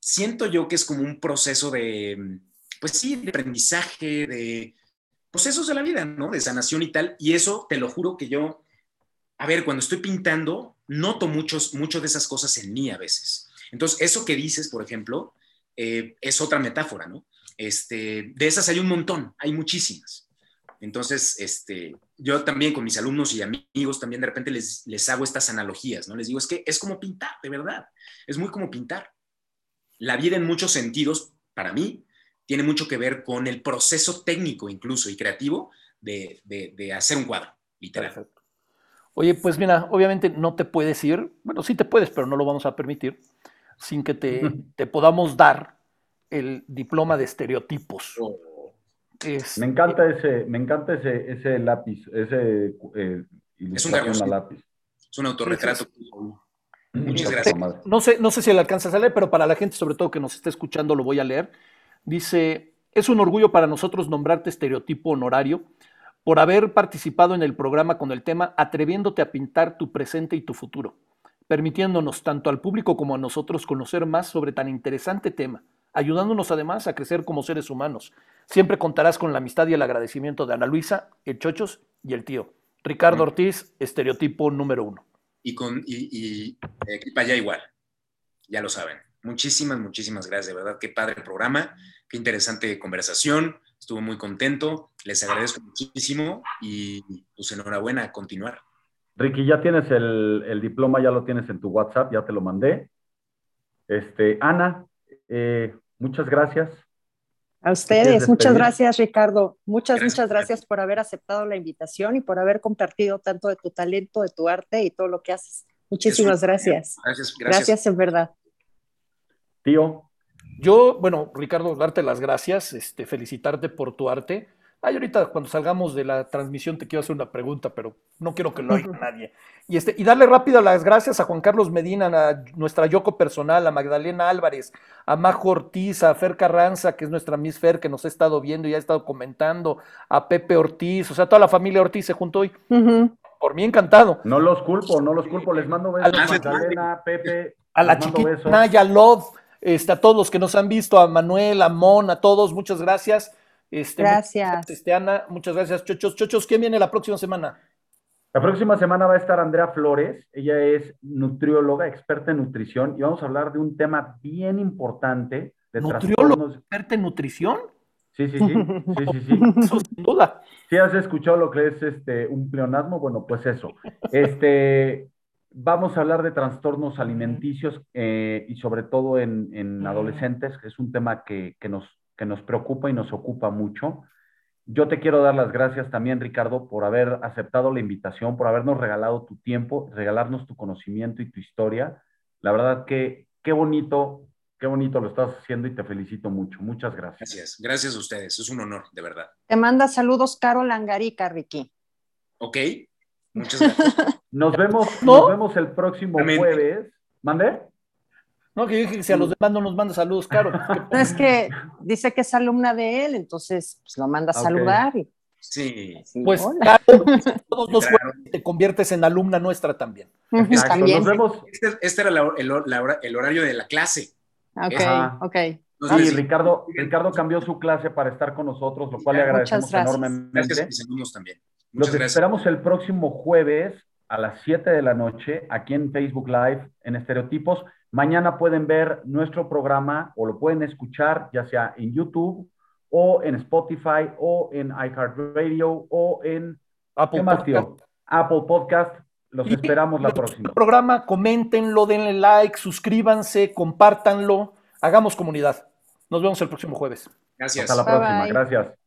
siento yo que es como un proceso de, pues sí, de aprendizaje, de procesos de la vida, ¿no? De sanación y tal. Y eso, te lo juro que yo, a ver, cuando estoy pintando, noto muchos, mucho de esas cosas en mí a veces. Entonces, eso que dices, por ejemplo, eh, es otra metáfora, ¿no? Este, de esas hay un montón, hay muchísimas. Entonces, este, yo también con mis alumnos y amigos también de repente les, les hago estas analogías, ¿no? Les digo, es que es como pintar, de verdad, es muy como pintar. La vida en muchos sentidos, para mí, tiene mucho que ver con el proceso técnico incluso y creativo de, de, hacer un cuadro, literal. Oye, pues mira, obviamente no te puedes ir, bueno, sí te puedes, pero no lo vamos a permitir, sin que te, te podamos dar el diploma de estereotipos. Oh. Me encanta ese, me encanta ese, ese lápiz, ese eh, es un lápiz. Es un autorretrato. Muchas gracias. No sé, no sé si le alcanzas a leer, pero para la gente, sobre todo que nos esté escuchando, lo voy a leer. Dice: Es un orgullo para nosotros nombrarte estereotipo honorario por haber participado en el programa con el tema Atreviéndote a pintar tu presente y tu futuro, permitiéndonos tanto al público como a nosotros conocer más sobre tan interesante tema, ayudándonos además a crecer como seres humanos. Siempre contarás con la amistad y el agradecimiento de Ana Luisa, el Chochos y el tío. Ricardo Ortiz, estereotipo número uno. Y, con, y, y allá igual, ya lo saben. Muchísimas, muchísimas gracias, de verdad, qué padre programa, qué interesante conversación, estuvo muy contento, les agradezco muchísimo y pues enhorabuena a continuar. Ricky, ya tienes el, diploma, ya lo tienes en tu WhatsApp, ya te lo mandé. Este, Ana, eh, muchas gracias. A ustedes, muchas gracias Ricardo, muchas, muchas gracias por haber aceptado la invitación y por haber compartido tanto de tu talento, de tu arte y todo lo que haces. Muchísimas gracias. Gracias, gracias. Gracias en verdad. Tío. Yo, bueno, Ricardo, darte las gracias, este, felicitarte por tu arte. Ay, ahorita cuando salgamos de la transmisión te quiero hacer una pregunta, pero no quiero que lo oiga nadie. Y, este, y darle rápido las gracias a Juan Carlos Medina, a nuestra Yoko personal, a Magdalena Álvarez, a Majo Ortiz, a Fer Carranza, que es nuestra Miss Fer, que nos ha estado viendo y ha estado comentando, a Pepe Ortiz, o sea, toda la familia Ortiz se juntó hoy. Por mí encantado. No los culpo, no los culpo, les mando besos a Magdalena, Pepe. A la chiquita Naya Love este, a todos los que nos han visto, a Manuel, a Mon, a todos, muchas gracias. Este, gracias. Este, Ana, muchas gracias, Chochos. Chochos, ¿quién viene la próxima semana? La próxima semana va a estar Andrea Flores. Ella es nutrióloga, experta en nutrición, y vamos a hablar de un tema bien importante. De ¿Nutrióloga, experta en nutrición? Sí, sí, sí. sí, sí, sí. Eso sin duda. ¿Sí has escuchado lo que es este, un pleonasmo? Bueno, pues eso. Este, Vamos a hablar de trastornos alimenticios eh, y sobre todo en, adolescentes, que es un tema que, nos, que nos preocupa y nos ocupa mucho. Yo te quiero dar las gracias también, Ricardo, por haber aceptado la invitación, por habernos regalado tu tiempo, regalarnos tu conocimiento y tu historia. La verdad que qué bonito, qué bonito lo estás haciendo y te felicito mucho. Muchas gracias. Gracias, gracias a ustedes. Es un honor, de verdad. Te manda saludos Carol Angarica, Ricky. Ok, muchas gracias. Nos vemos, nos vemos el próximo jueves. ¿Mande? No, que yo dije que si a los demás no nos manda saludos, claro. No, es que dice que es alumna de él, entonces pues, lo manda a saludar. Y, sí. Pues claro, todos los jueves te conviertes en alumna nuestra también. también. Nos vemos. Este, este era el, horario de la clase. Ok, ok. Sí, Ricardo, Ricardo cambió su clase para estar con nosotros, lo cual le agradecemos enormemente. Gracias, también. Los esperamos el próximo jueves a las 7 de la noche aquí en Facebook Live en Estereotipos. Mañana pueden ver nuestro programa o lo pueden escuchar ya sea en YouTube o en Spotify o en iHeartRadio o en Apple Podcast. Apple Podcast. Los esperamos la próxima. Programa, coméntenlo, denle like, suscríbanse, compártanlo, hagamos comunidad. Nos vemos el próximo jueves. Gracias. Hasta la próxima. Gracias.